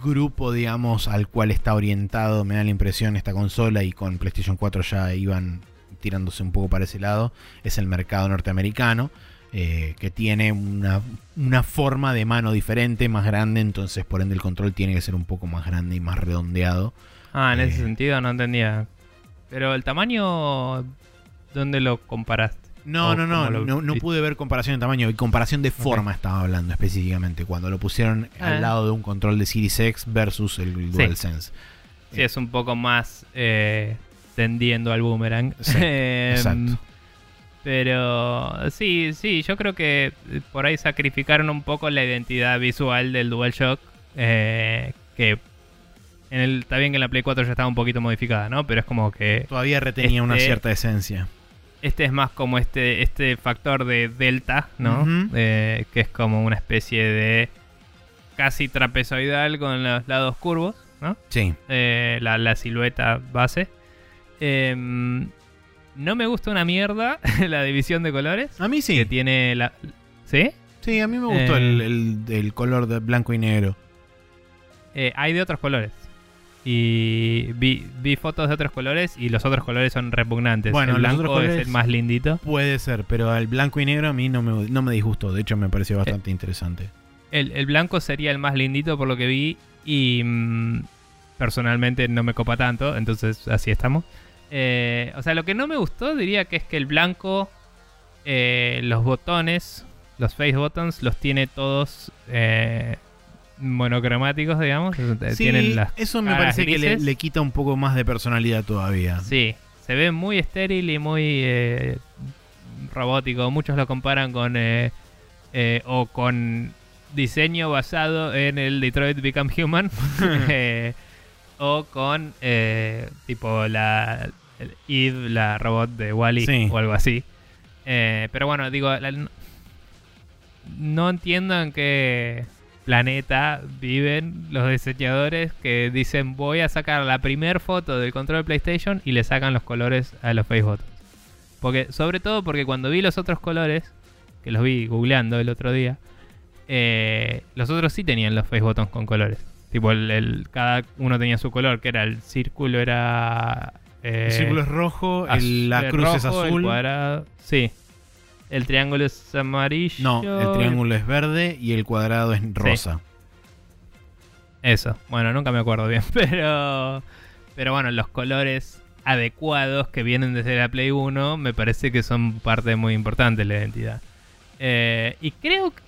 grupo, digamos, al cual está orientado, me da la impresión, esta consola y con PlayStation 4 ya iban tirándose un poco para ese lado, es el mercado norteamericano, eh, que tiene una, una forma de mano diferente, más grande, entonces por ende el control tiene que ser un poco más grande y más redondeado. Ah, en ese Eh. sentido no entendía. Pero el tamaño, ¿dónde lo comparaste? No, no, no, lo no, pude ver comparación de tamaño y comparación de forma estaba hablando específicamente, cuando lo pusieron Ah. al lado de un control de Series X versus el Sí. DualSense. Sí, es un poco más eh, tendiendo al boomerang. Sí, Em, exacto. Pero sí, sí, yo creo que eh, por ahí sacrificaron un poco la identidad visual del DualShock. eh, que en el, está bien que en la Play 4 ya estaba un poquito modificada, ¿no? Pero es como que Todavía retenía una Este- cierta esencia. Este es más como este, este factor de delta, ¿no? Eh, que es como una especie de casi trapezoidal con los lados curvos, ¿no? Sí. Eh, la, la silueta base. Em, no me gusta una mierda la división de colores. A mí sí. Que tiene la... ¿Sí? Sí, a mí me gustó Eh. el, el- el color de blanco y negro. Eh, hay de otros colores. Y vi, vi fotos de otros colores y los otros colores son repugnantes. Bueno, el blanco es el más lindito. Puede ser, pero el blanco y negro a mí no me, no me disgustó. De hecho, me pareció bastante interesante. El, el blanco sería el más lindito por lo que vi y mm, personalmente no me copa tanto, entonces así estamos. Eh, o sea, lo que no me gustó diría que es que el blanco, eh, los botones, los face buttons, los tiene todos eh, monocromáticos, digamos. Eh, Sí, Tienen las eso me parece que le, quita un poco más de personalidad todavía. Sí, se ve muy estéril y muy eh, robótico. Muchos lo comparan con eh, eh, o con diseño basado en el Detroit Become Human o con tipo la Eve, la robot de Wally Sí. o algo así. Pero bueno, digo, la- no entiendo en qué planeta viven los diseñadores que dicen voy a sacar la primer foto del control de PlayStation y le sacan los colores a los face buttons. Porque, sobre todo porque cuando vi los otros colores, que los vi googleando el otro día, eh, los otros sí tenían los face buttons con colores. Tipo, el, el- cada uno tenía su color, que era el círculo era... eh, el círculo es rojo, el- la cruz es rojo, el azul. cuadrado, sí. El triángulo es amarillo. No, el triángulo es verde y el cuadrado es rosa. Eso. Bueno, nunca me acuerdo bien, pero pero bueno, los colores adecuados que vienen desde la Play 1 me parece que son parte muy importante de la identidad. Eh, y creo que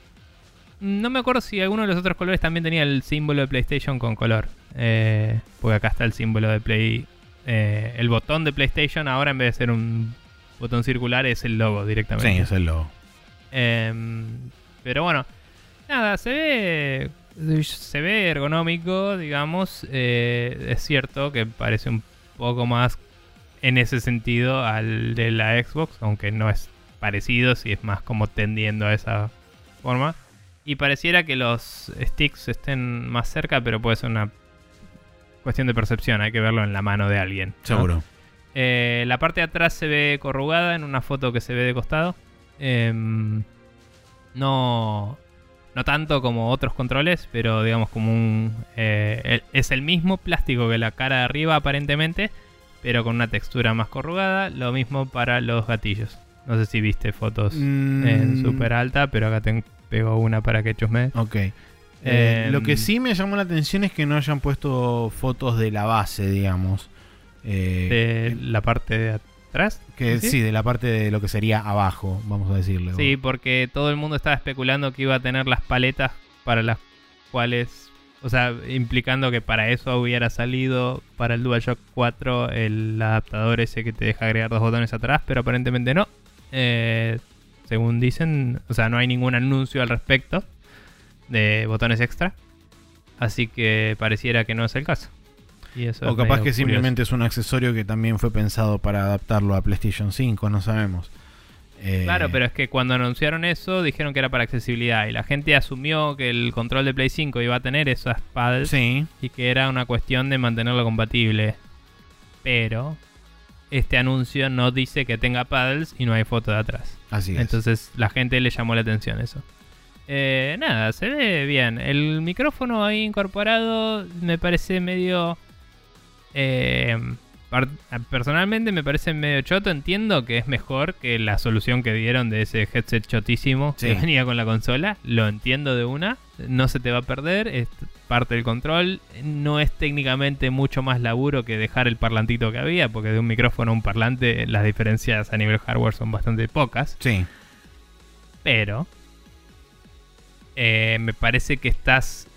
no me acuerdo si alguno de los otros colores también tenía el símbolo de PlayStation con color. Eh, porque acá está el símbolo de Play. eh, el botón de PlayStation ahora en vez de ser un botón circular es el logo directamente. Sí, es el logo. Em, pero bueno, nada, se ve. Se ve ergonómico, digamos. eh, es cierto que parece un poco más en ese sentido al de la Xbox, aunque no es parecido, si es más como tendiendo a esa forma. Y pareciera que los sticks estén más cerca, pero puede ser una cuestión de percepción, hay que verlo en la mano de alguien. ¿no? Seguro. Eh, la parte de atrás se ve corrugada en una foto que se ve de costado. Em, no, no tanto como otros controles, pero digamos como un... eh, es el mismo plástico que la cara de arriba aparentemente, pero con una textura más corrugada. Lo mismo para los gatillos. No sé si viste fotos Mm, en super alta, pero acá te pego una para que chusme. Ok. Eh, Em, lo que sí me llamó la atención es que no hayan puesto fotos de la base, digamos. Eh, De la parte de atrás. que ¿sí? sí, de la parte de lo que sería abajo, vamos a decirlo. Sí, porque todo el mundo estaba especulando que iba a tener las paletas para las cuales O sea, implicando que para eso hubiera salido para el DualShock 4 el adaptador ese que te deja agregar dos botones atrás, pero aparentemente no. Eh, según dicen, o sea, no hay ningún anuncio al respecto de botones extra. Así que pareciera que no es el caso. Y eso o capaz que simplemente es un accesorio que también fue pensado para adaptarlo a PlayStation 5, no sabemos. Eh, claro, pero es que cuando anunciaron eso dijeron que era para accesibilidad y la gente asumió que el control de Play 5 iba a tener esas pads y que era una cuestión de mantenerlo compatible. Pero este anuncio no dice que tenga paddles y no hay foto de atrás. Así es. Entonces la gente le llamó la atención eso. Eh, nada, se ve bien. El micrófono ahí incorporado me parece medio... Eh, personalmente me parece medio choto. Entiendo que es mejor que la solución que dieron de ese headset chotísimo que venía con la consola. Lo entiendo de una. No se te va a perder. Es parte del control. No es técnicamente mucho más laburo que dejar el parlantito que había. Porque de un micrófono a un parlante las diferencias a nivel hardware son bastante pocas. Sí. Pero eh, me parece que estás.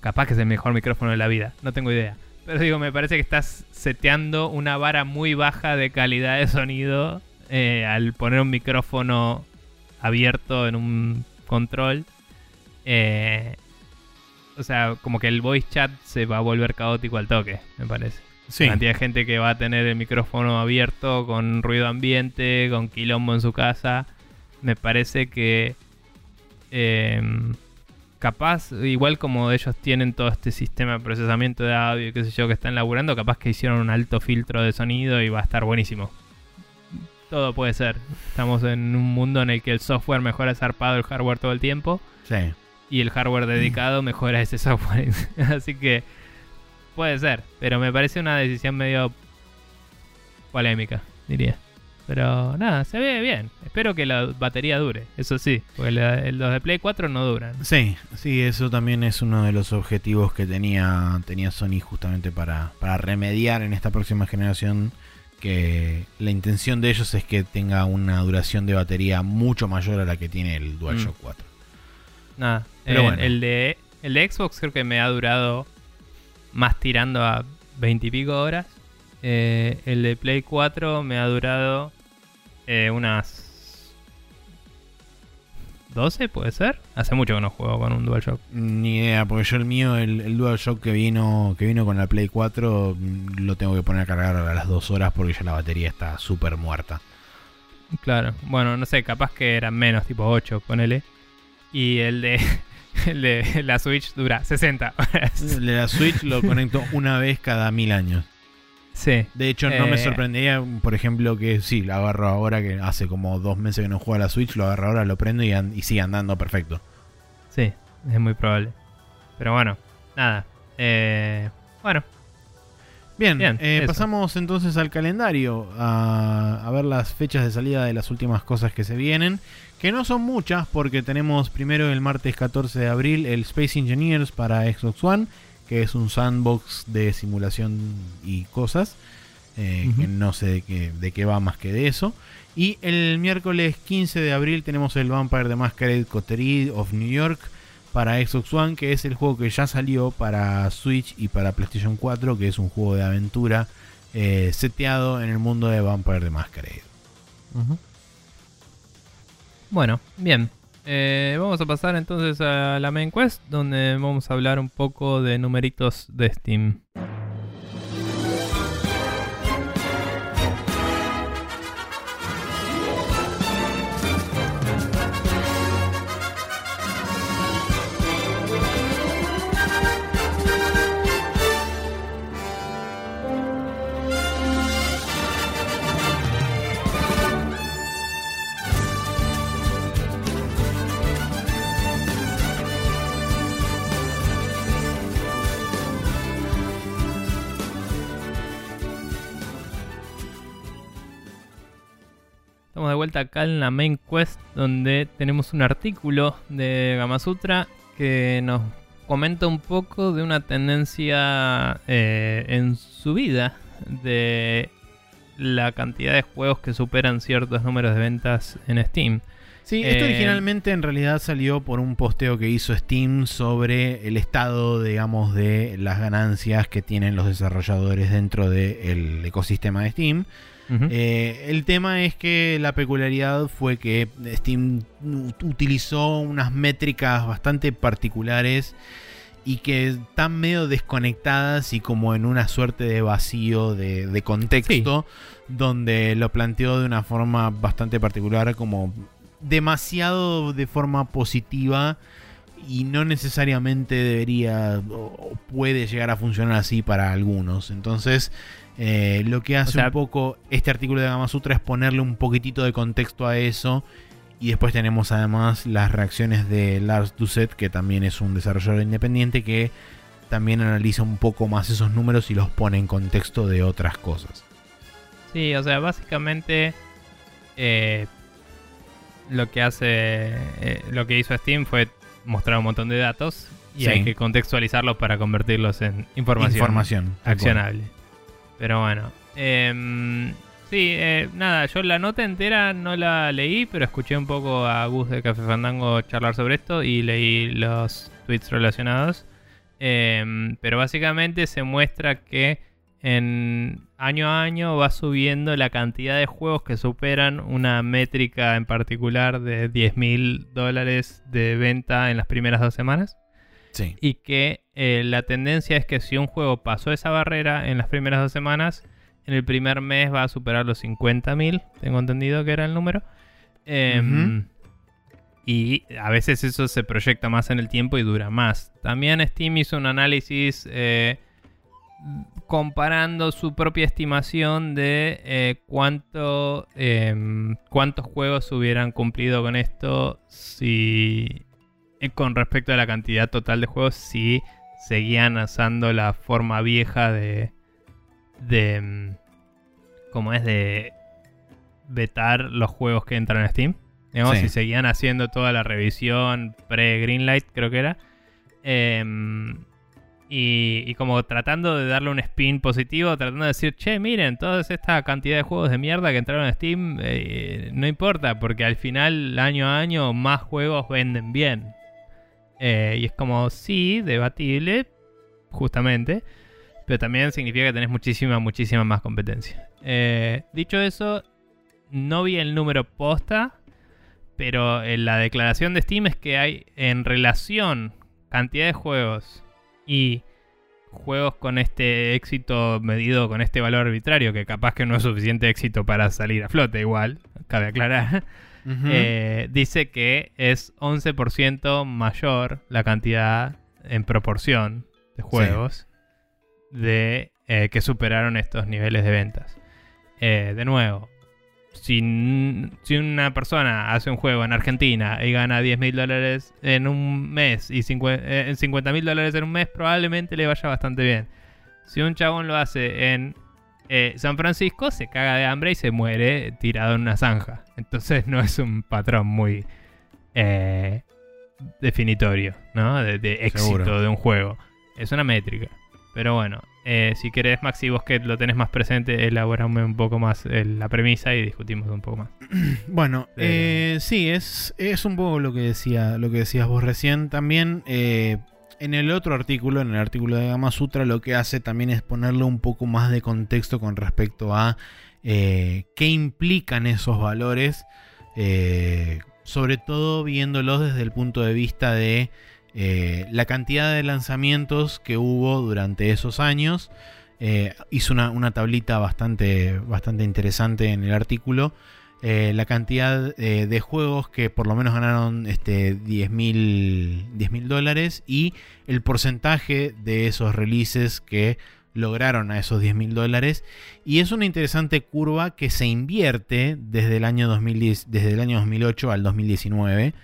Capaz que es el mejor micrófono de la vida. No tengo idea. Pero digo, me parece que estás seteando una vara muy baja de calidad de sonido eh, al poner un micrófono abierto en un control. Eh, o sea, como que el voice chat se va a volver caótico al toque, me parece. Sí. La cantidad de gente que va a tener el micrófono abierto con ruido ambiente, con quilombo en su casa. Me parece que eh, capaz, igual como ellos tienen todo este sistema de procesamiento de audio y qué sé yo que están laburando, capaz que hicieron un alto filtro de sonido y va a estar buenísimo. Todo puede ser. Estamos en un mundo en el que el software mejora zarpado el hardware todo el tiempo. Sí. Y el hardware dedicado mejora ese software. Así que puede ser. Pero me parece una decisión medio polémica, diría. Pero nada, se ve bien. Espero que la batería dure, eso sí, porque los de Play 4 no duran. Sí, sí, eso también es uno de los objetivos que tenía, tenía Sony justamente para, para remediar en esta próxima generación. Que la intención de ellos es que tenga una duración de batería mucho mayor a la que tiene el DualShock 4. Mm. Nada, Pero bueno. el, de, el de Xbox creo que me ha durado más tirando a 20 y pico horas. Eh, el de Play 4 me ha durado eh, unas 12, puede ser. Hace mucho que no juego con un DualShock. Ni idea, porque yo el mío, el, el DualShock que vino, que vino con la Play 4, mm, lo tengo que poner a cargar a las 2 horas porque ya la batería está súper muerta. Claro, bueno, no sé, capaz que eran menos, tipo 8, ponele. Y el de, el de la Switch dura 60 horas. El de la Switch lo conecto una vez cada mil años. De hecho, no me eh, sorprendería, por ejemplo, que sí, lo agarro ahora, que hace como dos meses que no juega la Switch, lo agarro ahora, lo prendo y, y sigue andando perfecto. Sí, es muy probable. Pero bueno, nada. Eh, bueno. Bien, eh, pasamos entonces al calendario, a, a ver las fechas de salida de las últimas cosas que se vienen, que no son muchas porque tenemos primero el martes 14 de abril el Space Engineers para Xbox One que es un sandbox de simulación y cosas. Eh, que no sé de qué, de qué va más que de eso. Y el miércoles 15 de abril tenemos el Vampire the Masquerade Coterie of New York para Xbox One, que es el juego que ya salió para Switch y para PlayStation 4, que es un juego de aventura eh, seteado en el mundo de Vampire the Masquerade. Bueno, bien. Eh, vamos a pasar entonces a la main quest, donde vamos a hablar un poco de numeritos de Steam. Estamos de vuelta acá en la main quest donde tenemos un artículo de Gamasutra que nos comenta un poco de una tendencia eh, en su vida de la cantidad de juegos que superan ciertos números de ventas en Steam. Sí, esto Eh, originalmente en realidad salió por un posteo que hizo Steam sobre el estado, digamos, de las ganancias que tienen los desarrolladores dentro del ecosistema de Steam. Eh, el tema es que la peculiaridad fue que Steam utilizó unas métricas bastante particulares y que están medio desconectadas y como en una suerte de vacío de, de contexto, donde lo planteó de una forma bastante particular, como demasiado de forma positiva y no necesariamente debería o puede llegar a funcionar así para algunos. Entonces, eh, lo que hace sea- un poco este artículo de Gama Sutra es ponerle un poquitito de contexto a eso. Y después tenemos además las reacciones de Lars Doucet, que también es un desarrollador independiente que también analiza un poco más esos números y los pone en contexto de otras cosas. Sí, o sea, básicamente eh, lo que hace, eh, lo que hizo Steam fue mostrar un montón de datos y Sí. hay que contextualizarlos para convertirlos en información, Información. accionable. Pero bueno, em, sí, eh, nada, yo la nota entera no la leí, pero escuché un poco a Gus de Café Fandango charlar sobre esto y leí los tweets relacionados. Em, pero básicamente se muestra que en año a año va subiendo la cantidad de juegos que superan una métrica en particular de 10 mil dólares de venta en las primeras dos semanas. Sí. Y que eh, la tendencia es que si un juego pasó esa barrera en las primeras dos semanas, en el primer mes va a superar los 50 mil. Tengo entendido que era el número. Em, Y a veces eso se proyecta más en el tiempo y dura más. También Steam hizo un análisis eh, comparando su propia estimación de eh, cuánto, em, cuántos juegos hubieran cumplido con esto si con respecto a la cantidad total de juegos si seguían usando la forma vieja de de em, como es de vetar los juegos que entran a Steam. Digamos, Sí. si seguían haciendo toda la revisión pre-Greenlight, creo que era. Em, y, y como tratando de darle un spin positivo, tratando de decir, che, miren, toda esta cantidad de juegos de mierda que entraron a Steam, eh, no importa, porque al final, año a año, más juegos venden bien. Eh, y es como, sí, debatible, justamente, pero también significa que tenés muchísima, muchísima más competencia. Eh, dicho eso, no vi el número posta, pero en la declaración de Steam es que hay en relación cantidad de juegos y juegos con este éxito medido con este valor arbitrario, que capaz que no es suficiente éxito para salir a flote igual, cabe aclarar, Eh, dice que es 11% mayor la cantidad en proporción de juegos de eh, que superaron estos niveles de ventas. Eh, de nuevo, si, si una persona hace un juego en Argentina y gana 10 mil dólares en un mes y cincu- eh, en 50 mil dólares en un mes, probablemente le vaya bastante bien. Si un chabón lo hace en eh, San Francisco, se caga de hambre y se muere tirado en una zanja. Entonces no es un patrón muy eh, definitorio, ¿no? De, de éxito Seguro. de un juego. Es una métrica. Pero bueno, eh, si querés, Maxi, vos que lo tenés más presente, elaborame un poco más eh, la premisa y discutimos un poco más. Bueno, Eh, sí, es, es un poco lo que decía, lo que decías vos recién. También en el otro artículo, en el artículo de Gama Sutra, lo que hace también es ponerle un poco más de contexto con respecto a eh, qué implican esos valores. eh, sobre todo viéndolos desde el punto de vista de eh, la cantidad de lanzamientos que hubo durante esos años. Hizo una, una tablita bastante, bastante interesante en el artículo. Eh, la cantidad eh, de juegos que por lo menos ganaron este, 10 mil dólares y el porcentaje de esos releases que lograron a esos 10 mil dólares. Y es una interesante curva que se invierte desde el año, 2010, desde el año 2008 al 2019.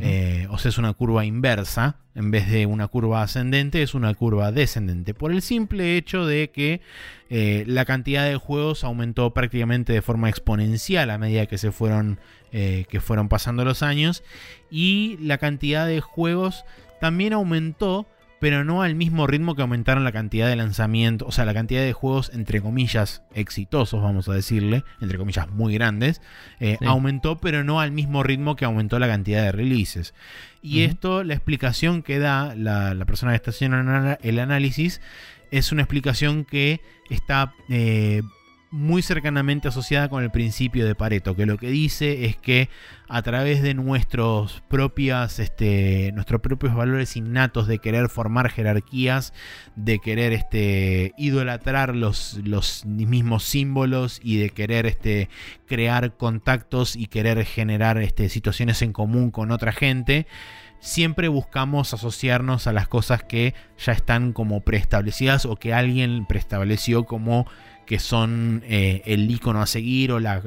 Eh, o sea, es una curva inversa. En vez de una curva ascendente, es una curva descendente. Por el simple hecho de que eh, la cantidad de juegos aumentó prácticamente de forma exponencial a medida que se fueron, eh, que fueron pasando los años. Y la cantidad de juegos también aumentó, pero no al mismo ritmo que aumentaron la cantidad de lanzamientos, o sea, la cantidad de juegos, entre comillas, exitosos, vamos a decirle, entre comillas, muy grandes, eh, aumentó, pero no al mismo ritmo que aumentó la cantidad de releases. Y esto, la explicación que da la, persona que está haciendo el análisis, es una explicación que está... Eh, muy cercanamente asociada con el principio de Pareto, que lo que dice es que a través de nuestros, propias, este, nuestros propios valores innatos de querer formar jerarquías, de querer este, idolatrar los, los mismos símbolos y de querer este, crear contactos y querer generar este, situaciones en común con otra gente, siempre buscamos asociarnos a las cosas que ya están como preestablecidas o que alguien preestableció como que son eh, el icono a seguir o la,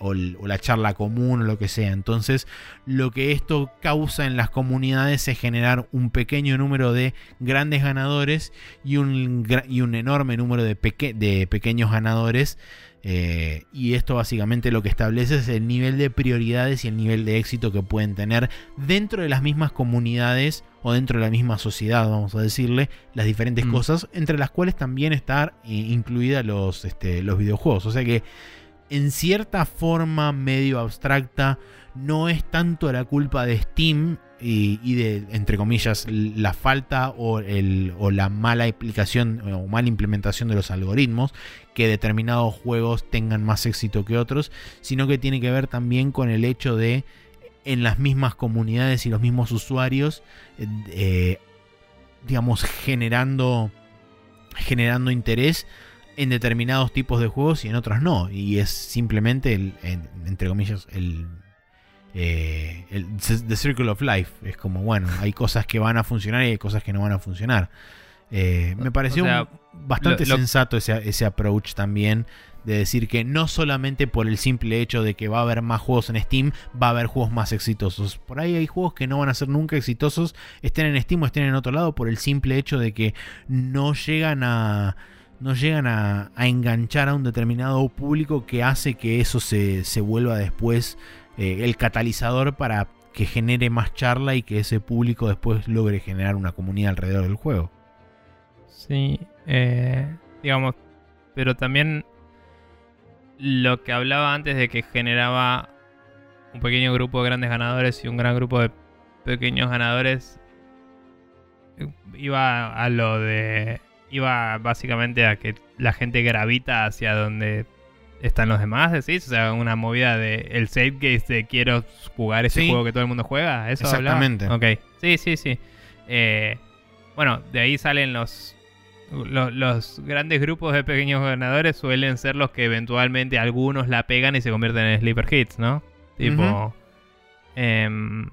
o la, charla común o lo que sea. Entonces, lo que esto causa en las comunidades es generar un pequeño número de grandes ganadores y un, y un enorme número de, de pequeños ganadores eh, y esto básicamente lo que establece es el nivel de prioridades y el nivel de éxito que pueden tener dentro de las mismas comunidades o dentro de la misma sociedad, vamos a decirle, las diferentes mm. cosas, entre las cuales también están eh, incluidas los, este, los videojuegos. O sea que en cierta forma medio abstracta, no es tanto la culpa de Steam y, de, entre comillas, la falta o, el, o la mala aplicación o mala implementación de los algoritmos, que determinados juegos tengan más éxito que otros, sino que tiene que ver también con el hecho de en las mismas comunidades y los mismos usuarios, eh, digamos, generando, generando interés en determinados tipos de juegos y en otros no. Y es simplemente, el, entre comillas, el eh, el The Circle of Life. Es como, bueno, hay cosas que van a funcionar y hay cosas que no van a funcionar. Eh, me pareció bastante sensato ese, ese approach también de decir que no solamente por el simple hecho de que va a haber más juegos en Steam, va a haber juegos más exitosos. Por ahí hay juegos que no van a ser nunca exitosos, estén en Steam o estén en otro lado, por el simple hecho de que no llegan a no llegan a, enganchar a un determinado público que hace que eso se, se vuelva después eh, el catalizador para que genere más charla y que ese público después logre generar una comunidad alrededor del juego. Sí, eh, digamos, pero también lo que hablaba antes de que generaba un pequeño grupo de grandes ganadores y un gran grupo de pequeños ganadores iba a lo de iba básicamente a que la gente gravita hacia donde están los demás, decís, o sea, una movida de el save case de quiero jugar ese juego que todo el mundo juega, eso Exactamente. Ok, sí, sí, sí. Eh, bueno, de ahí salen los, los, grandes grupos de pequeños ganadores suelen ser los que eventualmente algunos la pegan y se convierten en sleeper hits, ¿no? Tipo... Em,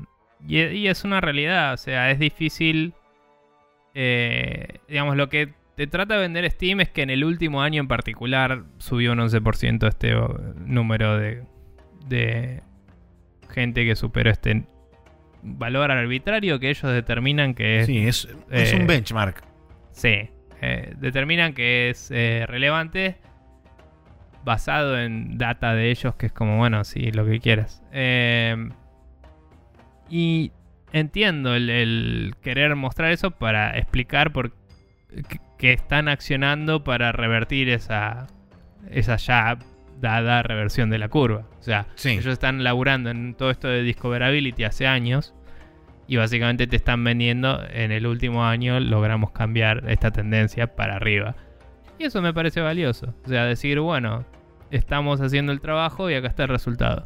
y, es una realidad, o sea, es difícil... Eh, digamos, lo que te trata de vender Steam es que en el último año en particular subió un 11% este número de, de gente que superó este valor arbitrario que ellos determinan que es... Sí, es, un eh, benchmark. Sí, eh, determinan que es eh, relevante basado en data de ellos, que es como, bueno, sí, lo que quieras. y entiendo el, el, querer mostrar eso para explicar por que están accionando para revertir esa, esa ya dada reversión de la curva. O sea, ellos están laburando en todo esto de discoverability hace años y básicamente te están vendiendo en el último año logramos cambiar esta tendencia para arriba. Y eso me parece valioso. O sea, decir, bueno, estamos haciendo el trabajo y acá está el resultado.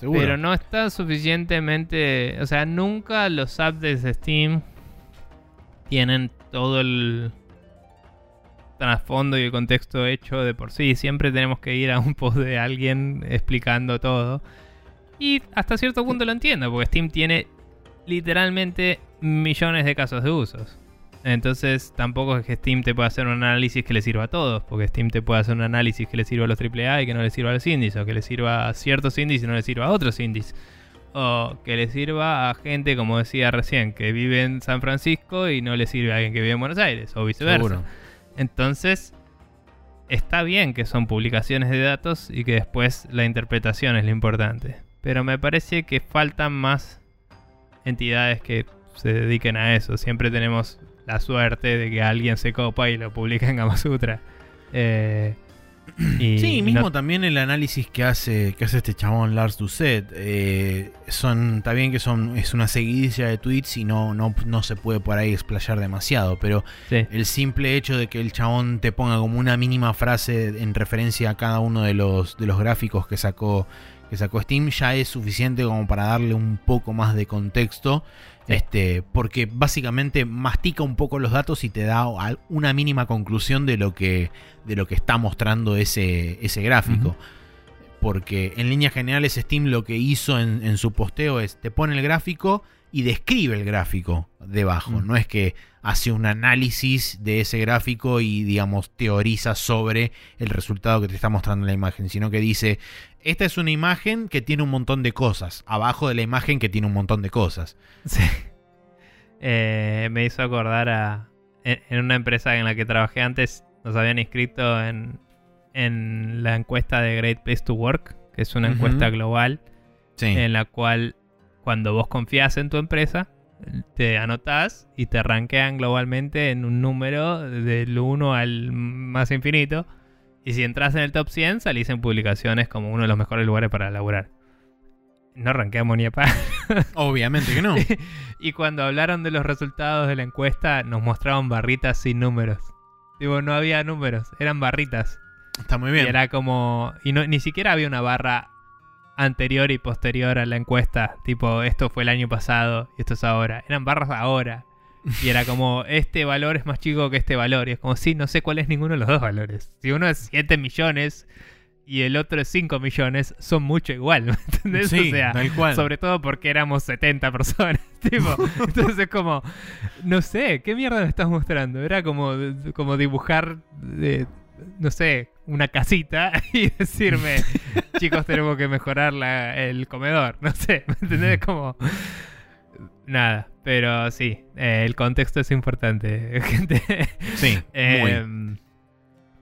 Pero no está suficientemente... O sea, nunca los updates de Steam tienen todo el trasfondo y el contexto hecho de por sí. Siempre tenemos que ir a un post de alguien explicando todo. Y hasta cierto punto lo entiendo, porque Steam tiene literalmente millones de casos de usos. Entonces tampoco es que Steam te pueda hacer un análisis que le sirva a todos, porque Steam te puede hacer un análisis que le sirva a los AAA y que no le sirva a los indies, o que le sirva a ciertos indies y no le sirva a otros indies o que le sirva a gente, como decía recién, que vive en San Francisco y no le sirve a alguien que vive en Buenos Aires, o viceversa. Entonces, está bien que son publicaciones de datos y que después la interpretación es lo importante. Pero me parece que faltan más entidades que se dediquen a eso. Siempre tenemos la suerte de que alguien se copa y lo publica en Gamasutra. Eh, y sí, mismo no- también el análisis que hace, que hace este chabón Lars Doucet. eh, son, está bien que son, es una seguidilla de tweets y no, no, no se puede por ahí explayar demasiado, pero sí, el simple hecho de que el chabón te ponga como una mínima frase en referencia a cada uno de los, de los gráficos que sacó, que sacó Steam ya es suficiente como para darle un poco más de contexto. Este, porque básicamente mastica un poco los datos y te da una mínima conclusión de lo que, de lo que está mostrando ese, ese gráfico. Porque en líneas generales Steam lo que hizo en, en su posteo es te pone el gráfico y describe el gráfico debajo. Mm. No es que hace un análisis de ese gráfico y digamos teoriza sobre el resultado que te está mostrando la imagen, sino que dice, esta es una imagen que tiene un montón de cosas, abajo de la imagen que tiene un montón de cosas. Sí. Eh, me hizo acordar a. En, una empresa en la que trabajé antes, nos habían inscrito en, en la encuesta de Great Place to Work, que es una encuesta global Sí. en la cual, cuando vos confías en tu empresa, te anotás y te rankean globalmente en un número del 1 al más infinito. Y si entras en el top 100, salís en publicaciones como uno de los mejores lugares para laburar. No rankeamos ni a pa- Obviamente que no. y cuando hablaron de los resultados de la encuesta, nos mostraban barritas sin números. Digo, no había números, eran barritas. Está muy Y bien. era como. Y no, ni siquiera había una barra anterior y posterior a la encuesta. Tipo, esto fue el año pasado y esto es ahora. Eran barras ahora. Y era como, este valor es más chico que este valor. Y es como, sí, no sé cuál es ninguno de los dos valores. Si uno es 7 millones y el otro es 5 millones, son mucho igual. ¿Me entendés? Sí, o sea, tal cual. sobre todo porque éramos 70 personas. tipo, entonces como, no sé, ¿qué mierda me estás mostrando? Era como, como dibujar, eh, no sé, una casita y decirme, chicos, tenemos que mejorar la- el comedor. No sé, ¿me entendés? Como... Nada, pero sí, eh, el contexto es importante, gente. Sí, muy. Em,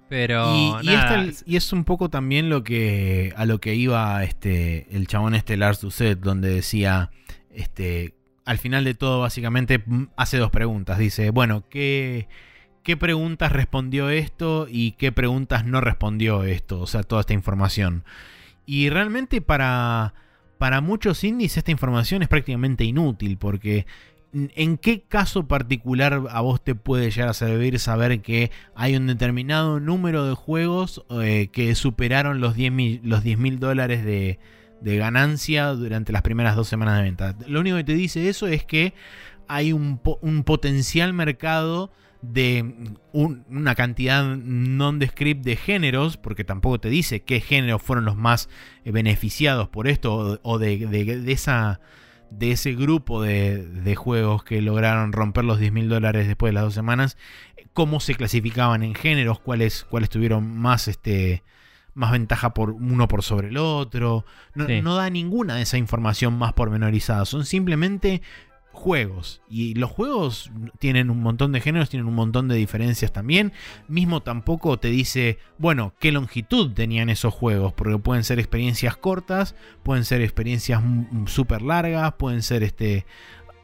pero y, y nada, esta- y es un poco también lo que a lo que iba este el chabón este Lars Doucet donde decía este al final de todo básicamente mm, hace dos preguntas dice bueno qué qué preguntas respondió esto y qué preguntas no respondió esto o sea toda esta información y realmente para para muchos indies esta información es prácticamente inútil porque ¿En qué caso particular a vos te puede llegar a servir saber que hay un determinado número de juegos eh, que superaron los 10 mil los 10 mil dólares de, ganancia durante las primeras dos semanas de venta? Lo único que te dice eso es que hay un potencial mercado de un- una cantidad non-descript de géneros, porque tampoco te dice qué géneros fueron los más eh, beneficiados por esto o, o de, de- de esa de ese grupo de, de juegos que lograron romper los 10 mil dólares después de las dos semanas, cómo se clasificaban en géneros, cuáles, cuáles tuvieron más, este, más ventaja por uno por sobre el otro. No, Sí. no da ninguna de esa información más pormenorizada, son simplemente juegos. Y los juegos tienen un montón de géneros, tienen un montón de diferencias también. Mismo tampoco te dice, bueno, qué longitud tenían esos juegos, porque pueden ser experiencias cortas, pueden ser experiencias súper largas, pueden ser este...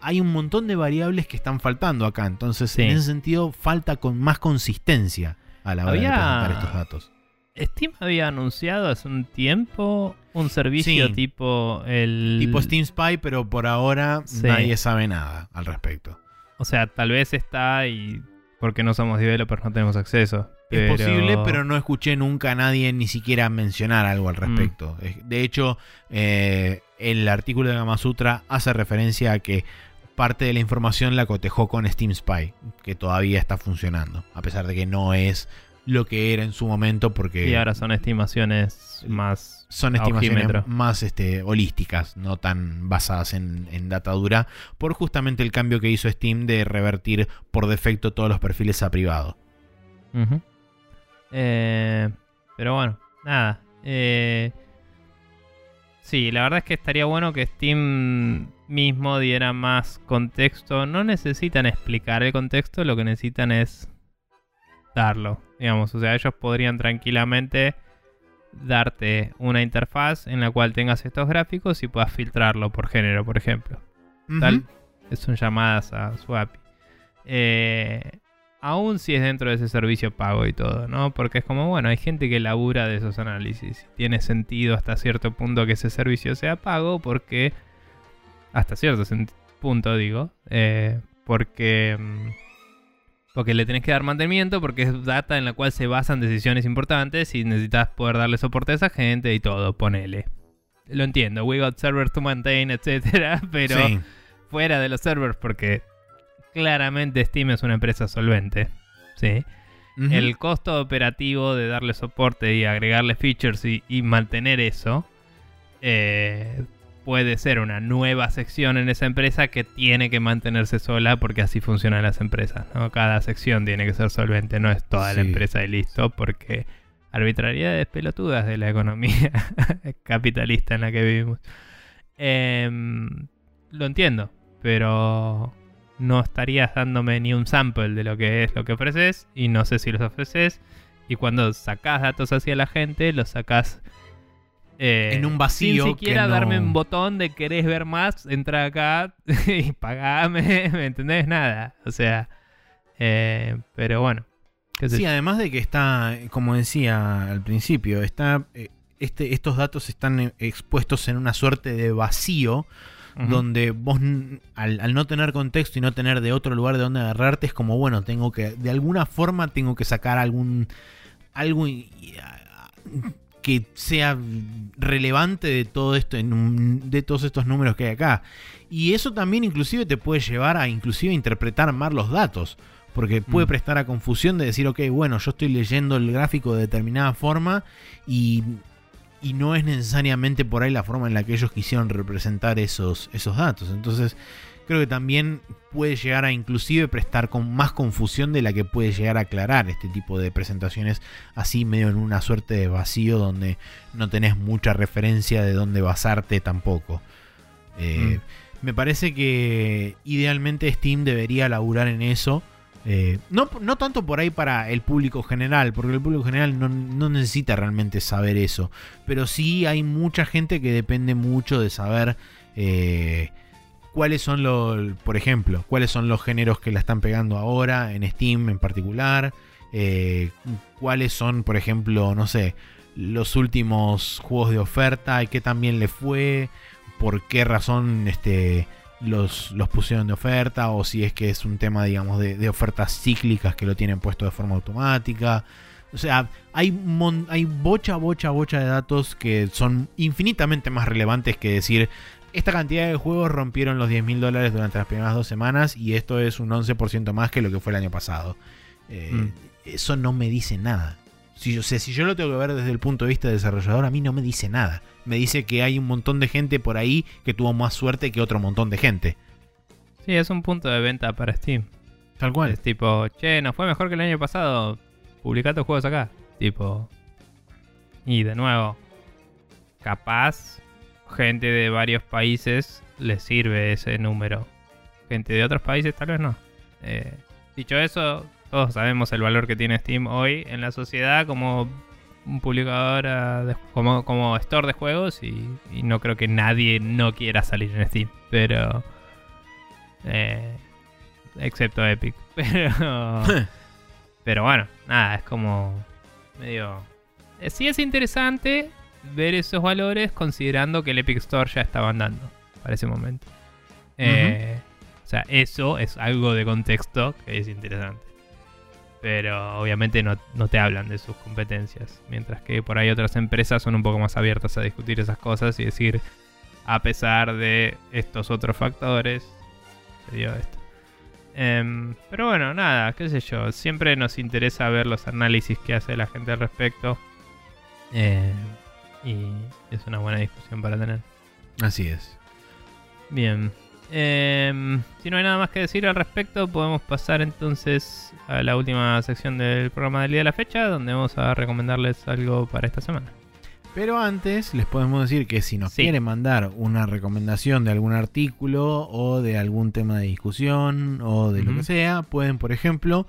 Hay un montón de variables que están faltando acá, entonces Sí. en ese sentido falta con más consistencia a la hora de presentar estos datos. Steam había anunciado hace un tiempo un servicio Sí. tipo el... Tipo Steam Spy, pero por ahora Sí. nadie sabe nada al respecto. O sea, tal vez está y porque no somos developers no tenemos acceso. Es posible, pero no escuché nunca a nadie ni siquiera mencionar algo Mm. al respecto. Es- De hecho, eh, el artículo de Gamasutra hace referencia a que parte de la información la cotejó con Steam Spy, que todavía está funcionando, a pesar de que no es lo que era en su momento, porque Y ahora son estimaciones más... son estimaciones más este, holísticas, no tan basadas en, en data dura, por justamente el cambio que hizo Steam de revertir por defecto todos los perfiles a privado. Eh, pero bueno, nada. Eh, sí, la verdad es que estaría bueno que Steam mismo diera más contexto. No necesitan explicar el contexto, lo que necesitan es darlo. Digamos, o sea, ellos podrían tranquilamente darte una interfaz en la cual tengas estos gráficos y puedas filtrarlo por género, por ejemplo. Tal, Ujú. son llamadas a su API. Eh, aún si es dentro de ese servicio pago y todo, ¿no? Porque es como, bueno, hay gente que labura de esos análisis. Tiene sentido hasta cierto punto que ese servicio sea pago porque... Hasta cierto punto, digo. Eh, porque... Porque le tenés que dar mantenimiento, porque es data en la cual se basan decisiones importantes y necesitas poder darle soporte a esa gente y todo, ponele. Lo entiendo, we got servers to maintain, etcétera, pero fuera de los servers, porque claramente Steam es una empresa solvente, ¿sí? El costo operativo de darle soporte y agregarle features y, mantener eso eh, puede ser una nueva sección en esa empresa que tiene que mantenerse sola porque así funcionan las empresas. ¿no? Cada sección tiene que ser solvente, no es toda la empresa y listo, porque arbitrariedades pelotudas de la economía capitalista en la que vivimos. Em, lo entiendo, pero no estarías dándome ni un sample de lo que es lo que ofreces y no sé si los ofreces. Y cuando sacás datos hacia la gente, los sacás eh, en un vacío. Sin siquiera darme un botón de querés ver más, entra acá y pagame, ¿me entendés? Nada. O sea, eh, pero bueno. Sí, además de que está, como decía al principio, está, eh, este, estos datos están expuestos en una suerte de vacío. Donde vos, al, al, no tener contexto y no tener de otro lugar de donde agarrarte, es como, bueno, tengo que, de alguna forma, tengo que sacar algún, algo que sea relevante de todo esto, de todos estos números que hay acá. Y eso también inclusive te puede llevar a inclusive interpretar mal los datos. Porque puede mm. prestar a confusión de decir, ok, bueno, yo estoy leyendo el gráfico de determinada forma y, y no es necesariamente por ahí la forma en la que ellos quisieron representar esos, esos datos. Entonces, creo que también puede llegar a inclusive prestar con más confusión de la que puede llegar a aclarar este tipo de presentaciones así medio en una suerte de vacío donde no tenés mucha referencia de dónde basarte tampoco. Eh, mm. Me parece que idealmente Steam debería laburar en eso. Eh, no, no, tanto por ahí para el público general, porque el público general no, necesita realmente saber eso. Pero sí hay mucha gente que depende mucho de saber eh, cuáles son los, por ejemplo, cuáles son los géneros que la están pegando ahora en Steam en particular, eh, cuáles son, por ejemplo, no sé, los últimos juegos de oferta y qué también le fue, por qué razón este, los, los pusieron de oferta o si es que es un tema, digamos, de, ofertas cíclicas que lo tienen puesto de forma automática. O sea, hay, hay bocha, bocha, bocha de datos que son infinitamente más relevantes que decir, esta cantidad de juegos rompieron los 10 mil dólares durante las primeras dos semanas y esto es un 11% más que lo que fue el año pasado. Eh, mm. Eso no me dice nada. Si yo, si yo lo tengo que ver desde el punto de vista de desarrollador, a mí no me dice nada. Me dice que hay un montón de gente por ahí que tuvo más suerte que otro montón de gente. Sí, es un punto de venta para Steam. Tal cual. Es tipo, che, nos fue mejor que el año pasado. Publicá tus juegos acá. Tipo. Y de nuevo, capaz gente de varios países les sirve ese número. Gente de otros países tal vez no. Eh, dicho eso, todos sabemos el valor que tiene Steam hoy en la sociedad como un publicador, como, como store de juegos y, no creo que nadie no quiera salir en Steam. Pero... Eh, excepto Epic. Pero... pero bueno, nada, es como medio... Eh, sí es interesante, ver esos valores considerando que el Epic Store ya estaba andando para ese momento. Eh, o sea, eso es algo de contexto que es interesante. Pero obviamente no, te hablan de sus competencias. Mientras que por ahí otras empresas son un poco más abiertas a discutir esas cosas y decir, a pesar de estos otros factores, se dio esto. Em, pero bueno, nada, qué sé yo. Siempre nos interesa ver los análisis que hace la gente al respecto. Eh, y es una buena discusión para tener. Así es. Bien. Em, si no hay nada más que decir al respecto, podemos pasar entonces a la última sección del programa del día de la fecha, donde vamos a recomendarles algo para esta semana. Pero antes les podemos decir que si nos Sí. quieren mandar una recomendación de algún artículo o de algún tema de discusión o de lo que sea, pueden, por ejemplo,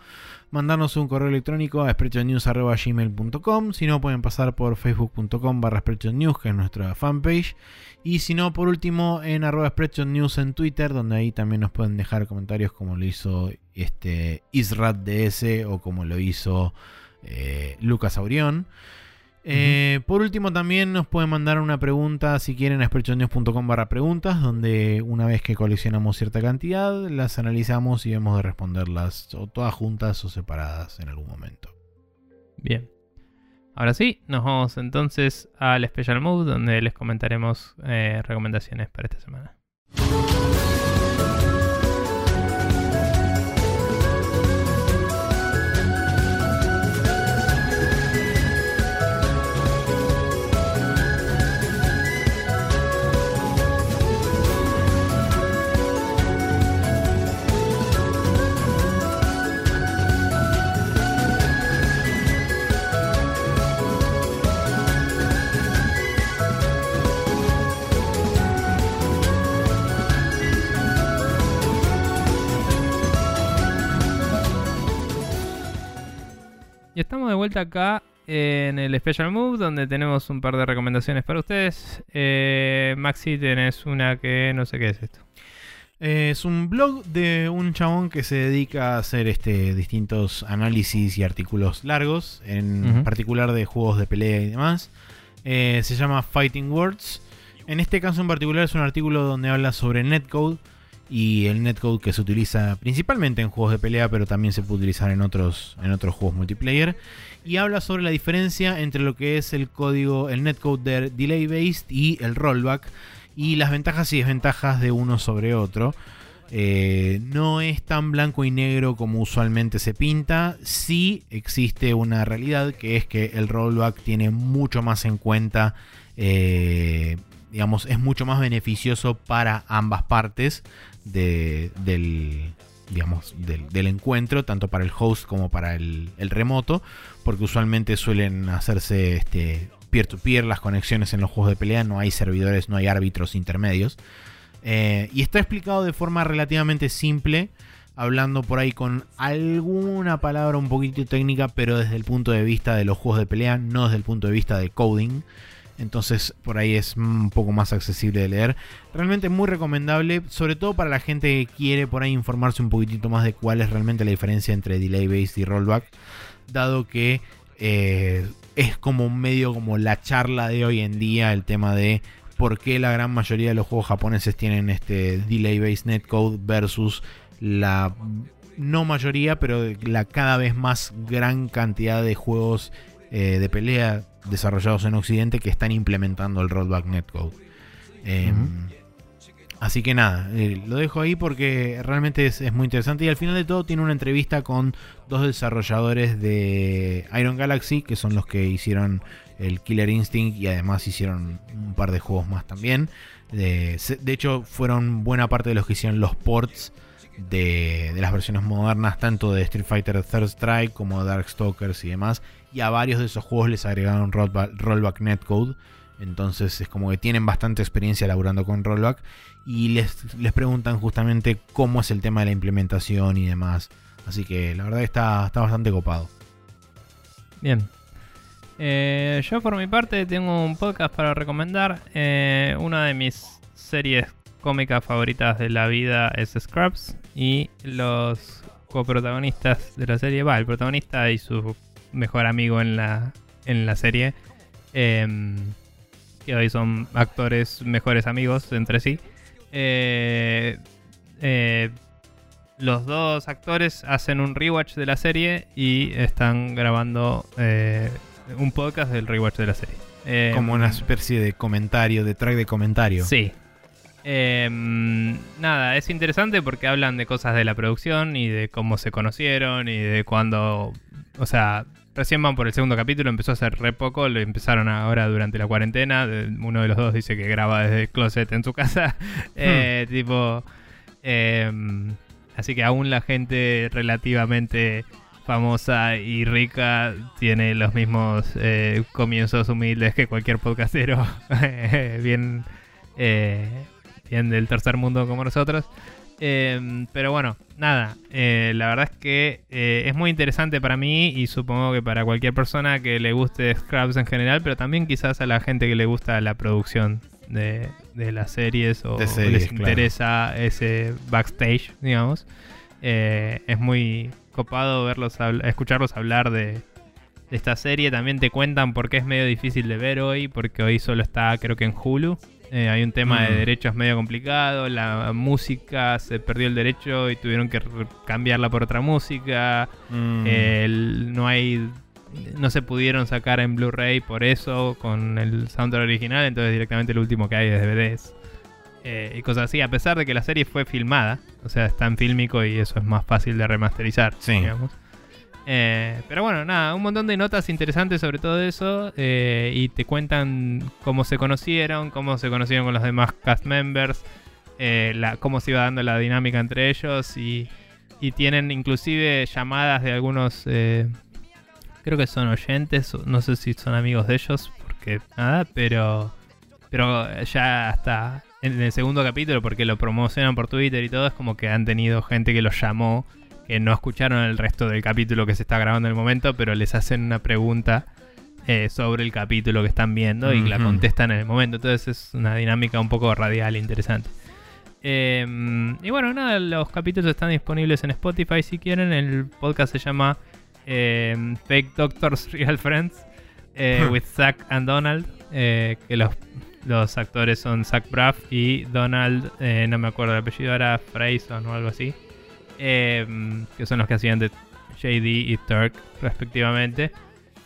mandarnos un correo electrónico a sprechonews.gmail.com Si no, pueden pasar por facebook.com barra News, que es nuestra fanpage. Y si no, por último, en arroba News en Twitter, donde ahí también nos pueden dejar comentarios como lo hizo este IsradDS o como lo hizo eh, Lucas Aurión. Eh, Por último, también nos pueden mandar una pregunta si quieren a sprechonews.com barra preguntas, donde una vez que coleccionamos cierta cantidad, las analizamos y vemos de responderlas o todas juntas o separadas en algún momento. Bien. Ahora sí, nos vamos entonces al Special Mode, donde les comentaremos eh, recomendaciones para esta semana. Y estamos de vuelta acá en el Special Move, donde tenemos un par de recomendaciones para ustedes. Eh, Maxi, tenés una que no sé qué es esto. Eh, es un blog de un chabón que se dedica a hacer este, distintos análisis y artículos largos, en particular de juegos de pelea y demás. Eh, se llama Fighting Words. En este caso en particular es un artículo donde habla sobre netcode y el netcode que se utiliza principalmente en juegos de pelea, pero también se puede utilizar en otros, en otros juegos multiplayer. Y habla sobre la diferencia entre lo que es el código, el netcode de delay based y el rollback y las ventajas y desventajas de uno sobre otro. Eh, no es tan blanco y negro como usualmente se pinta. Sí existe una realidad que es que el rollback tiene mucho más en cuenta, eh, digamos, es mucho más beneficioso para ambas partes de- del, digamos, del, encuentro, tanto para el host como para el, el remoto, porque usualmente suelen hacerse este, peer-to-peer las conexiones en los juegos de pelea, no hay servidores, no hay árbitros intermedios. Eh, y está explicado de forma relativamente simple, hablando por ahí con alguna palabra un poquito técnica, pero desde el punto de vista de los juegos de pelea, no desde el punto de vista de coding. Entonces por ahí es un poco más accesible de leer. Realmente muy recomendable, sobre todo para la gente que quiere por ahí informarse un poquitito más de cuál es realmente la diferencia entre delay based y rollback. Dado que eh, es como medio como la charla de hoy en día, el tema de por qué la gran mayoría de los juegos japoneses tienen este delay based netcode versus la no mayoría, pero la cada vez más gran cantidad de juegos eh, de pelea desarrollados en Occidente que están implementando el rollback netcode. Eh, Ujú. Así que nada, eh, lo dejo ahí porque realmente es, es muy interesante y al final de todo tiene una entrevista con dos desarrolladores de Iron Galaxy, que son los que hicieron el Killer Instinct y además hicieron un par de juegos más también. De, hecho, fueron buena parte de los que hicieron los ports de, de las versiones modernas, tanto de Street Fighter Third Strike como de Darkstalkers y demás. Y a varios de esos juegos les agregaron rollback, netcode. Entonces es como que tienen bastante experiencia laburando con rollback. Y les, les preguntan justamente cómo es el tema de la implementación y demás. Así que la verdad está, está bastante copado. Bien. Eh, yo por mi parte tengo un podcast para recomendar. Eh, una de mis series cómicas favoritas de la vida es Scrubs. Y los coprotagonistas de la serie, va, el protagonista y su mejor amigo en la, en la serie. em, que hoy son actores mejores amigos entre sí. Eh, eh, los dos actores hacen un rewatch de la serie y están grabando eh, un podcast del rewatch de la serie. Eh, Como una especie de comentario, de track de comentario. Sí. Eh, nada, es interesante porque hablan de cosas de la producción y de cómo se conocieron y de cuando... O sea, recién van por el segundo capítulo, empezó a hacer re poco, lo empezaron ahora durante la cuarentena. Uno de los dos dice que graba desde el closet en su casa. Eh, Tipo... eh, así que aún la gente relativamente famosa y rica tiene los mismos eh, comienzos humildes que cualquier podcastero bien, eh, bien del tercer mundo como nosotros. Em, pero bueno, nada, eh, la verdad es que es muy interesante para mí y supongo que para cualquier persona que le guste Scrubs en general, pero también quizás a la gente que le gusta la producción de, las series o, les interesa ese backstage, digamos. es muy copado verlos escucharlos hablar de, esta serie. También te cuentan por qué es medio difícil de ver hoy, porque hoy solo está creo que en Hulu. Eh, hay un tema de mm. derechos medio complicado, la música se perdió el derecho y tuvieron que cambiarla por otra música. Mm. no hay no se pudieron sacar en Blu-ray por eso con el soundtrack original, entonces directamente lo último que hay es DVDs. Eh, y cosas así, a pesar de que la serie fue filmada, o sea, está en fílmico y eso es más fácil de remasterizar, digamos. Eh, pero bueno, nada, un montón de notas interesantes sobre todo eso eh, y te cuentan cómo se conocieron, cómo se conocieron con los demás cast members, la, cómo se iba dando la dinámica entre ellos y, y tienen inclusive llamadas de algunos, creo que son oyentes, no sé si son amigos de ellos, porque nada, pero, pero ya hasta en el segundo capítulo, porque lo promocionan por Twitter y todo, es como que han tenido gente que los llamó, que no escucharon el resto del capítulo que se está grabando en el momento, pero les hacen una pregunta eh, sobre el capítulo que están viendo y la contestan en el momento. Entonces es una dinámica un poco radial e interesante. Em, y bueno, nada, los capítulos están disponibles en Spotify si quieren. El podcast se llama em, Fake Doctors Real Friends eh, with Zack and Donald. Eh, que los los actores son Zach Braff y Donald, eh, no me acuerdo el apellido, era Freyson o algo así. Em, que son los que hacían de JD y Turk, respectivamente.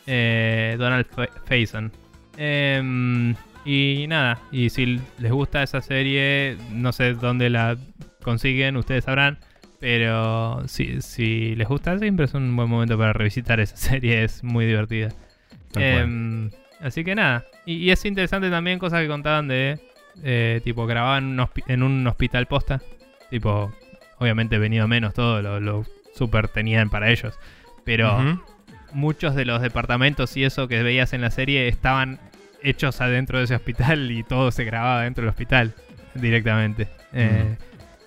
Eh, Donald Faison. Em, y nada, y si les gusta esa serie, no sé dónde la consiguen, ustedes sabrán. Pero si, si les gusta, siempre es un buen momento para revisitar esa serie, es muy divertida. Así que nada. Y, es interesante también cosas que contaban de. Eh, tipo, grababan en un hospital posta. Tipo, obviamente venido menos todo, lo, super tenían para ellos. Pero muchos de los departamentos y eso que veías en la serie estaban hechos adentro de ese hospital y todo se grababa dentro del hospital directamente. Eh,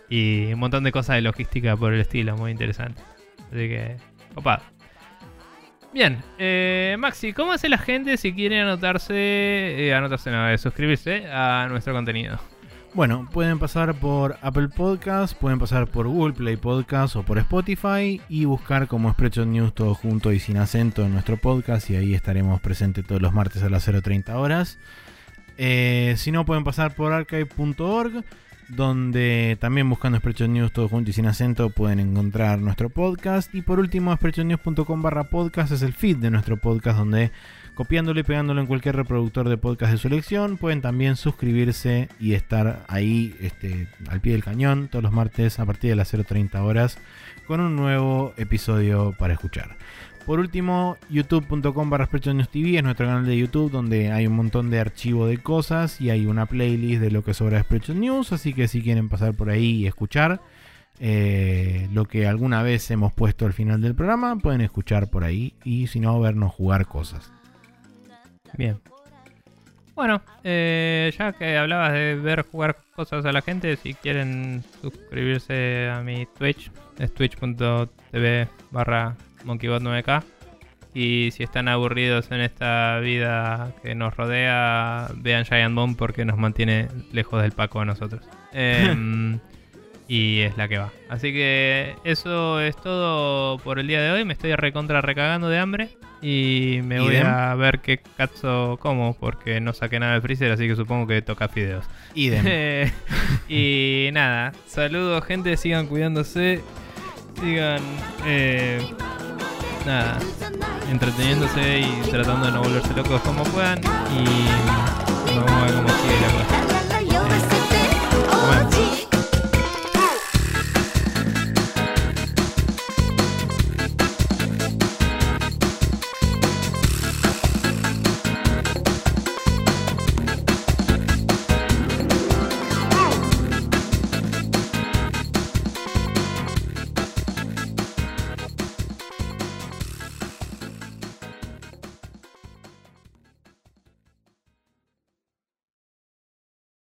y un montón de cosas de logística por el estilo, muy interesante. Así que, copado. Bien, eh, Maxi, ¿cómo hace la gente si quiere anotarse, eh, anotarse nada, suscribirse a nuestro contenido? Bueno, pueden pasar por Apple Podcast, pueden pasar por Google Play Podcast o por Spotify y buscar como Spreadshot News todo junto y sin acento en nuestro podcast y ahí estaremos presentes todos los martes a las 0.30 horas. Eh, si no, pueden pasar por archive.org donde también buscando Spreadshot News todo junto y sin acento pueden encontrar nuestro podcast. Y por último, spreadshotnews.com barra podcast es el feed de nuestro podcast donde copiándolo y pegándolo en cualquier reproductor de podcast de su elección pueden también suscribirse y estar ahí este, al pie del cañón todos los martes a partir de las 0.30 horas con un nuevo episodio para escuchar. Por último, youtube.com barra TV es nuestro canal de YouTube donde hay un montón de archivo de cosas y hay una playlist de lo que sobra de News, así que si quieren pasar por ahí y escuchar eh, lo que alguna vez hemos puesto al final del programa, pueden escuchar por ahí y si no, vernos jugar cosas. Bien. Bueno, eh, ya que hablabas de ver jugar cosas a la gente, si quieren suscribirse a mi Twitch, es twitch.tv barra MonkeyBot9K. Y si están aburridos en esta vida que nos rodea, vean Giant Bomb porque nos mantiene lejos del Paco a nosotros. Em, y es la que va. Así que eso es todo por el día de hoy. Me estoy recontra recagando de hambre. Y me voy a ver qué cazo como porque no saqué nada del freezer, así que supongo que toca fideos. y nada, saludos gente, sigan cuidándose, sigan... Eh, nada, entreteniéndose y tratando de no volverse locos como puedan. Y vamos a ver cómo sigue la cosa. Eh,